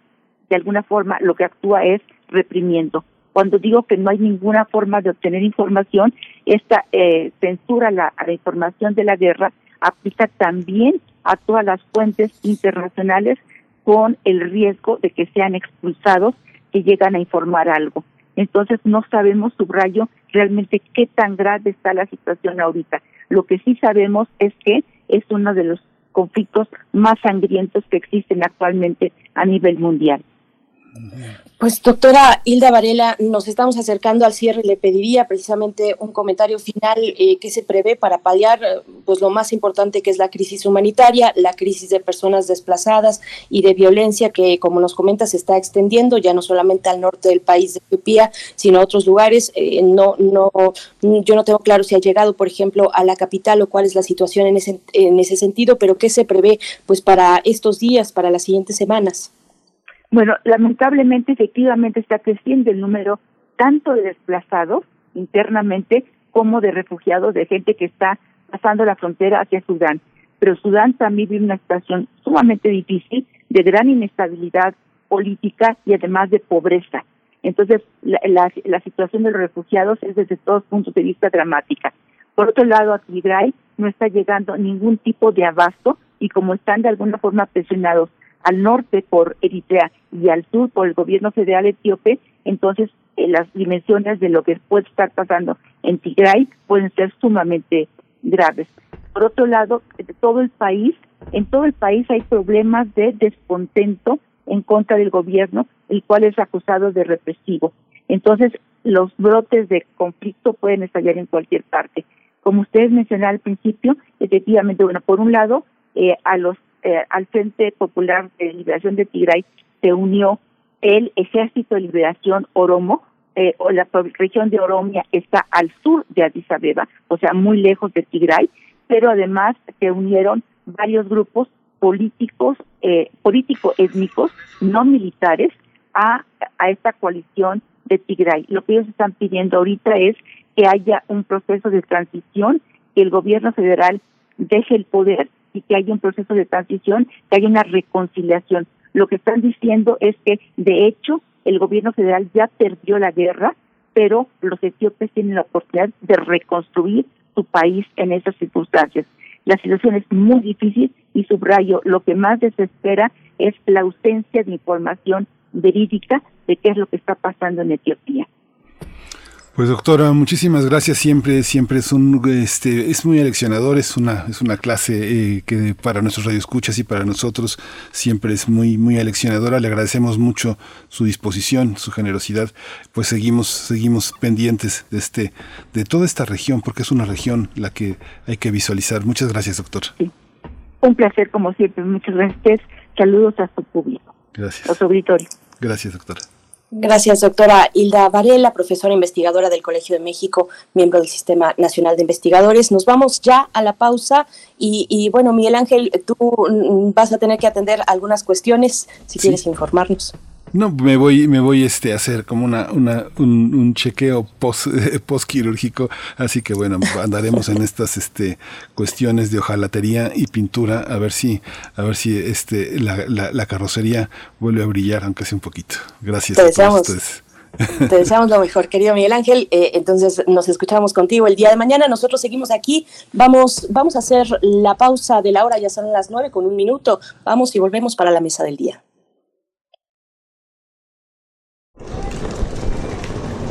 de alguna forma lo que actúa es reprimiendo. Cuando digo que no hay ninguna forma de obtener información, esta eh, censura a la, información de la guerra aplica también a todas las fuentes internacionales con el riesgo de que sean expulsados que llegan a informar algo. Entonces no sabemos, subrayo, realmente qué tan grave está la situación ahorita. Lo que sí sabemos es que es uno de los conflictos más sangrientos que existen actualmente a nivel mundial. Pues doctora Hilda Varela, nos estamos acercando al cierre. Le pediría precisamente un comentario final eh, que se prevé para paliar eh, pues lo más importante que es la crisis humanitaria, la crisis de personas desplazadas y de violencia que, como nos comenta, se está extendiendo ya no solamente al norte del país de Etiopía, sino a otros lugares. Eh, no, no, yo no tengo claro si ha llegado, por ejemplo, a la capital o cuál es la situación en ese, en ese sentido, pero qué se prevé pues para estos días, para las siguientes semanas. Bueno, lamentablemente, efectivamente está creciendo el número tanto de desplazados internamente como de refugiados, de gente que está pasando la frontera hacia Sudán. Pero Sudán también vive una situación sumamente difícil, de gran inestabilidad política y además de pobreza. Entonces, la, la, situación de los refugiados es desde todos puntos de vista dramática. Por otro lado, a Tigray no está llegando ningún tipo de abasto y como están de alguna forma presionados al norte por Eritrea y al sur por el gobierno federal etíope, entonces eh, las dimensiones de lo que puede estar pasando en Tigray pueden ser sumamente graves. Por otro lado, todo el país, en todo el país hay problemas de descontento en contra del gobierno, el cual es acusado de represivo. Entonces, los brotes de conflicto pueden estallar en cualquier parte. Como ustedes mencionaron al principio, efectivamente, bueno, por un lado, eh, a los eh, al Frente Popular de Liberación de Tigray se unió el Ejército de Liberación Oromo, eh, o la región de Oromia está al sur de Addis Abeba, o sea, muy lejos de Tigray, pero además se unieron varios grupos políticos, eh, político-étnicos, no militares, a, a esta coalición de Tigray. Lo que ellos están pidiendo ahorita es que haya un proceso de transición, que el gobierno federal deje el poder y que haya un proceso de transición, que haya una reconciliación. Lo que están diciendo es que, de hecho, el gobierno federal ya perdió la guerra, pero los etíopes tienen la oportunidad de reconstruir su país en esas circunstancias. La situación es muy difícil y subrayo, lo que más desespera es la ausencia de información verídica de qué es lo que está pasando en Etiopía. Pues doctora, muchísimas gracias. Siempre, siempre es un, este, es muy aleccionador. Es una, es una clase eh, que para nuestros radioescuchas y para nosotros siempre es muy, muy aleccionadora. Le agradecemos mucho su disposición, su generosidad. Pues seguimos, seguimos pendientes de este, de toda esta región, porque es una región la que hay que visualizar. Muchas gracias, doctor. Un placer como siempre. Muchas gracias. Saludos a su público. Gracias. A su auditorio. Gracias, doctora. Gracias, doctora Hilda Varela, profesora investigadora del Colegio de México, miembro del Sistema Nacional de Investigadores. Nos vamos ya a la pausa y, bueno, Miguel Ángel, tú vas a tener que atender algunas cuestiones si quieres informarnos. No, me voy, me voy este, a hacer como una, una, un, chequeo post, quirúrgico, así que bueno, andaremos en estas este, cuestiones de hojalatería y pintura, a ver si, a ver si este, la, la, carrocería vuelve a brillar, aunque sea un poquito. Gracias a todos ustedes. Te deseamos lo mejor, querido Miguel Ángel. Eh, entonces nos escuchamos contigo el día de mañana. Nosotros seguimos aquí. Vamos, vamos a hacer la pausa de la hora, ya son las nueve con un minuto. Vamos y volvemos para la mesa del día.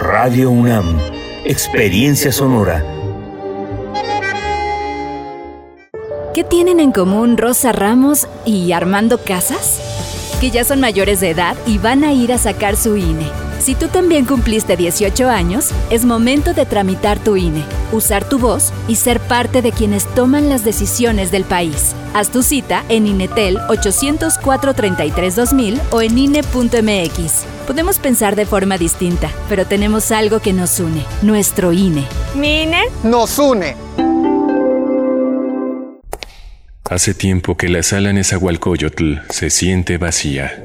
Radio UNAM Experiencia Sonora. ¿Qué tienen en común Rosa Ramos y Armando Casas? Que ya son mayores de edad y van a ir a sacar su INE. Si tú también cumpliste 18 años, es momento de tramitar tu INE, usar tu voz y ser parte de quienes toman las decisiones del país. Haz tu cita en INETEL 804 33 2000 o en INE.mx. Podemos pensar de forma distinta, pero tenemos algo que nos une, nuestro INE. ¿Mi INE? Nos une. Hace tiempo que la sala Nezahualcóyotl se siente vacía,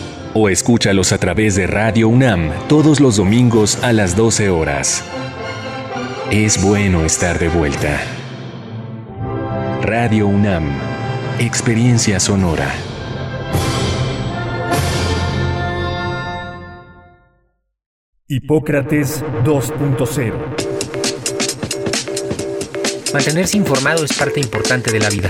o escúchalos a través de Radio UNAM todos los domingos a las 12 horas. Es bueno estar de vuelta. Radio UNAM, Experiencia Sonora. Hipócrates 2.0 Mantenerse informado es parte importante de la vida.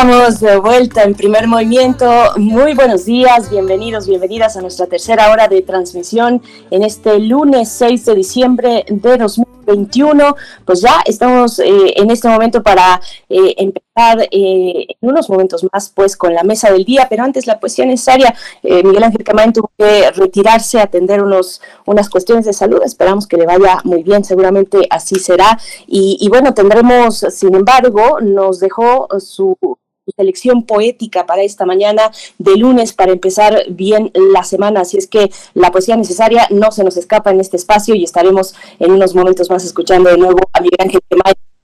Estamos de vuelta en primer movimiento. Muy buenos días, bienvenidos, bienvenidas a nuestra tercera hora de transmisión en este lunes 6 de diciembre de 2021. Pues ya estamos eh, en este momento para eh, empezar eh, en unos momentos más pues con la mesa del día, pero antes la cuestión necesaria, Miguel Ángel Camaín tuvo que retirarse atender unos, unas cuestiones de salud. Esperamos que le vaya muy bien, seguramente así será. Y bueno, tendremos, sin embargo, nos dejó su selección poética para esta mañana de lunes para empezar bien la semana. Así es que la poesía necesaria no se nos escapa en este espacio y estaremos en unos momentos más escuchando de nuevo a Miguel Ángel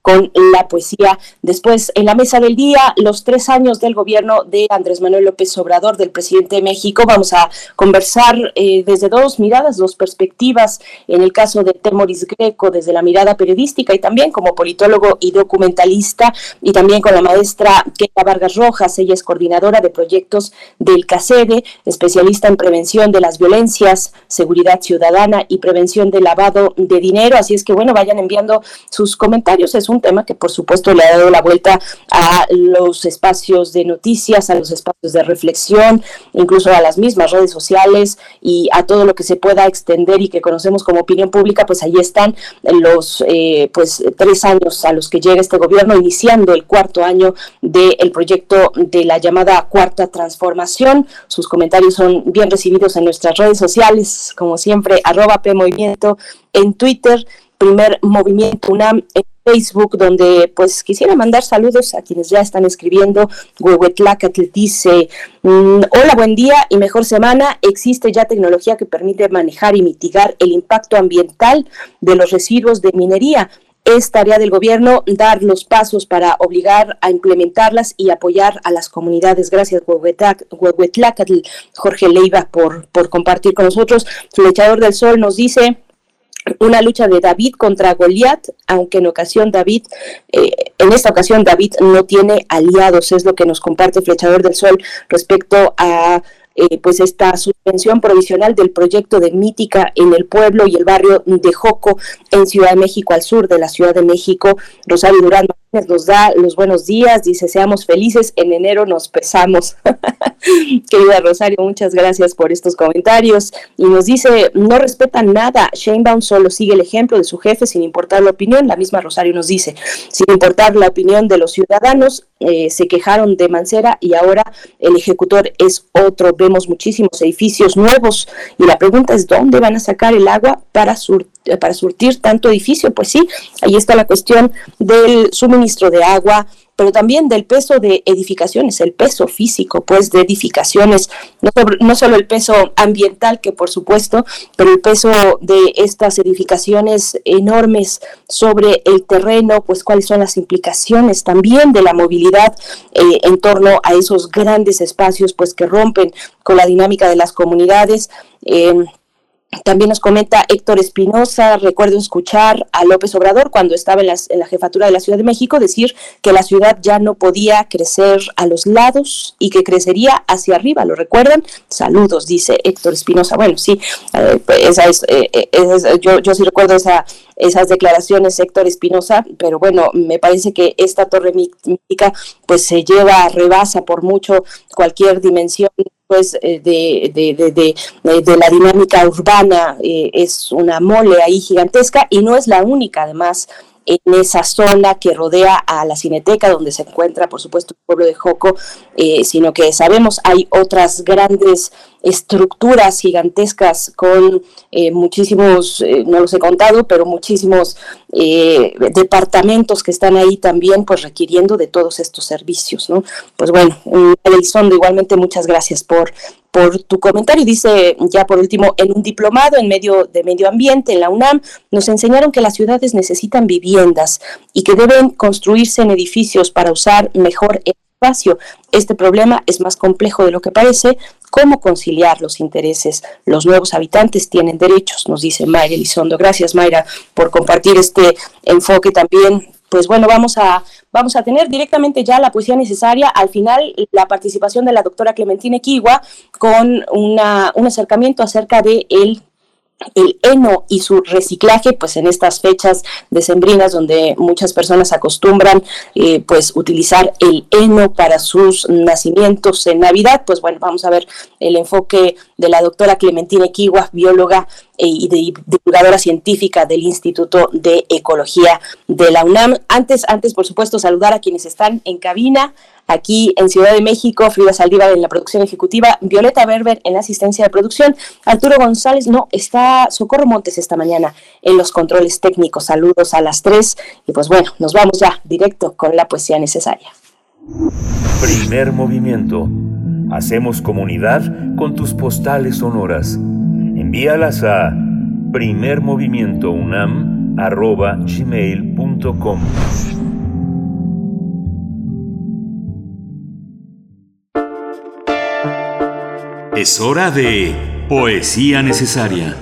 con la poesía. Después, en la mesa del día, los tres años del gobierno de Andrés Manuel López Obrador, del presidente de México. Vamos a conversar eh, desde dos miradas, dos perspectivas. En el caso de Temoris Greco, desde la mirada periodística y también como politólogo y documentalista, y también con la maestra Keita Vargas Rojas. Ella es coordinadora de proyectos del CACEDE, especialista en prevención de las violencias, seguridad ciudadana y prevención de lavado de dinero. Así es que, bueno, vayan enviando sus comentarios. Es un un tema que por supuesto le ha dado la vuelta a los espacios de noticias, a los espacios de reflexión, incluso a las mismas redes sociales y a todo lo que se pueda extender y que conocemos como opinión pública, pues ahí están los eh, pues tres años a los que llega este gobierno, iniciando el cuarto año del proyecto de la llamada cuarta transformación. Sus comentarios son bien recibidos en nuestras redes sociales, como siempre, arroba P Movimiento en Twitter, primer movimiento UNAM Facebook, donde pues quisiera mandar saludos a quienes ya están escribiendo. Huehuetlacatl dice, mm, hola, buen día y mejor semana. Existe ya tecnología que permite manejar y mitigar el impacto ambiental de los residuos de minería. Es tarea del gobierno dar los pasos para obligar a implementarlas y apoyar a las comunidades. Gracias, Huehuetlacatl, Jorge Leiva, por, por compartir con nosotros. Flechador del Sol nos dice, una lucha de David contra Goliat, aunque en ocasión David, eh, en esta ocasión David no tiene aliados, es lo que nos comparte Flechador del Sol respecto a eh, pues esta suspensión provisional del proyecto de Mítica en el pueblo y el barrio de Joco en Ciudad de México, al sur de la Ciudad de México. Rosario Durán nos da los buenos días, dice seamos felices, en enero nos pesamos. Querida Rosario, muchas gracias por estos comentarios. Y nos dice, no respetan nada, Sheinbaum solo sigue el ejemplo de su jefe sin importar la opinión. La misma Rosario nos dice, sin importar la opinión de los ciudadanos, eh, se quejaron de Mancera y ahora el ejecutor es otro. Vemos muchísimos edificios nuevos y la pregunta es, ¿dónde van a sacar el agua para, para surtir tanto edificio? Pues sí, ahí está la cuestión del suministro suministro de agua, pero también del peso de edificaciones, el peso físico, pues, de edificaciones, no, solo el peso ambiental, que por supuesto, pero el peso de estas edificaciones enormes sobre el terreno, pues, cuáles son las implicaciones también de la movilidad eh, en torno a esos grandes espacios, pues, que rompen con la dinámica de las comunidades. Eh, también nos comenta Héctor Espinosa, recuerdo escuchar a López Obrador cuando estaba en, en, la jefatura de la Ciudad de México decir que la ciudad ya no podía crecer a los lados y que crecería hacia arriba, ¿lo recuerdan? Saludos, dice Héctor Espinosa. Bueno, sí, eh, esa es, eh, eh yo, yo sí recuerdo esa, esas declaraciones Héctor Espinosa, pero bueno, me parece que esta torre mítica pues se lleva, rebasa por mucho cualquier dimensión pues de, de, de, de, de la dinámica urbana, eh, es una mole ahí gigantesca y no es la única además en esa zona que rodea a la Cineteca, donde se encuentra, por supuesto, el pueblo de Joco, eh, sino que sabemos hay otras grandes estructuras gigantescas con eh, muchísimos, eh, no los he contado, pero muchísimos departamentos que están ahí también, pues requiriendo de todos estos servicios, ¿no? Pues bueno, Elizondo, igualmente muchas gracias por por tu comentario. Dice ya por último, en un diplomado en medio de medio ambiente en la UNAM nos enseñaron que las ciudades necesitan viviendas y que deben construirse en edificios para usar mejor el espacio. Este problema es más complejo de lo que parece. ¿Cómo conciliar los intereses? Los nuevos habitantes tienen derechos, nos dice Mayra Elizondo. Gracias, Mayra, por compartir este enfoque también pues bueno, vamos a, vamos a tener directamente ya la poesía necesaria. Al final, la participación de la doctora Clementina Equigua con una, un acercamiento acerca de el el heno y su reciclaje, pues en estas fechas decembrinas donde muchas personas acostumbran eh, pues utilizar el heno para sus nacimientos en Navidad, pues bueno, vamos a ver el enfoque de la doctora Clementina Equigua, bióloga e, y divulgadora científica del Instituto de Ecología de la UNAM. Antes, antes, por supuesto, saludar a quienes están en cabina, aquí en Ciudad de México, Frida Saldívar en la producción ejecutiva, Violeta Berber en la asistencia de producción, Arturo González, no, está Socorro Montes esta mañana en los controles técnicos. Saludos a las tres y pues bueno, nos vamos ya directo con la poesía necesaria. Primer movimiento. Hacemos comunidad con tus postales sonoras. Envíalas a primermovimientounam.gmail.com Es hora de Poesía Necesaria.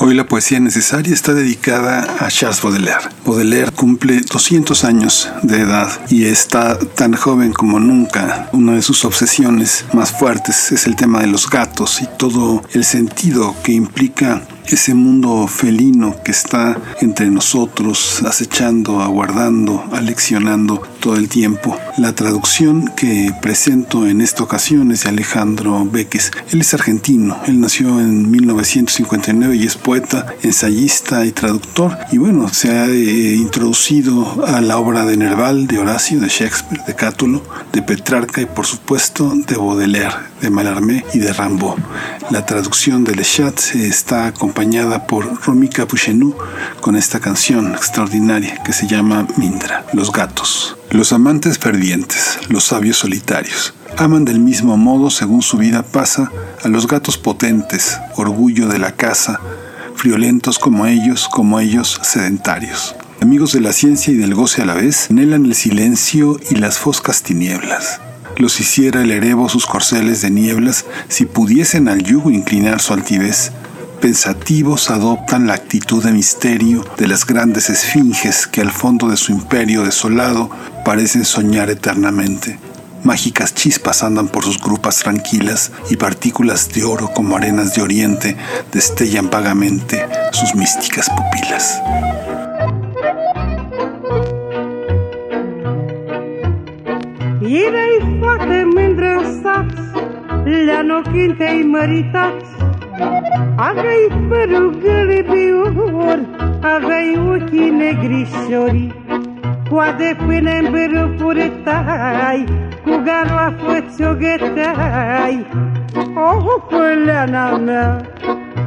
Hoy la poesía necesaria está dedicada a Charles Baudelaire. Baudelaire cumple 200 años de edad y está tan joven como nunca. Una de sus obsesiones más fuertes es el tema de los gatos y todo el sentido que implica ese mundo felino que está entre nosotros, acechando, aguardando, aleccionando todo el tiempo. La traducción que presento en esta ocasión es de Alejandro Beques. Él es argentino, él nació en 1959 y es poeta, ensayista y traductor. Y bueno, se ha eh, introducido a la obra de Nerval, de Horacio, de Shakespeare, de Cátulo, de Petrarca y por supuesto de Baudelaire de Mallarmé y de La traducción de Le Chat está acompañada por Romika Puchenou con esta canción extraordinaria que se llama Mindra, Los gatos. Los amantes fervientes, los sabios solitarios, aman del mismo modo según su vida pasa a los gatos potentes, orgullo de la casa, friolentos como ellos, como ellos sedentarios. Amigos de la ciencia y del goce a la vez, anhelan el silencio y las foscas tinieblas los hiciera el erebo sus corceles de nieblas, si pudiesen al yugo inclinar su altivez. Pensativos adoptan la actitud de misterio de las grandes esfinges que al fondo de su imperio desolado parecen soñar eternamente. Mágicas chispas andan por sus grupas tranquilas y partículas de oro como arenas de oriente destellan vagamente sus místicas pupilas. Erei foarte mândră în sat Le-an ochintei măritați Aveai părul gălebior Aveai ochii negrișori. Coade până în bărul purătai Cu galoafă ți-o găteai Oh, Leana mea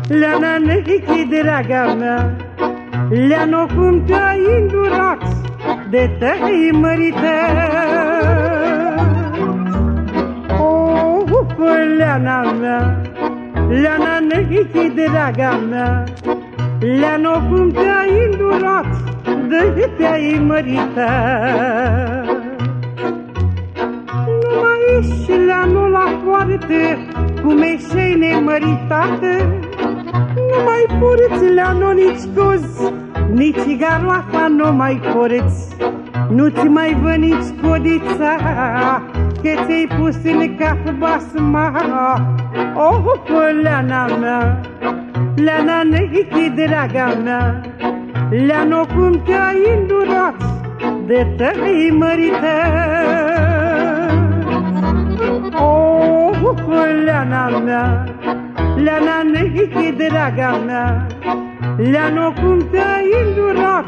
Leana nechi, draga mea Leano cum te-ai îndurat de te-ai O, Leana mea, Leana nehichi draga mea, Leano cum te-ai îndurat de te-ai măritat. Numai ești leanul la poartă, cum ești nemăritată, nu mai purți la nu nici cuz, nici garlafa nu mai purți. Nu-ți mai vă nici codița, că ți-ai pus în cap basma. Oh, leana mea, leana nehichi, draga mea, leano cum te-ai îndurat de te-ai măritat. Oh, leana mea, Leana nehichi, draga mea Leano cum te-ai îndurat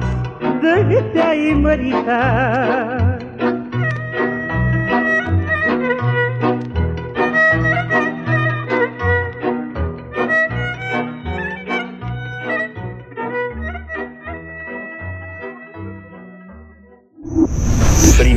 De te-ai măritat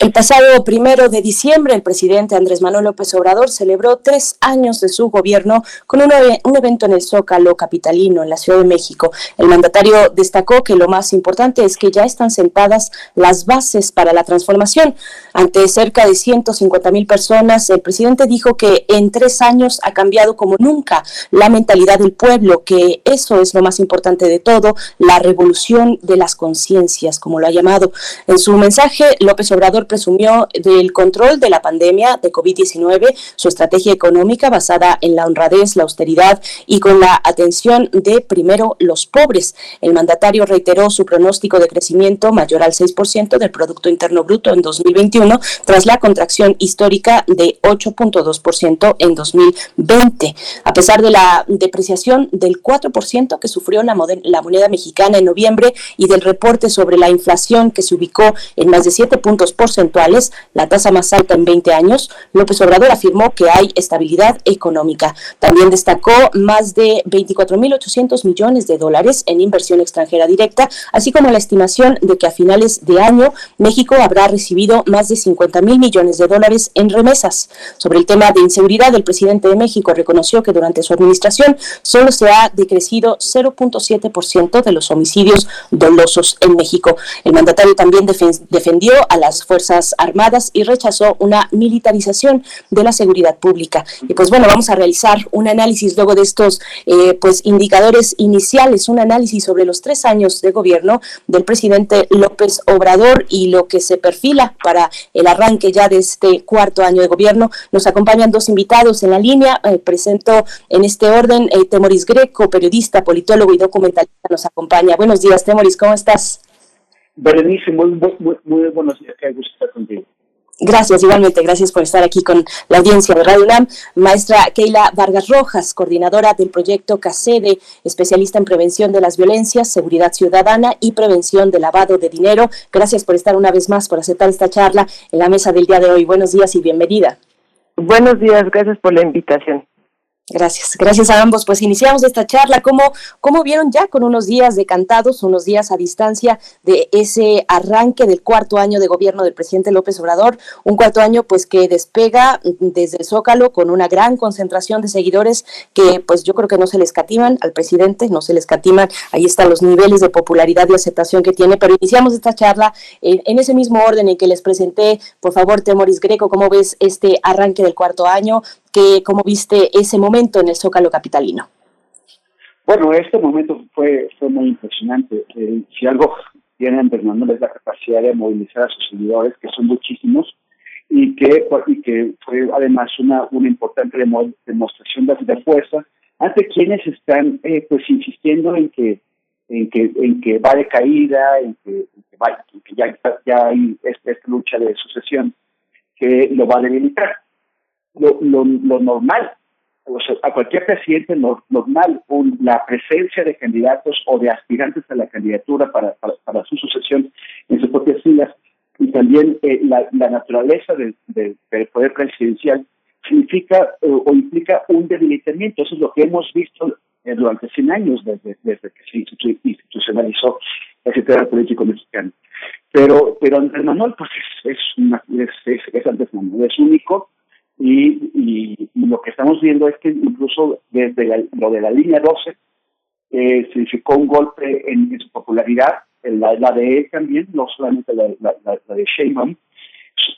El pasado primero de diciembre, el presidente Andrés Manuel López Obrador celebró tres años de su gobierno con un, evento en el Zócalo capitalino, en la Ciudad de México. El mandatario destacó que lo más importante es que ya están sentadas las bases para la transformación. Ante cerca de 150 mil personas, el presidente dijo que en tres años ha cambiado como nunca la mentalidad del pueblo, que eso es lo más importante de todo, la revolución de las conciencias, como lo ha llamado. En su mensaje, López Obrador presumió del control de la pandemia de COVID-19, su estrategia económica basada en la honradez, la austeridad y con la atención de primero los pobres. El mandatario reiteró su pronóstico de crecimiento mayor al 6% del Producto Interno Bruto en 2021 tras la contracción histórica de 8.2% en 2020. A pesar de la depreciación del 4% que sufrió la, moneda mexicana en noviembre y del reporte sobre la inflación que se ubicó en más de 7 puntos porcentuales, la tasa más alta en 20 años, López Obrador afirmó que hay estabilidad económica. También destacó más de 24.800 millones de dólares en inversión extranjera directa, así como la estimación de que a finales de año México habrá recibido más de 50 mil millones de dólares en remesas. Sobre el tema de inseguridad, el presidente de México reconoció que durante su administración solo se ha decrecido 0.7% de los homicidios dolosos en México. El mandatario también defendió a las fuerzas Armadas y rechazó una militarización de la seguridad pública. Y pues bueno, vamos a realizar un análisis luego de estos eh, pues indicadores iniciales, un análisis sobre los tres años de gobierno del presidente López Obrador y lo que se perfila para el arranque ya de este cuarto año de gobierno. Nos acompañan dos invitados en la línea. Eh, presento en este orden eh, Temoris Greco, periodista, politólogo y documentalista, nos acompaña. Buenos días, Temoris, ¿cómo estás? Berenice, muy, muy, muy buenos días, qué gusto estar contigo. Gracias, igualmente, gracias por estar aquí con la audiencia de Radio UNAM. Maestra Keila Vargas Rojas, coordinadora del proyecto CACEDE, especialista en prevención de las violencias, seguridad ciudadana y prevención de lavado de dinero. Gracias por estar una vez más, por aceptar esta charla en la mesa del día de hoy. Buenos días y bienvenida. Buenos días, gracias por la invitación. Gracias, gracias a ambos. Pues iniciamos esta charla. ¿Cómo, ¿Cómo vieron ya con unos días de cantados, unos días a distancia de ese arranque del cuarto año de gobierno del presidente López Obrador? Un cuarto año pues que despega desde el Zócalo con una gran concentración de seguidores que pues yo creo que no se le escatiman al presidente, no se le escatiman. Ahí están los niveles de popularidad y aceptación que tiene. Pero iniciamos esta charla en, en ese mismo orden en que les presenté. Por favor, Temoris Greco, ¿cómo ves este arranque del cuarto año? Que, ¿Cómo viste ese momento en el Zócalo Capitalino? Bueno, este momento fue, fue muy impresionante. Eh, si algo tiene Andrés Manuel es la capacidad de movilizar a sus seguidores, que son muchísimos, y que, y que fue además una, una importante demostración de, fuerza ante quienes están eh, pues insistiendo en que en que en que va de caída, en que, va, que ya, ya hay esta, esta lucha de sucesión que lo va a debilitar lo, lo, normal a cualquier presidente normal la presencia de candidatos o de aspirantes a la candidatura para, para, su sucesión en sus propias filas y también eh, la, naturaleza del, poder presidencial significa eh, o implica un debilitamiento. Eso es lo que hemos visto eh, durante 100 años desde, desde que se institucionalizó el sistema político mexicano. Pero, pero Andrés Manuel, pues es, es, una, es, es, es Andrés Manuel, es único y, y, lo que estamos viendo es que incluso desde lo de la línea 12 eh, significó un golpe en, su popularidad, la, la, de él también, no solamente la, la, de Sheinbaum,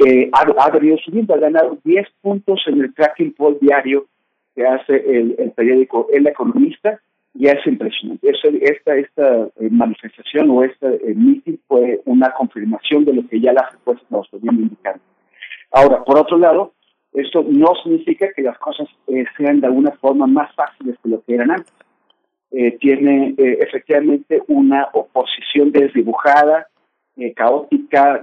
eh, ha, venido subiendo, ha ganado 10 puntos en el tracking poll diario que hace el, el periódico El Economista, y es impresionante. esta esta eh, manifestación o este eh, meeting fue una confirmación de lo que ya las respuestas nos venían indicando. Ahora, por otro lado, esto no significa que las cosas eh, sean de alguna forma más fáciles que lo que eran antes. Eh, tiene eh, efectivamente una oposición desdibujada, caótica,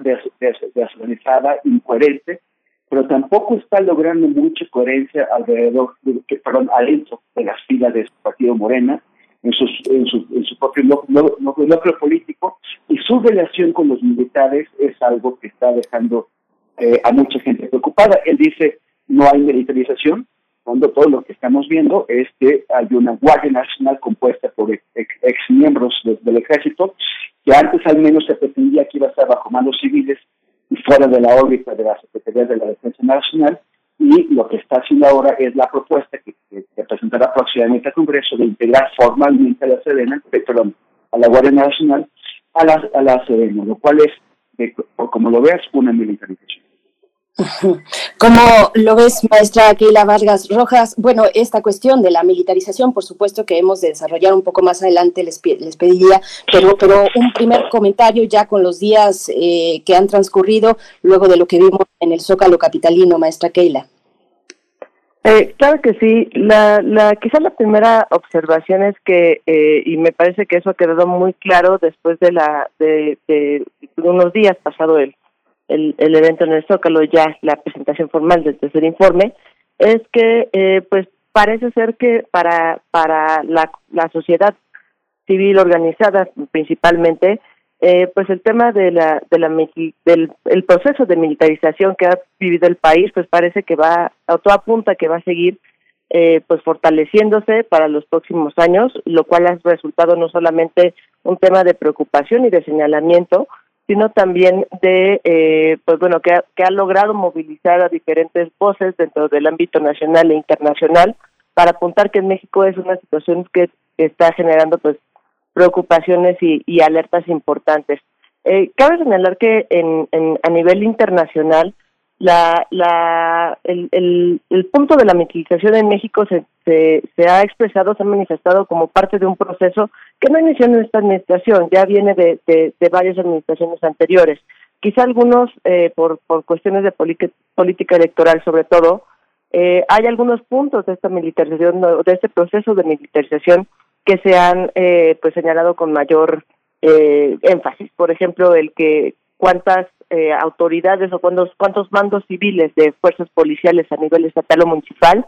desorganizada, incoherente, pero tampoco está logrando mucha coherencia alrededor, de, que, perdón, adentro de las filas de su partido Morena, en, sus, en, su, en su propio núcleo político, y su relación con los militares es algo que está dejando eh, a mucha gente preocupada. Él dice, no hay militarización, cuando todo lo que estamos viendo es que hay una Guardia Nacional compuesta por ex, miembros del ejército, que antes al menos se pretendía que iba a estar bajo manos civiles y fuera de la órbita de la Secretaría de la Defensa Nacional, y lo que está haciendo ahora es la propuesta que, presentará próximamente al Congreso de integrar formalmente a la Sedena, perdón, a la Guardia Nacional, a la, a la Sedena, lo cual es, como lo veas, una militarización. ¿Cómo lo ves, maestra Keila Vargas Rojas? Bueno, esta cuestión de la militarización, por supuesto que hemos de desarrollar un poco más adelante, les, les pediría, pero, pero un primer comentario ya con los días eh, que han transcurrido luego de lo que vimos en el Zócalo Capitalino, maestra Keila. Eh, claro que sí. La, la, quizá la primera observación es que, eh, y me parece que eso ha quedado muy claro después de la de, de unos días pasado el el, el evento en el Zócalo, ya la presentación formal del tercer informe, es que eh, pues parece ser que para, para la, la sociedad civil organizada principalmente, eh, pues el tema de la, de la del el proceso de militarización que ha vivido el país, pues parece que va, a toda punta que va a seguir eh, pues fortaleciéndose para los próximos años, lo cual ha resultado no solamente un tema de preocupación y de señalamiento, sino también de, eh, pues bueno, que ha, que ha logrado movilizar a diferentes voces dentro del ámbito nacional e internacional para apuntar que en México es una situación que está generando pues preocupaciones y, y alertas importantes. Eh, cabe señalar que en, en, a nivel internacional la, la, el, el, el punto de la militarización en México se, se, se, ha expresado, se ha manifestado como parte de un proceso que no inició en esta administración, ya viene de, de, de varias administraciones anteriores. Quizá algunos, eh, por, por cuestiones de política electoral sobre todo, eh, hay algunos puntos de esta militarización, de este proceso de militarización que se han eh, pues señalado con mayor eh, énfasis. Por ejemplo, el que cuántas eh, autoridades o cuántos, cuántos mandos civiles de fuerzas policiales a nivel estatal o municipal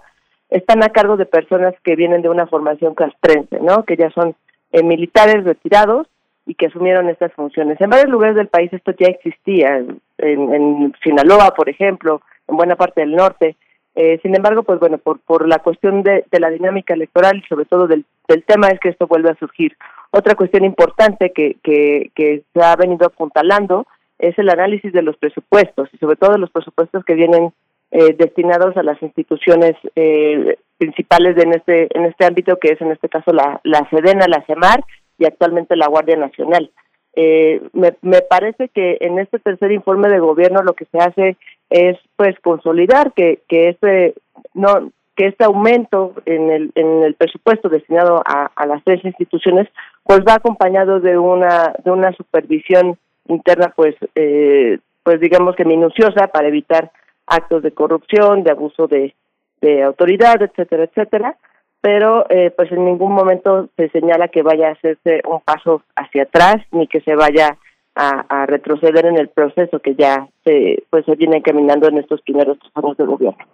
están a cargo de personas que vienen de una formación castrense, ¿no? Que ya son eh, militares retirados y que asumieron estas funciones. En varios lugares del país esto ya existía, en, en, Sinaloa, por ejemplo, en buena parte del norte. Eh, sin embargo, pues bueno, por, por la cuestión de, la dinámica electoral y sobre todo del, del tema es que esto vuelve a surgir. Otra cuestión importante que, que, que se ha venido apuntalando es el análisis de los presupuestos y sobre todo de los presupuestos que vienen eh, destinados a las instituciones eh, principales de en este en este ámbito que es en este caso la, la Sedena, la CEMAR y actualmente la Guardia Nacional. Eh, me, me parece que en este tercer informe de gobierno lo que se hace es pues consolidar que que este no que este aumento en el en el presupuesto destinado a, a las tres instituciones pues va acompañado de una de una supervisión interna pues eh, pues digamos que minuciosa para evitar actos de corrupción, de abuso de, autoridad, etcétera, etcétera, pero eh, pues en ningún momento se señala que vaya a hacerse un paso hacia atrás ni que se vaya a, retroceder en el proceso que ya se pues se viene caminando en estos primeros años de gobierno.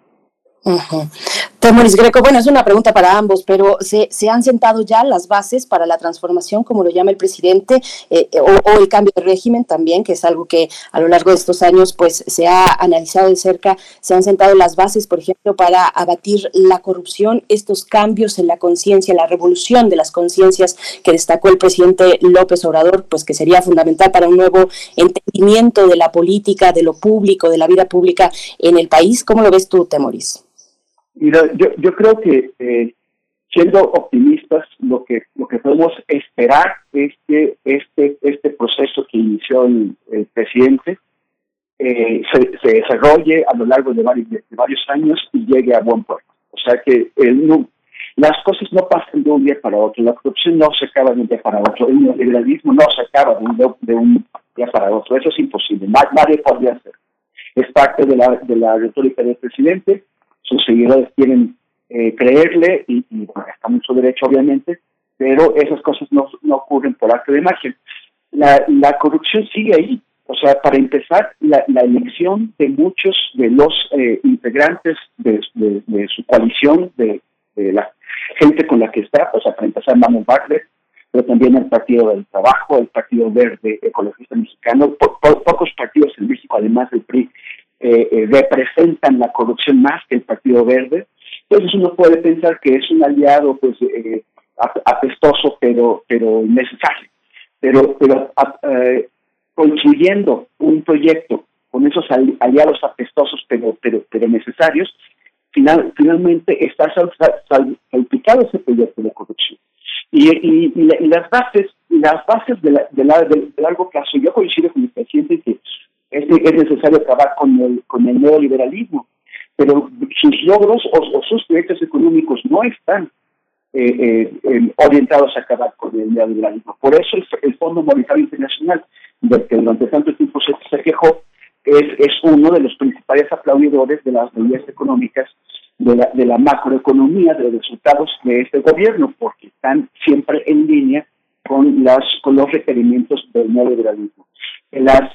Temoris Greco, bueno, es una pregunta para ambos, pero ¿se, ¿se, han sentado ya las bases para la transformación, como lo llama el presidente, eh, o, o, el cambio de régimen también, que es algo que a lo largo de estos años pues se ha analizado de cerca, se han sentado las bases, por ejemplo, para abatir la corrupción, estos cambios en la conciencia, la revolución de las conciencias que destacó el presidente López Obrador, pues que sería fundamental para un nuevo entendimiento de la política, de lo público, de la vida pública en el país. ¿Cómo lo ves tú, Temoris? Mira, yo, yo creo que eh, siendo optimistas, lo que lo que podemos esperar es que este este proceso que inició el, el presidente eh, se, se, desarrolle a lo largo de varios, de varios años y llegue a buen puerto. O sea que el, no, las cosas no pasan de un día para otro, la corrupción no se acaba de un día para otro, el neoliberalismo no se acaba de un, de un día para otro, eso es imposible, nadie podría hacer. Es parte de la, de la retórica del presidente, sus seguidores quieren eh, creerle y, y bueno, está mucho derecho obviamente, pero esas cosas no, no ocurren por arte de magia. La, la corrupción sigue ahí. O sea, para empezar, la, la elección de muchos de los eh, integrantes de, su coalición, de, de, la gente con la que está, o sea, para empezar, Manuel Bartlett, pero también el Partido del Trabajo, el Partido Verde Ecologista Mexicano, po, pocos partidos en México, además del PRI, eh, eh, representan la corrupción más que el Partido Verde. Entonces uno puede pensar que es un aliado pues eh, apestoso pero pero necesario. Pero pero eh, construyendo un proyecto con esos aliados apestosos pero pero pero necesarios, final, finalmente está salpicado ese proyecto de corrupción. Y, y, y, la, y, las bases las bases de, la, de, la, de, de largo plazo, yo coincido con el presidente que es, es necesario acabar con el, con el neoliberalismo, pero sus logros o, o sus proyectos económicos no están eh, eh, orientados a acabar con el neoliberalismo. Por eso el, el Fondo Monetario Internacional, del que durante tanto tiempo se, se quejó, es, es, uno de los principales aplaudidores de las medidas económicas, de la, de la macroeconomía, de los resultados de este gobierno, porque están siempre en línea con, las, con los requerimientos del neoliberalismo. Las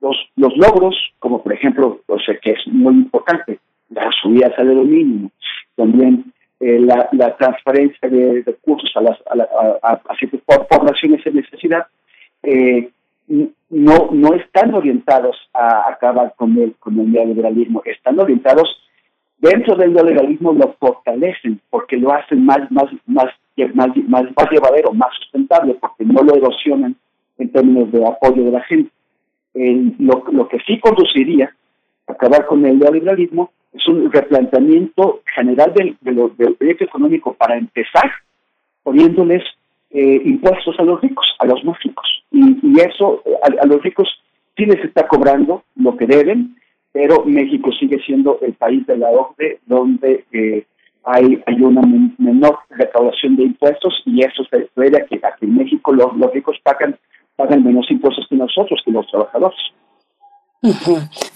los, los logros, como por ejemplo, o sea, que es muy importante, la subida al salario mínimo, también eh, la, la, transferencia de recursos a las a, la, a, a ciertas poblaciones en necesidad, eh, no, no están orientados a acabar con el, con el neoliberalismo, están orientados dentro del neoliberalismo, lo fortalecen porque lo hacen más, más, más, más, más, más llevadero, más sustentable, porque no lo erosionan en términos de apoyo de la gente el, lo, lo que sí conduciría a acabar con el neoliberalismo es un replanteamiento general del, del proyecto económico para empezar poniéndoles eh, impuestos a los ricos, a los más ricos. Y, y eso a, los ricos sí les está cobrando lo que deben, pero México sigue siendo el país de la OCDE donde eh, hay, hay una men menor recaudación de impuestos y eso se debe a que, a que en México los, los ricos pagan pagan menos impuestos que nosotros, que los trabajadores.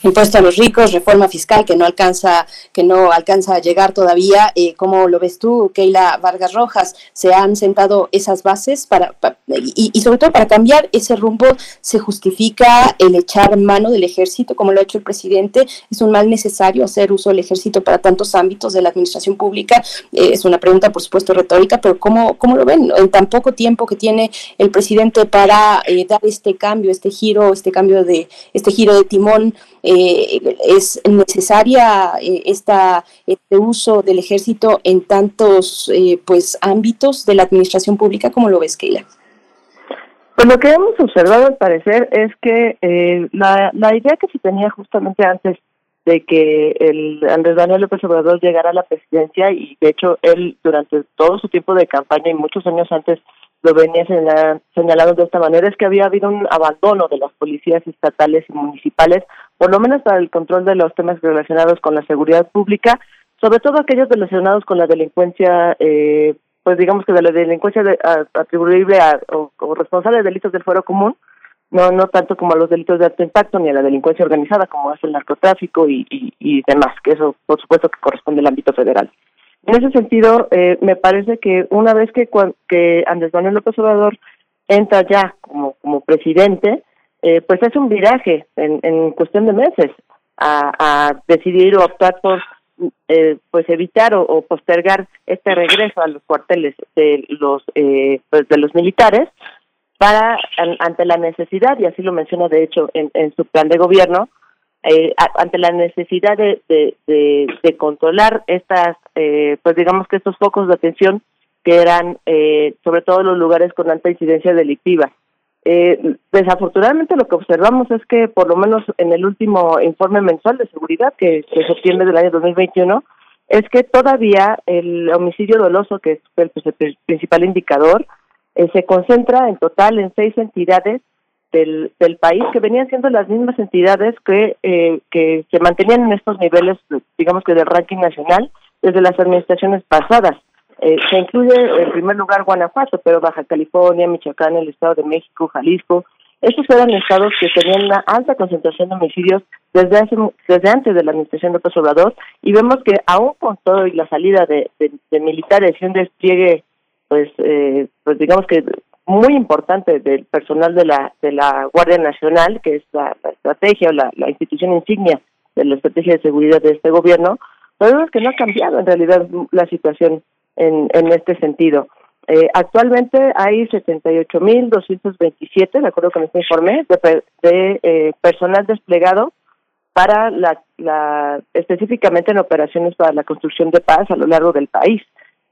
Impuesto a los ricos, reforma fiscal que no alcanza, que no alcanza a llegar todavía. Eh, ¿Cómo lo ves tú, Keila Vargas Rojas? ¿Se han sentado esas bases para, y, y, sobre todo para cambiar ese rumbo? ¿Se justifica el echar mano del ejército, como lo ha hecho el presidente? ¿Es un mal necesario hacer uso del ejército para tantos ámbitos de la administración pública? Eh, es una pregunta, por supuesto, retórica, pero ¿cómo, cómo lo ven? En tan poco tiempo que tiene el presidente para eh, dar este cambio, este giro, este cambio de, este giro de eh, es necesaria eh, esta, este uso del ejército en tantos eh, pues ámbitos de la administración pública, como lo ves, Keila? Pues lo que hemos observado al parecer es que eh, la, la idea que se tenía justamente antes de que el Andrés Daniel López Obrador llegara a la presidencia y de hecho él durante todo su tiempo de campaña y muchos años antes lo venía señalando de esta manera, es que había habido un abandono de las policías estatales y municipales, por lo menos para el control de los temas relacionados con la seguridad pública, sobre todo aquellos relacionados con la delincuencia, eh, pues digamos que de la delincuencia de, atribuible a, o, o responsable de delitos del fuero común, no no tanto como a los delitos de alto impacto ni a la delincuencia organizada como es el narcotráfico y, y, y demás, que eso por supuesto que corresponde al ámbito federal. En ese sentido, eh, me parece que una vez que, que Andrés Manuel López Obrador entra ya como, como presidente, eh, pues es un viraje en, en cuestión de meses a, a decidir o optar por eh, pues evitar o, postergar este regreso a los cuarteles de los eh, pues de los militares para ante la necesidad y así lo menciona de hecho en, en su plan de gobierno eh, ante la necesidad de, de, de, controlar estas eh, pues digamos que estos focos de atención que eran eh, sobre todo los lugares con alta incidencia delictiva. Eh, desafortunadamente lo que observamos es que por lo menos en el último informe mensual de seguridad que, que se obtiene del año 2021 es que todavía el homicidio doloso, que es el, pues, principal indicador, eh, se concentra en total en seis entidades del, del país que venían siendo las mismas entidades que, eh, que se mantenían en estos niveles, digamos que del ranking nacional, desde las administraciones pasadas. Eh, se incluye en primer lugar Guanajuato, pero Baja California, Michoacán, el Estado de México, Jalisco. Estos eran estados que tenían una alta concentración de homicidios desde hace, desde antes de la administración de López Obrador y vemos que aún con todo y la salida de, militares y un despliegue, pues, eh, pues digamos que muy importante del personal de la de la Guardia Nacional, que es la, estrategia o la institución insignia de la estrategia de seguridad de este gobierno, vemos que no ha cambiado en realidad la situación en, en este sentido. Eh, actualmente hay 78.227, de acuerdo con este informe, de, de eh, personal desplegado para la, la, específicamente en operaciones para la construcción de paz a lo largo del país.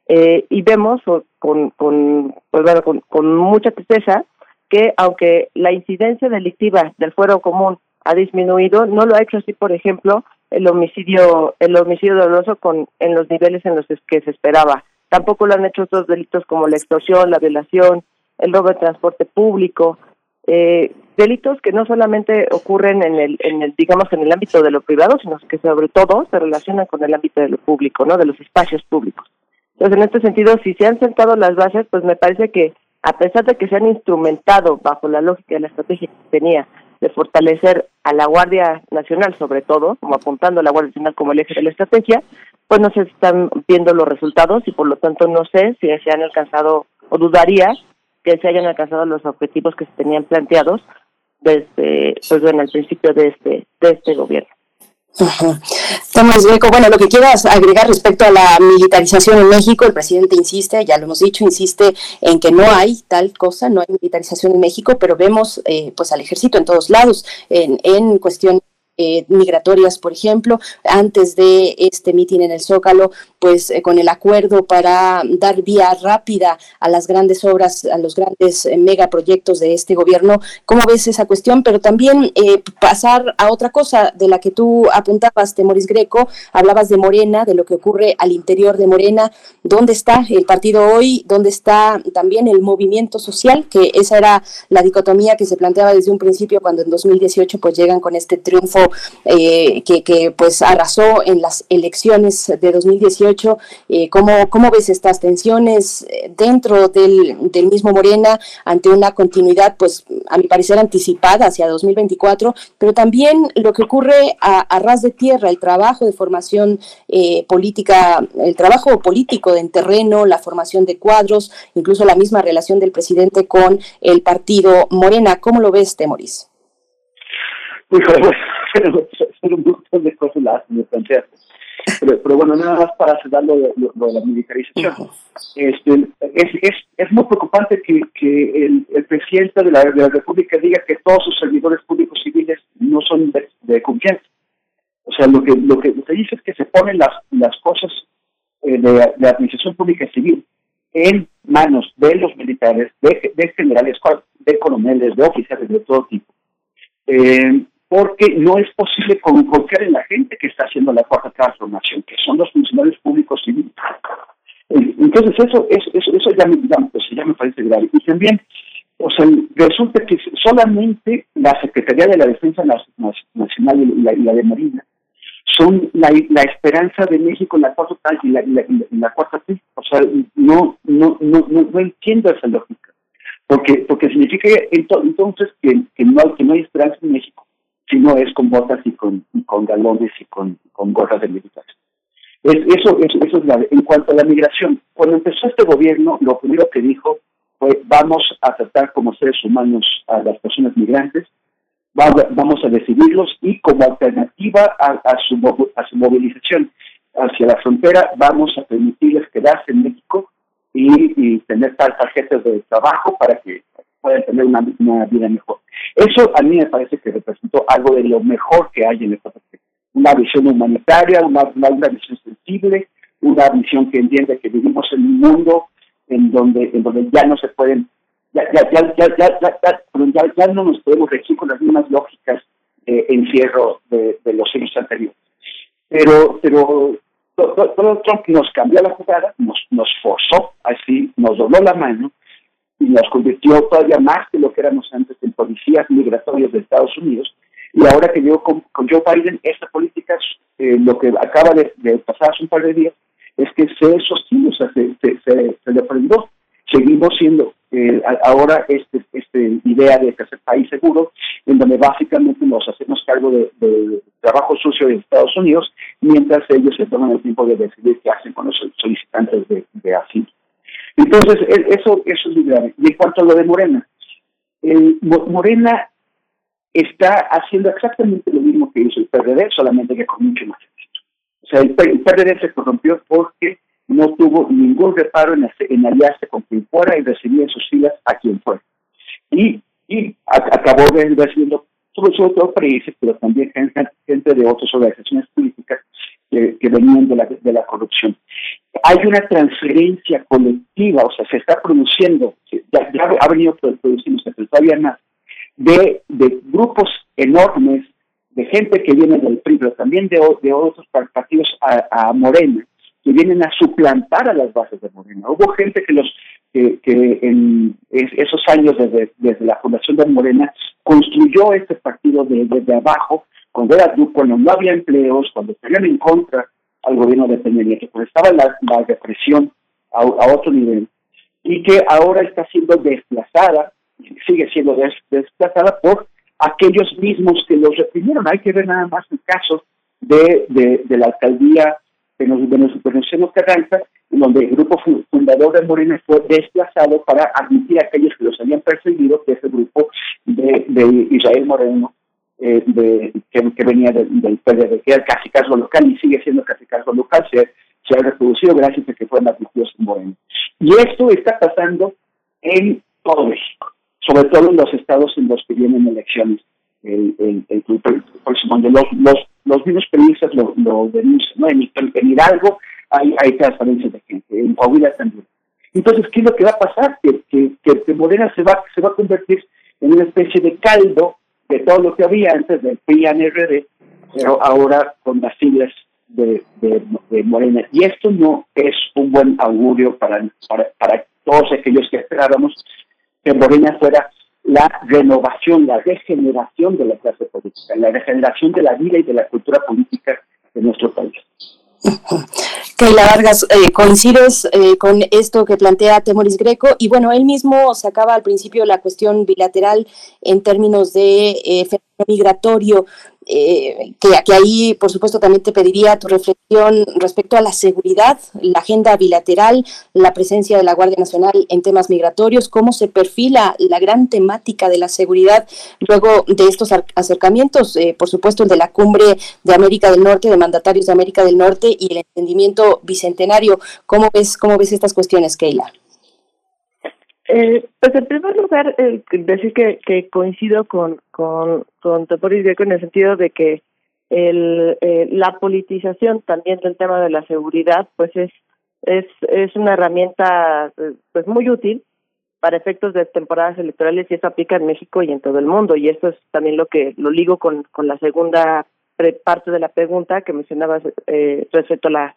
Eh, y vemos con, con, pues bueno, con, con mucha tristeza que aunque la incidencia delictiva del fuero común ha disminuido, no lo ha hecho así, por ejemplo, el homicidio el homicidio doloso con en los niveles en los que se esperaba. Tampoco lo han hecho otros delitos como la extorsión, la violación, el robo de transporte público, eh, delitos que no solamente ocurren en el, en el, digamos, en el ámbito de lo privado, sino que sobre todo se relacionan con el ámbito de lo público, ¿no? De los espacios públicos. Entonces, en este sentido, si se han sentado las bases, pues me parece que a pesar de que se han instrumentado bajo la lógica de la estrategia que tenía de fortalecer a la Guardia Nacional, sobre todo, como apuntando a la Guardia Nacional como el eje de la estrategia, pues no se están viendo los resultados y por lo tanto no sé si se han alcanzado o dudaría que se hayan alcanzado los objetivos que se tenían planteados desde pues bueno al principio de este de este gobierno. Tomás Greco, bueno, lo que quieras agregar respecto a la militarización en México, el presidente insiste, ya lo hemos dicho, insiste en que no hay tal cosa, no hay militarización en México, pero vemos eh, pues al ejército en todos lados, en, en cuestión eh, migratorias, por ejemplo, antes de este mitin en el Zócalo, pues eh, con el acuerdo para dar vía rápida a las grandes obras, a los grandes eh, megaproyectos de este gobierno. ¿Cómo ves esa cuestión? Pero también pasar a otra cosa de la que tú apuntabas, Temoris Greco, hablabas de Morena, de lo que ocurre al interior de Morena, ¿dónde está el partido hoy? ¿Dónde está también el movimiento social? Que esa era la dicotomía que se planteaba desde un principio cuando en 2018 pues llegan con este triunfo eh, que, pues arrasó en las elecciones de 2018. Eh, ¿cómo, ¿Cómo ves estas tensiones eh, dentro del, del mismo Morena ante una continuidad, pues a mi parecer anticipada hacia 2024, pero también lo que ocurre a, ras de tierra, el trabajo de formación política, el trabajo político en terreno, la formación de cuadros, incluso la misma relación del presidente con el partido Morena. ¿Cómo lo ves, Temoris? Pues, son un montón de cosas las me planteaste. Pero, pero, bueno, nada más para cerrar lo, de la militarización. Este, es, es, es muy preocupante que, que el, el presidente de la, de la, República diga que todos sus servidores públicos civiles no son de, confianza. O sea, lo que, lo que se dice es que se ponen las, las cosas eh, de, de administración pública civil en manos de los militares, de, de generales, de coroneles, de oficiales de todo tipo. Eh, porque no es posible confiar en la gente que está haciendo la cuarta transformación, que son los funcionarios públicos civiles. Eh, entonces eso, eso, eso, ya, me, pues, ya, me parece grave. Y también, o sea, resulta que solamente la Secretaría de la Defensa Nacional y la, de Marina son la, la, esperanza de México en la cuarta y la, cuarta O sea, no, no, no, no, entiendo esa lógica. Porque, porque significa entonces que, que, no, que no hay esperanza en México si no es con botas y con, con galones y con, con gorras de militares. Es, eso, eso, eso es la, en cuanto a la migración. Cuando empezó este gobierno, lo primero que dijo fue vamos a tratar como seres humanos a las personas migrantes, vamos a decidirlos y como alternativa a, su, a su movilización hacia la frontera, vamos a permitirles quedarse en México y, tener tarjetas de trabajo para que puedan tener una, vida mejor. Eso a mí me parece que representó algo de lo mejor que hay en esta parte. Una visión humanitaria, una, una, visión sensible, una visión que entiende que vivimos en un mundo en donde, en donde ya no se pueden, ya, ya, ya, ya, ya, ya, ya no nos podemos regir con las mismas lógicas de encierro de, de los siglos anteriores. Pero, pero Donald Trump nos cambió la jugada, nos, nos forzó así, nos dobló la mano y nos convirtió todavía más que lo que éramos antes en policías migratorios de Estados Unidos. Y ahora que llegó con, Joe Biden, esta política, eh, lo que acaba de, pasar hace un par de días, es que se sostiene, o sea, se, se, se, se le Seguimos siendo eh, ahora este, este idea de hacer país seguro, en donde básicamente nos hacemos cargo de, trabajo sucio de Estados Unidos, mientras ellos se toman el tiempo de decidir qué hacen con los solicitantes de asilo. Entonces, e, eso, eso es muy grave. Y en cuanto a lo de Morena, Morena está haciendo exactamente lo mismo que hizo el PRD, solamente que con mucho más éxito. O sea, el PRD se corrompió porque no tuvo ningún reparo en, en aliarse con quien fuera y recibir en sus filas a quien fuera. Y, y acabó recibiendo sobre todo países, pero también gente, de otras organizaciones políticas que, venían de la, de la corrupción. Hay una transferencia colectiva, o sea, se está produciendo, ya, ha venido produciéndose, pero todavía más, de, de grupos enormes de gente que viene del PRI, pero también de, de otros partidos a, a Morena, que vienen a suplantar a las bases de Morena. Hubo gente que los que, en esos años desde, desde la fundación de Morena construyó este partido desde abajo, cuando era cuando no había empleos, cuando estarían en contra al gobierno de Peña Nieto, cuando estaba la, la represión a, otro nivel, y que ahora está siendo desplazada, sigue siendo desplazada por aquellos mismos que los reprimieron. Hay que ver nada más el caso de, de, de la alcaldía que nos, de Carranza, donde el grupo fundador de Morena fue desplazado para admitir a aquellos que los habían perseguido, que es el grupo de, de Israel Moreno, eh, de, que, venía del PDD, que era casi caso local y sigue siendo casi caso local, se, se ha reproducido gracias a que fueron admitidos en Moreno. Y esto está pasando en todo México, sobre todo en los estados en los que vienen elecciones el, el, el, próximo Los, los, los mismos periodistas lo, lo denuncian, ¿no? En, en Hidalgo hay, hay transparencia de gente, en Coahuila también. Entonces, ¿qué es lo que va a pasar? Que, que, que Morena se va, se va a convertir en una especie de caldo de todo lo que había antes del PRI-NRD, pero ahora con las siglas de, de, de, Morena. Y esto no es un buen augurio para, para, para todos aquellos que esperábamos que Morena fuera la renovación, la regeneración de la clase política, la regeneración de la vida y de la cultura política de nuestro país. Keila Vargas, eh, coincides eh, con esto que plantea Temoris Greco. Y bueno, él mismo sacaba al principio la cuestión bilateral en términos de eh, migratorio eh, que, ahí, por supuesto, también te pediría tu reflexión respecto a la seguridad, la agenda bilateral, la presencia de la Guardia Nacional en temas migratorios, cómo se perfila la gran temática de la seguridad luego de estos acercamientos, eh, por supuesto, el de la cumbre de América del Norte, de mandatarios de América del Norte y el entendimiento bicentenario. ¿Cómo ves, cómo ves estas cuestiones, Keila? Eh, pues en primer lugar, eh, decir que, que coincido con, con, con Toporis Greco en el sentido de que el, eh, la politización también del tema de la seguridad pues es, es, es una herramienta pues muy útil para efectos de temporadas electorales y eso aplica en México y en todo el mundo. Y esto es también lo que lo ligo con, con la segunda parte de la pregunta que mencionabas eh, respecto a la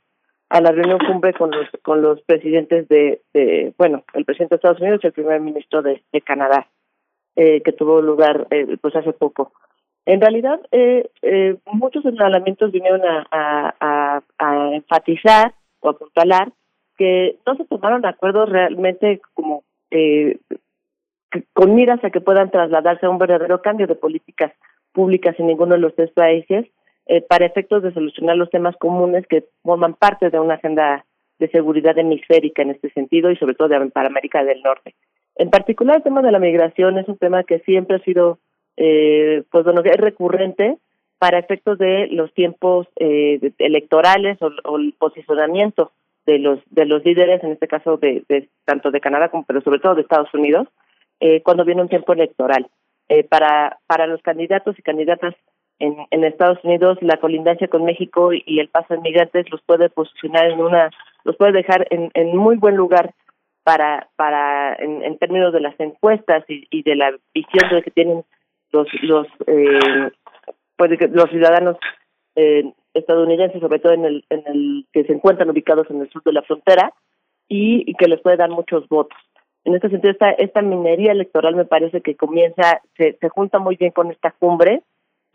a la reunión cumbre con los con los presidentes de, bueno el presidente de Estados Unidos y el primer ministro de, Canadá eh, que tuvo lugar eh, pues hace poco. En realidad eh, eh, muchos señalamientos vinieron a, a, a, enfatizar o a apuntalar que no se tomaron acuerdos realmente como eh, con miras a que puedan trasladarse a un verdadero cambio de políticas públicas en ninguno de los tres países eh, para efectos de solucionar los temas comunes que forman parte de una agenda de seguridad hemisférica en este sentido y sobre todo para América del Norte. En particular el tema de la migración es un tema que siempre ha sido, eh, pues bueno, es recurrente para efectos de los tiempos eh, electorales o, el posicionamiento de los de los líderes, en este caso de, tanto de Canadá como pero sobre todo de Estados Unidos, eh, cuando viene un tiempo electoral. Eh, para para los candidatos y candidatas en, Estados Unidos, la colindancia con México y el paso de migrantes los puede posicionar en una, los puede dejar en, muy buen lugar para para en, términos de las encuestas y, y de la visión de que tienen los los eh, pues los ciudadanos eh, estadounidenses, sobre todo en el, en el que se encuentran ubicados en el sur de la frontera, y, que les puede dar muchos votos. En este sentido, esta, esta minería electoral me parece que comienza, se, se junta muy bien con esta cumbre,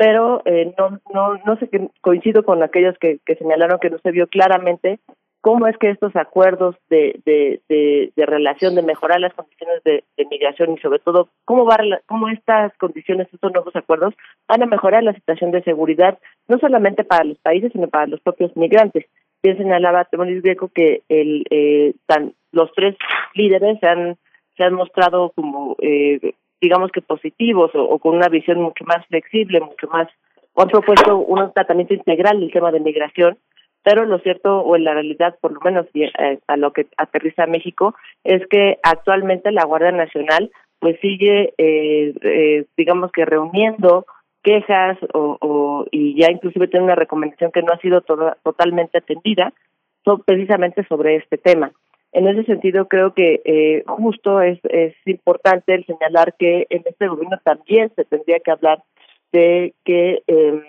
pero eh, no, no, no sé coincido con aquellos que, que señalaron que no se vio claramente cómo es que estos acuerdos de, de, de, relación, de mejorar las condiciones de, migración y sobre todo cómo, va, cómo estas condiciones, estos nuevos acuerdos van a mejorar la situación de seguridad, no solamente para los países, sino para los propios migrantes. Bien señalaba Temoris Greco que el, eh, tan, los tres líderes se han, se han mostrado como, eh, digamos que positivos o, con una visión mucho más flexible, mucho más, o han propuesto un tratamiento integral del tema de migración pero lo cierto, o en la realidad, por lo menos eh, a lo que aterriza México, es que actualmente la Guardia Nacional pues sigue, eh, eh, digamos que reuniendo quejas o, y ya inclusive tiene una recomendación que no ha sido totalmente atendida, precisamente sobre este tema. En ese sentido, creo que eh, justo es, importante el señalar que en este gobierno también se tendría que hablar de que eh,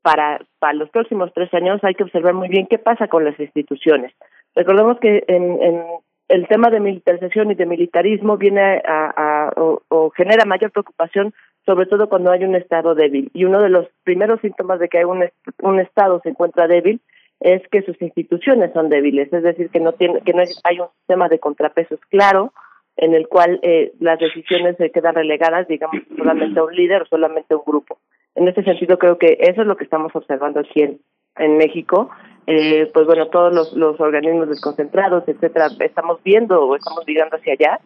para, para los próximos tres años hay que observar muy bien qué pasa con las instituciones. Recordemos que en, en el tema de militarización y de militarismo viene a, o, genera mayor preocupación sobre todo cuando hay un estado débil y uno de los primeros síntomas de que hay un, un estado se encuentra débil es que sus instituciones son débiles es decir que no tiene que no hay un sistema de contrapesos claro en el cual eh, las decisiones se quedan relegadas digamos solamente a un líder o solamente a un grupo en ese sentido creo que eso es lo que estamos observando aquí en, México. Eh, pues bueno, todos los, los organismos desconcentrados, etcétera, estamos viendo o estamos mirando hacia allá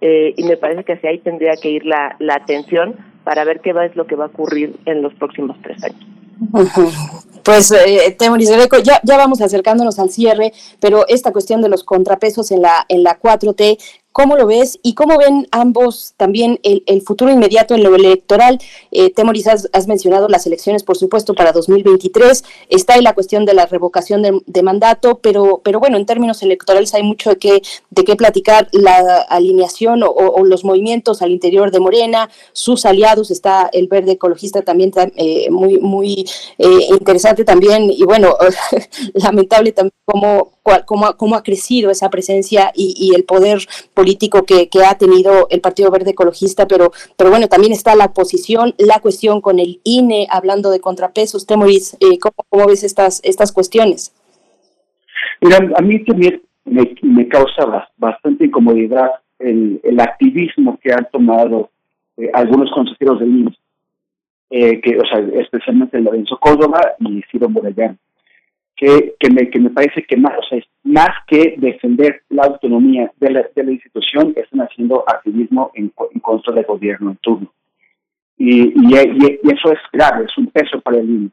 eh, y me parece que hacia ahí tendría que ir la, la atención para ver qué va es lo que va a ocurrir en los próximos tres años. Pues, eh, Temoris ya, ya vamos acercándonos al cierre, pero esta cuestión de los contrapesos en la, en la 4T, ¿Cómo lo ves y cómo ven ambos también el, el futuro inmediato en lo electoral? Eh, Temoris, has, mencionado las elecciones, por supuesto, para 2023. Está ahí la cuestión de la revocación de, mandato, pero, pero bueno, en términos electorales hay mucho de qué, de qué platicar. La alineación o, los movimientos al interior de Morena, sus aliados, está el verde ecologista también eh, muy, muy eh, interesante también. Y bueno, lamentable también cómo, cómo, cómo ha crecido esa presencia y, y el poder político que, que, ha tenido el Partido Verde Ecologista, pero, pero bueno, también está la posición, la cuestión con el INE, hablando de contrapesos. Temoris, eh, ¿cómo, ¿cómo, ves estas, estas cuestiones? Mira, a mí también me, me causa bastante incomodidad el, el activismo que han tomado eh, algunos consejeros del INE, eh, que, o sea, especialmente Lorenzo Córdoba y Ciro Morellán que, que, me, que me parece que más, más que defender la autonomía de la, de la institución, están haciendo activismo en, en contra del gobierno en turno. Y, y, y, eso es grave, es un peso para el INE.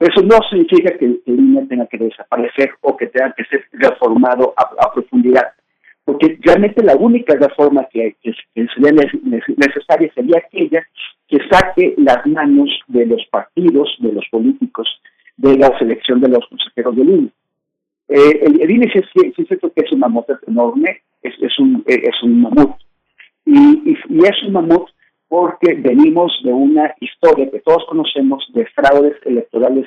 Eso no significa que el INE tenga que desaparecer o que tenga que ser reformado a, profundidad, porque realmente la única reforma que, que, sería necesaria sería aquella que saque las manos de los partidos, de los políticos, de la selección de los consejeros del INE. Eh, el, el, INE sí, es cierto que es un mamut enorme, es, es, un, eh, es un mamut. Y, y, es un mamut porque venimos de una historia que todos conocemos de fraudes electorales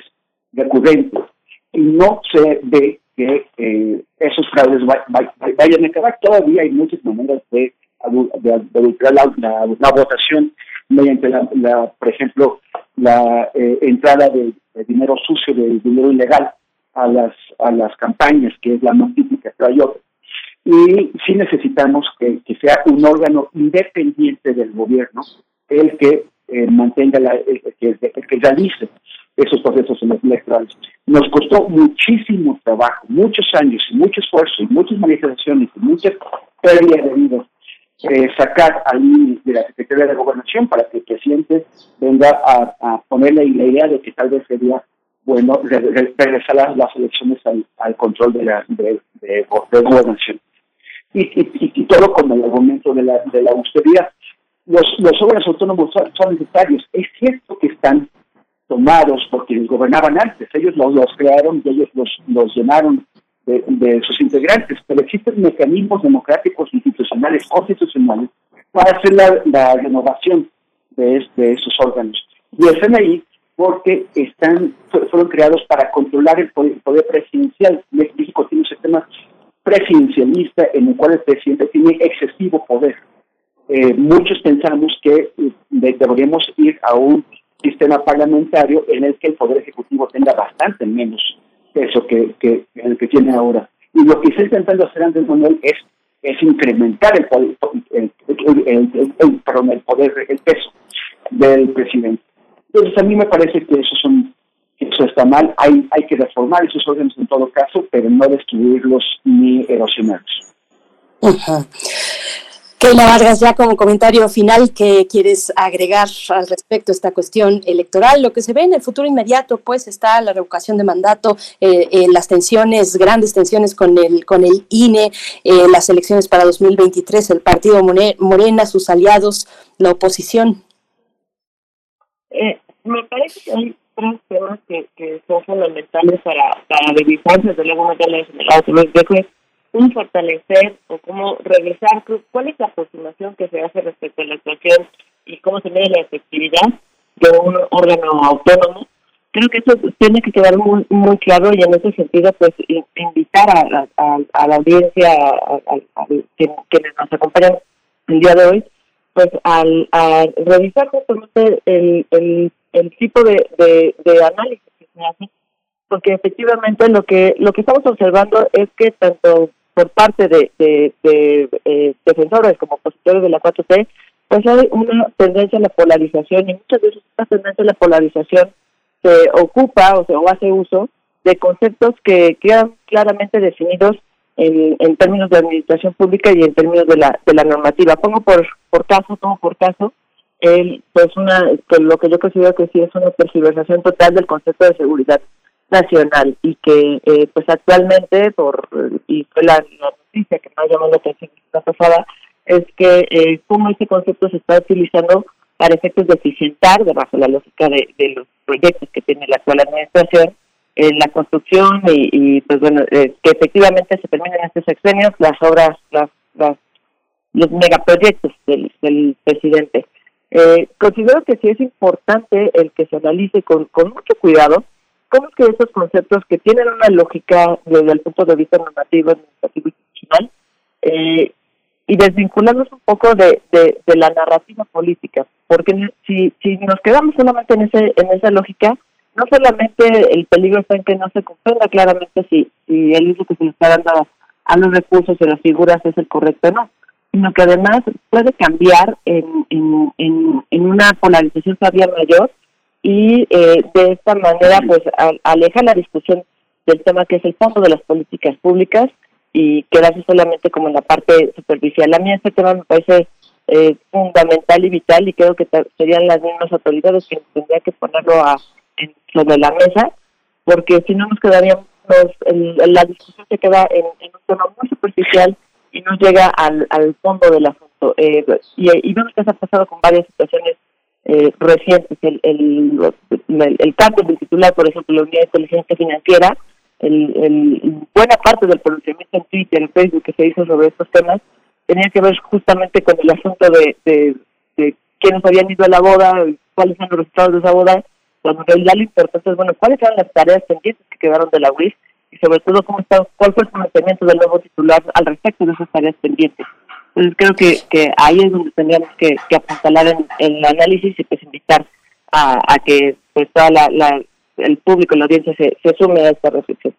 recurrentes y no se ve que eh, esos fraudes vayan a acabar. Todavía hay muchas maneras de, de, adulterar la, la, votación mediante, la, por ejemplo, la eh, entrada de, dinero sucio, de dinero ilegal a las a las campañas, que es la más típica que hay Y sí necesitamos que, sea un órgano independiente del gobierno el que eh, mantenga, la, el, que, que realice esos procesos electorales. Nos costó muchísimo trabajo, muchos años y mucho esfuerzo y muchas manifestaciones y muchas pérdidas de vidas eh, sacar al INE de la Secretaría de Gobernación para que el presidente venga a, ponerle la idea de que tal vez sería bueno regresar las, las elecciones al, control de la de, gobernación. Y, y, todo con el argumento de la, de la austeridad. Los, los órganos autónomos son, necesarios. Es cierto que están tomados porque los gobernaban antes. Ellos los, los crearon y ellos los, los llenaron de, sus integrantes, pero existen mecanismos democráticos institucionales, constitucionales, para hacer la, renovación de, esos órganos. Y están ahí porque están fueron creados para controlar el poder, presidencial. México tiene un sistema presidencialista en el cual el presidente tiene excesivo poder. Eh, muchos pensamos que eh, deberíamos ir a un sistema parlamentario en el que el poder ejecutivo tenga bastante menos peso que, que el que tiene ahora. Y lo que está intentando hacer Andrés Manuel es, es incrementar el poder, el, el, el, poder, el peso del presidente. Entonces a mí me parece que eso son eso está mal, hay, hay que reformar esos órganos en todo caso, pero no destruirlos ni erosionarlos. Keila Vargas, ya como comentario final, ¿qué quieres agregar al respecto a esta cuestión electoral? Lo que se ve en el futuro inmediato, pues está la revocación de mandato, eh, eh, las tensiones, grandes tensiones con el, con el INE, eh, las elecciones para 2023, el partido Morena, sus aliados, la oposición. me parece que hay tres temas que, que son fundamentales para, para revisar, desde luego, de los cómo fortalecer o cómo regresar, cuál es la aproximación que se hace respecto a la actuación y cómo se mide la efectividad de un órgano autónomo. Creo que eso tiene que quedar muy muy claro y en ese sentido pues invitar a, a, la audiencia, a, quienes nos acompañan el día de hoy, pues al, a revisar justamente el, el, el tipo de, de, de análisis que se hace porque efectivamente lo que lo que estamos observando es que tanto por parte de, de, eh, defensores como opositores de la 4T, pues hay una tendencia a la polarización y muchas veces esta tendencia a la polarización se ocupa o se hace uso de conceptos que quedan claramente definidos en, en términos de administración pública y en términos de la de la normativa. Pongo por por caso, pongo por caso, el, pues una que lo que yo considero que sí es una tergiversación total del concepto de seguridad nacional y que eh, pues actualmente por y fue la, noticia que más llamó la atención la pasada es que eh, cómo este concepto se está utilizando para efectos de eficientar bajo la lógica de, los proyectos que tiene la actual administración en la construcción y, pues bueno eh, que efectivamente se terminen estos sexenios las obras las, las los megaproyectos del, del presidente. Eh, considero que sí es importante el que se analice con, con mucho cuidado cómo que esos conceptos que tienen una lógica desde el punto de vista normativo, administrativo y institucional, eh, y desvincularnos un poco de, de, la narrativa política, porque si, si nos quedamos solamente en ese en esa lógica, no solamente el peligro está en que no se comprenda claramente si, si el uso que se le está dando a los recursos y las figuras es el correcto o no, sino que además puede cambiar en, en, en una polarización todavía mayor y eh, de esta manera pues aleja la discusión del tema que es el fondo de las políticas públicas y quedarse solamente como en la parte superficial. A mí este tema me parece eh, fundamental y vital y creo que serían las mismas autoridades que tendría que ponerlo a, sobre la mesa porque si no nos quedaríamos, la discusión se queda en, un tema muy superficial y no llega al, al fondo del asunto. Eh, y, y vemos que se ha pasado con varias situaciones eh, recientes, el, el, el, cambio del titular, por ejemplo, la Unidad de Inteligencia Financiera, el, el, buena parte del pronunciamiento en Twitter, en Facebook que se hizo sobre estos temas, tenía que ver justamente con el asunto de, de, de quiénes habían ido a la boda, cuáles son los resultados de esa boda, cuando en realidad lo importante es, bueno, cuáles eran las tareas pendientes que quedaron de la UIS y sobre todo cómo está, cuál fue el pronunciamiento del nuevo titular al respecto de esas tareas pendientes. Entonces creo que, que ahí es donde tendríamos que, que apuntalar en, el análisis y pues invitar a, a que pues toda la, la, el público, la audiencia se, se sume a esta reflexión.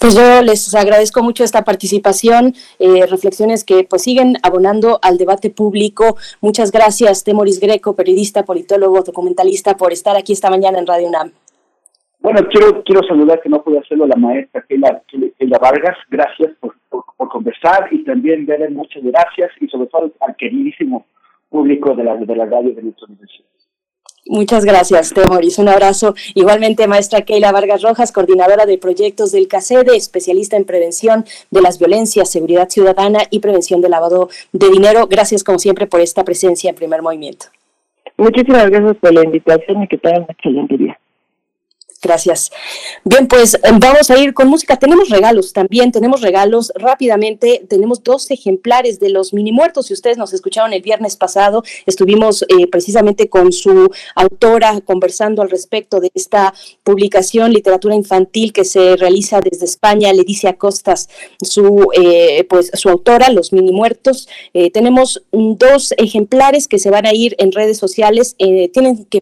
Pues yo les agradezco mucho esta participación, eh, reflexiones que pues siguen abonando al debate público. Muchas gracias, Temoris Greco, periodista, politólogo, documentalista, por estar aquí esta mañana en Radio UNAM. Bueno, quiero quiero saludar que no puede hacerlo la maestra Keila, Keila Vargas. Gracias por, por, conversar y también Beren, muchas gracias y sobre todo al queridísimo público de la, de la radio de nuestra universidad. Muchas gracias, Temoris. Un abrazo. Igualmente, maestra Keila Vargas Rojas, coordinadora de proyectos del CACEDE, especialista en prevención de las violencias, seguridad ciudadana y prevención de lavado de dinero. Gracias, como siempre, por esta presencia en primer movimiento. Muchísimas gracias por la invitación y que tengan un excelente día. Gracias. Bien, pues eh, vamos a ir con música. Tenemos regalos también, tenemos regalos rápidamente. Tenemos dos ejemplares de los mini muertos. Si ustedes nos escucharon el viernes pasado, estuvimos eh, precisamente con su autora conversando al respecto de esta publicación, literatura infantil que se realiza desde España. Leticia Costas, su, eh, pues, su autora, Los mini muertos. tenemos dos ejemplares que se van a ir en redes sociales. tienen que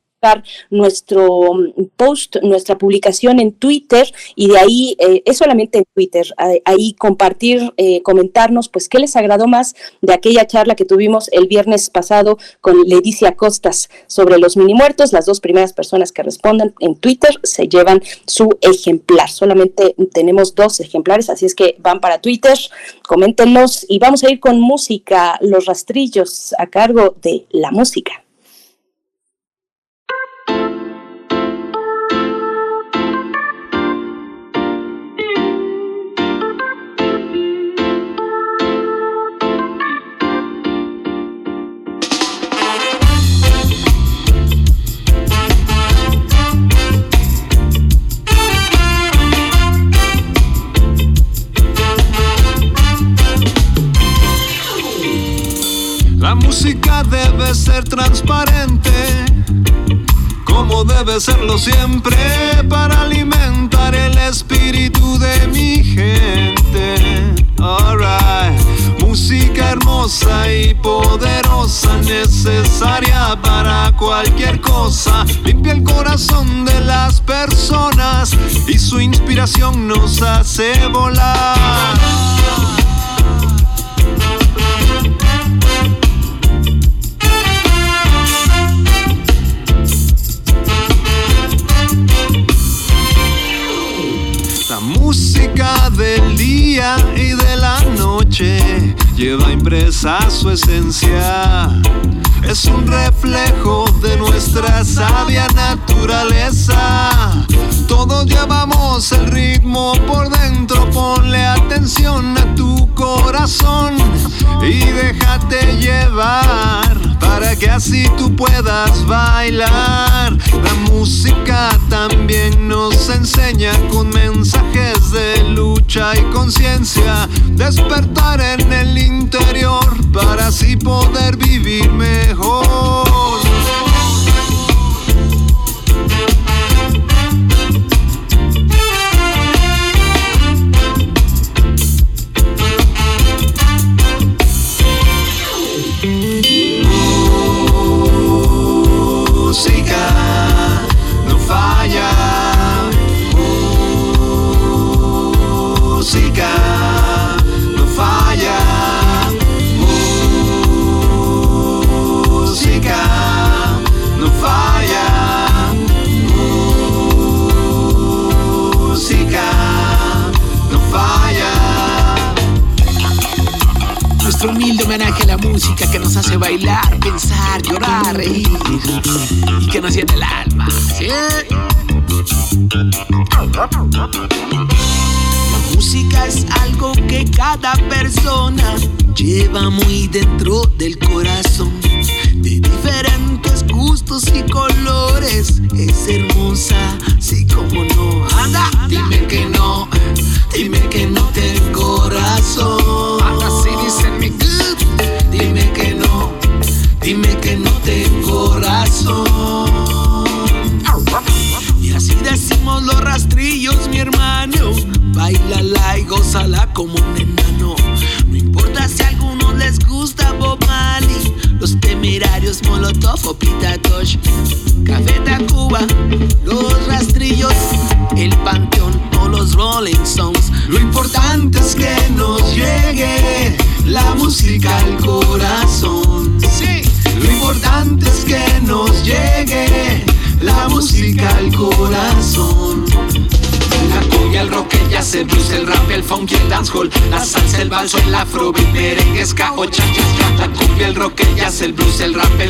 nuestro mm, post, nuestra publicación en Twitter y de ahí, eh, es solamente en Twitter, ahí compartir, eh, comentarnos, pues qué les agradó más de aquella charla que tuvimos el viernes pasado con Leticia Costas sobre los mini muertos. Las dos primeras personas que respondan en Twitter se llevan su ejemplar. Solamente tenemos dos ejemplares, así es que van para Twitter, coméntenos y vamos a ir con música, los rastrillos a cargo de la música. Debe ser transparente, como debe serlo siempre, para alimentar el espíritu de mi gente. Alright, música hermosa y poderosa, necesaria para cualquier cosa. Limpia el corazón de las personas y su inspiración nos hace volar. Del día y de la noche lleva impresa su esencia. Es un reflejo de nuestra sabia naturaleza. Todos llevamos el ritmo por dentro, ponle atención a tu corazón y déjate llevar para que así tú puedas bailar. La música también nos enseña con mensajes de lucha y conciencia, despertar en el interior para así poder vivir mejor.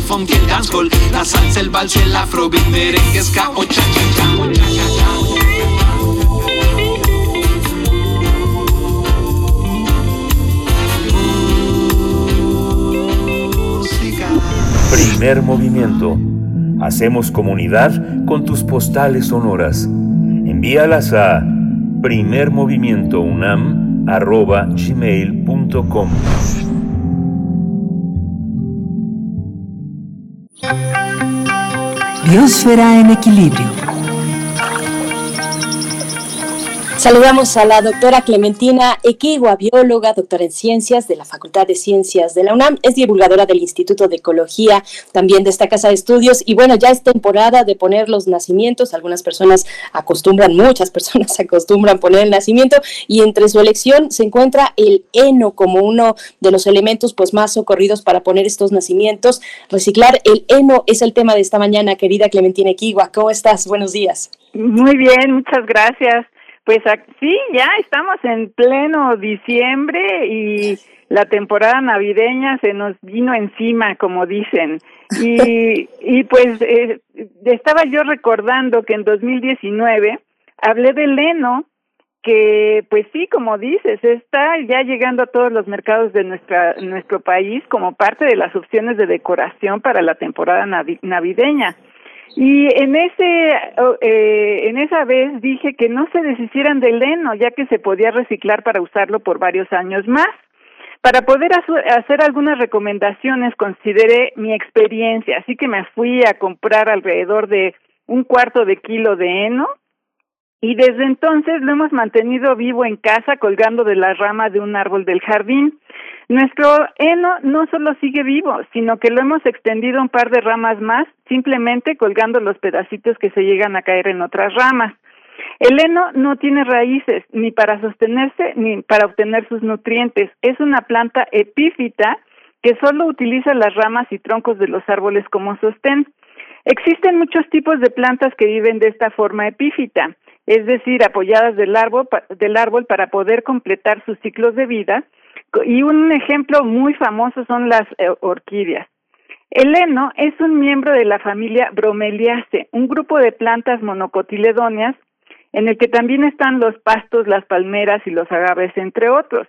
Funk y el dancehall, la salsa, el vals, el afro, el merengue, ska o cha cha Primer movimiento. Hacemos comunidad con tus postales sonoras. Envíalas a primermovimientounam.gmail.com Biosfera en equilibrio. Saludamos a la doctora Clementina Equigua, bióloga, doctora en ciencias de la Facultad de Ciencias de la UNAM, es divulgadora del Instituto de Ecología, también de esta casa de estudios. Y bueno, ya es temporada de poner los nacimientos. Algunas personas acostumbran, muchas personas acostumbran poner el nacimiento, y entre su elección se encuentra el heno como uno de los elementos pues más socorridos para poner estos nacimientos. Reciclar el heno es el tema de esta mañana, querida Clementina Equigua. ¿Cómo estás? Buenos días. Muy bien, muchas gracias. Pues sí, ya estamos en pleno diciembre y la temporada navideña se nos vino encima, como dicen. Y, y pues eh, estaba yo recordando que en 2019 hablé de Leno, que pues sí, como dices, está ya llegando a todos los mercados de nuestra, nuestro país como parte de las opciones de decoración para la temporada navideña. Y en ese eh, en esa vez dije que no se deshicieran del heno, ya que se podía reciclar para usarlo por varios años más. Para poder hacer algunas recomendaciones consideré mi experiencia, así que me fui a comprar alrededor de un cuarto de kilo de heno y desde entonces lo hemos mantenido vivo en casa colgando de la rama de un árbol del jardín. Nuestro heno no solo sigue vivo, sino que lo hemos extendido un par de ramas más, simplemente colgando los pedacitos que se llegan a caer en otras ramas. El heno no tiene raíces ni para sostenerse ni para obtener sus nutrientes. Es una planta epífita que solo utiliza las ramas y troncos de los árboles como sostén. Existen muchos tipos de plantas que viven de esta forma epífita, es decir, apoyadas del árbol, del árbol para poder completar sus ciclos de vida y un ejemplo muy famoso son las eh, orquídeas. El heno es un miembro de la familia Bromeliaceae, un grupo de plantas monocotiledóneas en el que también están los pastos, las palmeras y los agaves, entre otros.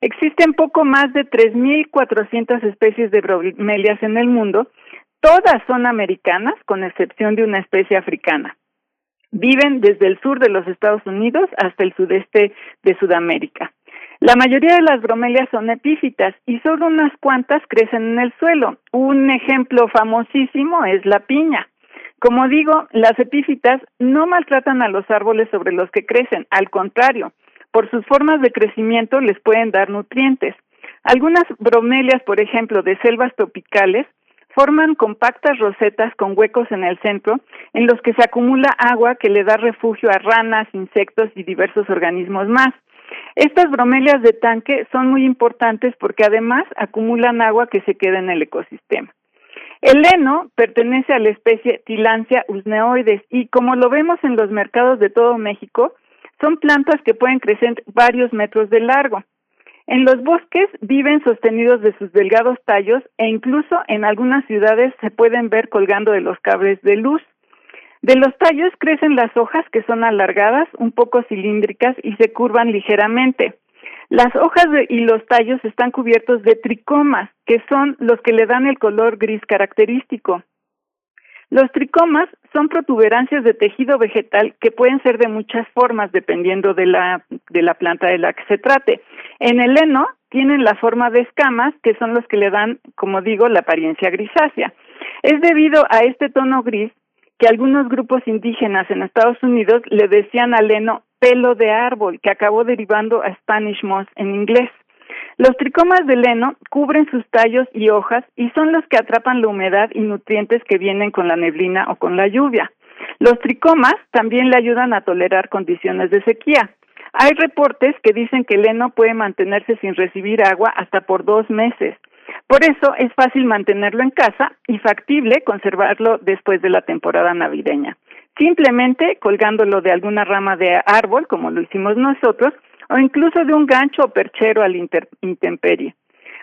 Existen poco más de 3.400 especies de bromelias en el mundo, todas son americanas, con excepción de una especie africana. Viven desde el sur de los Estados Unidos hasta el sudeste de Sudamérica. La mayoría de las bromelias son epífitas y solo unas cuantas crecen en el suelo. Un ejemplo famosísimo es la piña. Como digo, las epífitas no maltratan a los árboles sobre los que crecen, al contrario, por sus formas de crecimiento les pueden dar nutrientes. Algunas bromelias, por ejemplo, de selvas tropicales, forman compactas rosetas con huecos en el centro en los que se acumula agua que le da refugio a ranas, insectos y diversos organismos más. Estas bromelias de tanque son muy importantes porque además acumulan agua que se queda en el ecosistema. El heno pertenece a la especie Tilancia usneoides y como lo vemos en los mercados de todo México, son plantas que pueden crecer varios metros de largo. En los bosques viven sostenidos de sus delgados tallos e incluso en algunas ciudades se pueden ver colgando de los cables de luz. De los tallos crecen las hojas que son alargadas, un poco cilíndricas y se curvan ligeramente. Las hojas y los tallos están cubiertos de tricomas, que son los que le dan el color gris característico. Los tricomas son protuberancias de tejido vegetal que pueden ser de muchas formas dependiendo de la, de la planta de la que se trate. En el heno tienen la forma de escamas, que son los que le dan, como digo, la apariencia grisácea. Es debido a este tono gris que algunos grupos indígenas en Estados Unidos le decían al heno pelo de árbol, que acabó derivando a Spanish moss en inglés. Los tricomas de heno cubren sus tallos y hojas y son los que atrapan la humedad y nutrientes que vienen con la neblina o con la lluvia. Los tricomas también le ayudan a tolerar condiciones de sequía. Hay reportes que dicen que el heno puede mantenerse sin recibir agua hasta por dos meses por eso es fácil mantenerlo en casa y factible conservarlo después de la temporada navideña. simplemente colgándolo de alguna rama de árbol, como lo hicimos nosotros, o incluso de un gancho o perchero al intemperie.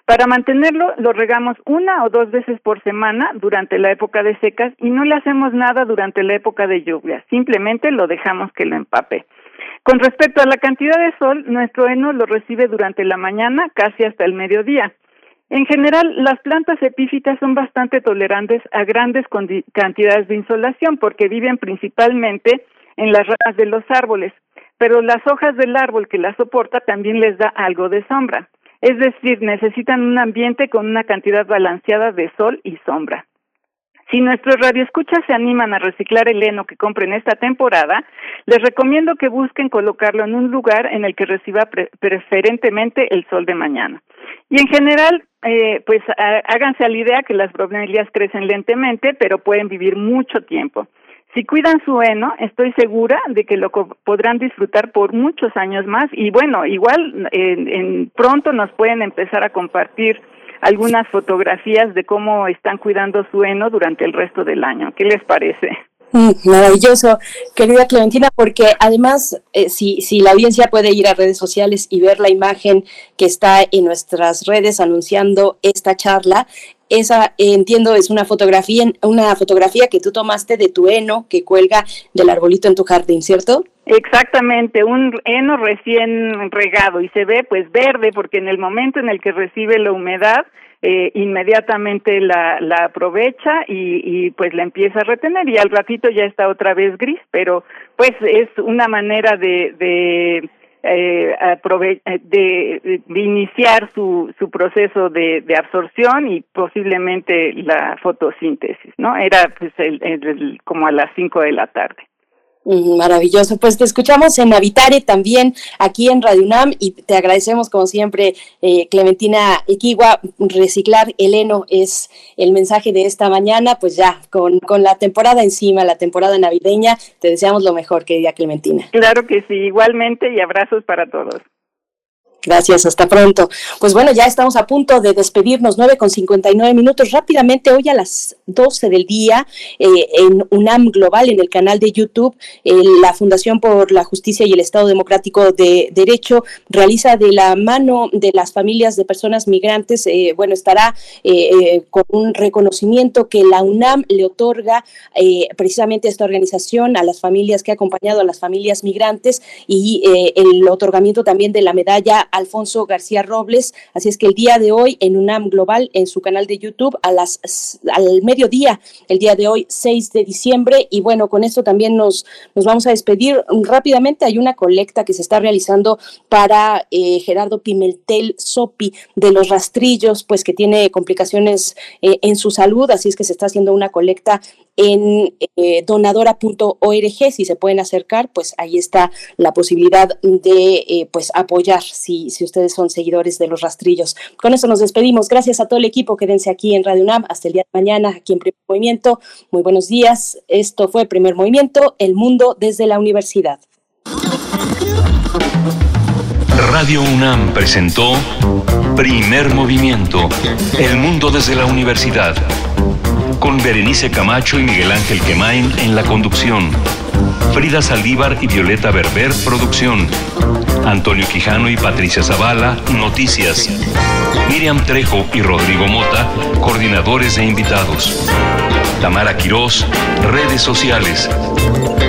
Para mantenerlo, lo regamos una o dos veces por semana durante la época de secas y no le hacemos nada durante la época de lluvia, simplemente lo dejamos que lo empape. Con respecto a la cantidad de sol, nuestro heno lo recibe durante la mañana casi hasta el mediodía. En general, las plantas epífitas son bastante tolerantes a grandes cantidades de insolación porque viven principalmente en las ramas de los árboles, pero las hojas del árbol que las soporta también les da algo de sombra. Es decir, necesitan un ambiente con una cantidad balanceada de sol y sombra. Si nuestros radioescuchas se animan a reciclar el heno que compren esta temporada, les recomiendo que busquen colocarlo en un lugar en el que reciba preferentemente el sol de mañana. Y en general, eh, pues háganse a la idea que las bromelias crecen lentamente, pero pueden vivir mucho tiempo. Si cuidan su heno, estoy segura de que lo podrán disfrutar por muchos años más y bueno, igual en pronto nos pueden empezar a compartir algunas fotografías de cómo están cuidando su heno durante el resto del año. ¿Qué les parece? Mm, maravilloso, querida Clementina, porque además, eh, si, si la audiencia puede ir a redes sociales y ver la imagen que está en nuestras redes anunciando esta charla, esa entiendo es una fotografía, una fotografía que tú tomaste de tu heno que cuelga del arbolito en tu jardín, ¿cierto? Exactamente, un heno recién regado y se ve pues verde porque en el momento en el que recibe la humedad eh, inmediatamente la, la aprovecha y, y pues la empieza a retener y al ratito ya está otra vez gris, pero pues es una manera de, de eh, eh de, de, iniciar su, su proceso de, de, absorción y posiblemente la fotosíntesis, ¿no? Era pues el, el, como a las cinco de la tarde. Maravilloso, pues te escuchamos en Habitare también aquí en Radio UNAM y te agradecemos como siempre eh, Clementina Equigua, reciclar el heno es el mensaje de esta mañana, pues ya con, con la temporada encima, la temporada navideña, te deseamos lo mejor querida Clementina. Claro que sí, igualmente y abrazos para todos. Gracias, hasta pronto. Pues bueno, ya estamos a punto de despedirnos, 9 con 59 minutos. Rápidamente, hoy a las 12 del día, eh, en UNAM Global, en el canal de YouTube, eh, la Fundación por la Justicia y el Estado Democrático de Derecho realiza de la mano de las familias de personas migrantes, eh, bueno, estará con un reconocimiento que la UNAM le otorga precisamente a esta organización, a las familias que ha acompañado a las familias migrantes y el otorgamiento también de la medalla Alfonso García Robles. Así es que el día de hoy en UNAM Global, en su canal de YouTube, a las, al mediodía, el día de hoy, 6 de diciembre. Y bueno, con esto también nos, nos vamos a despedir rápidamente. Hay una colecta que se está realizando para eh, Gerardo Pimentel Sopi de los rastrillos, pues que tiene complicaciones eh, en su salud. Así es que se está haciendo una colecta en eh, donadora.org. Si se pueden acercar, pues ahí está la posibilidad de eh, pues apoyar si, si ustedes son seguidores de los rastrillos. Con eso nos despedimos. Gracias a todo el equipo. Quédense aquí en Radio UNAM hasta el día de mañana, aquí en Primer Movimiento. Muy buenos días. Esto fue Primer Movimiento, El Mundo desde la Universidad. Radio UNAM presentó Primer Movimiento, El Mundo desde la Universidad con Berenice Camacho y Miguel Ángel Quemain en la conducción. Frida Saldívar y Violeta Berber, producción. Antonio Quijano y Patricia Zavala, noticias. Miriam Trejo y Rodrigo Mota, coordinadores de invitados. Tamara Quirós, redes sociales.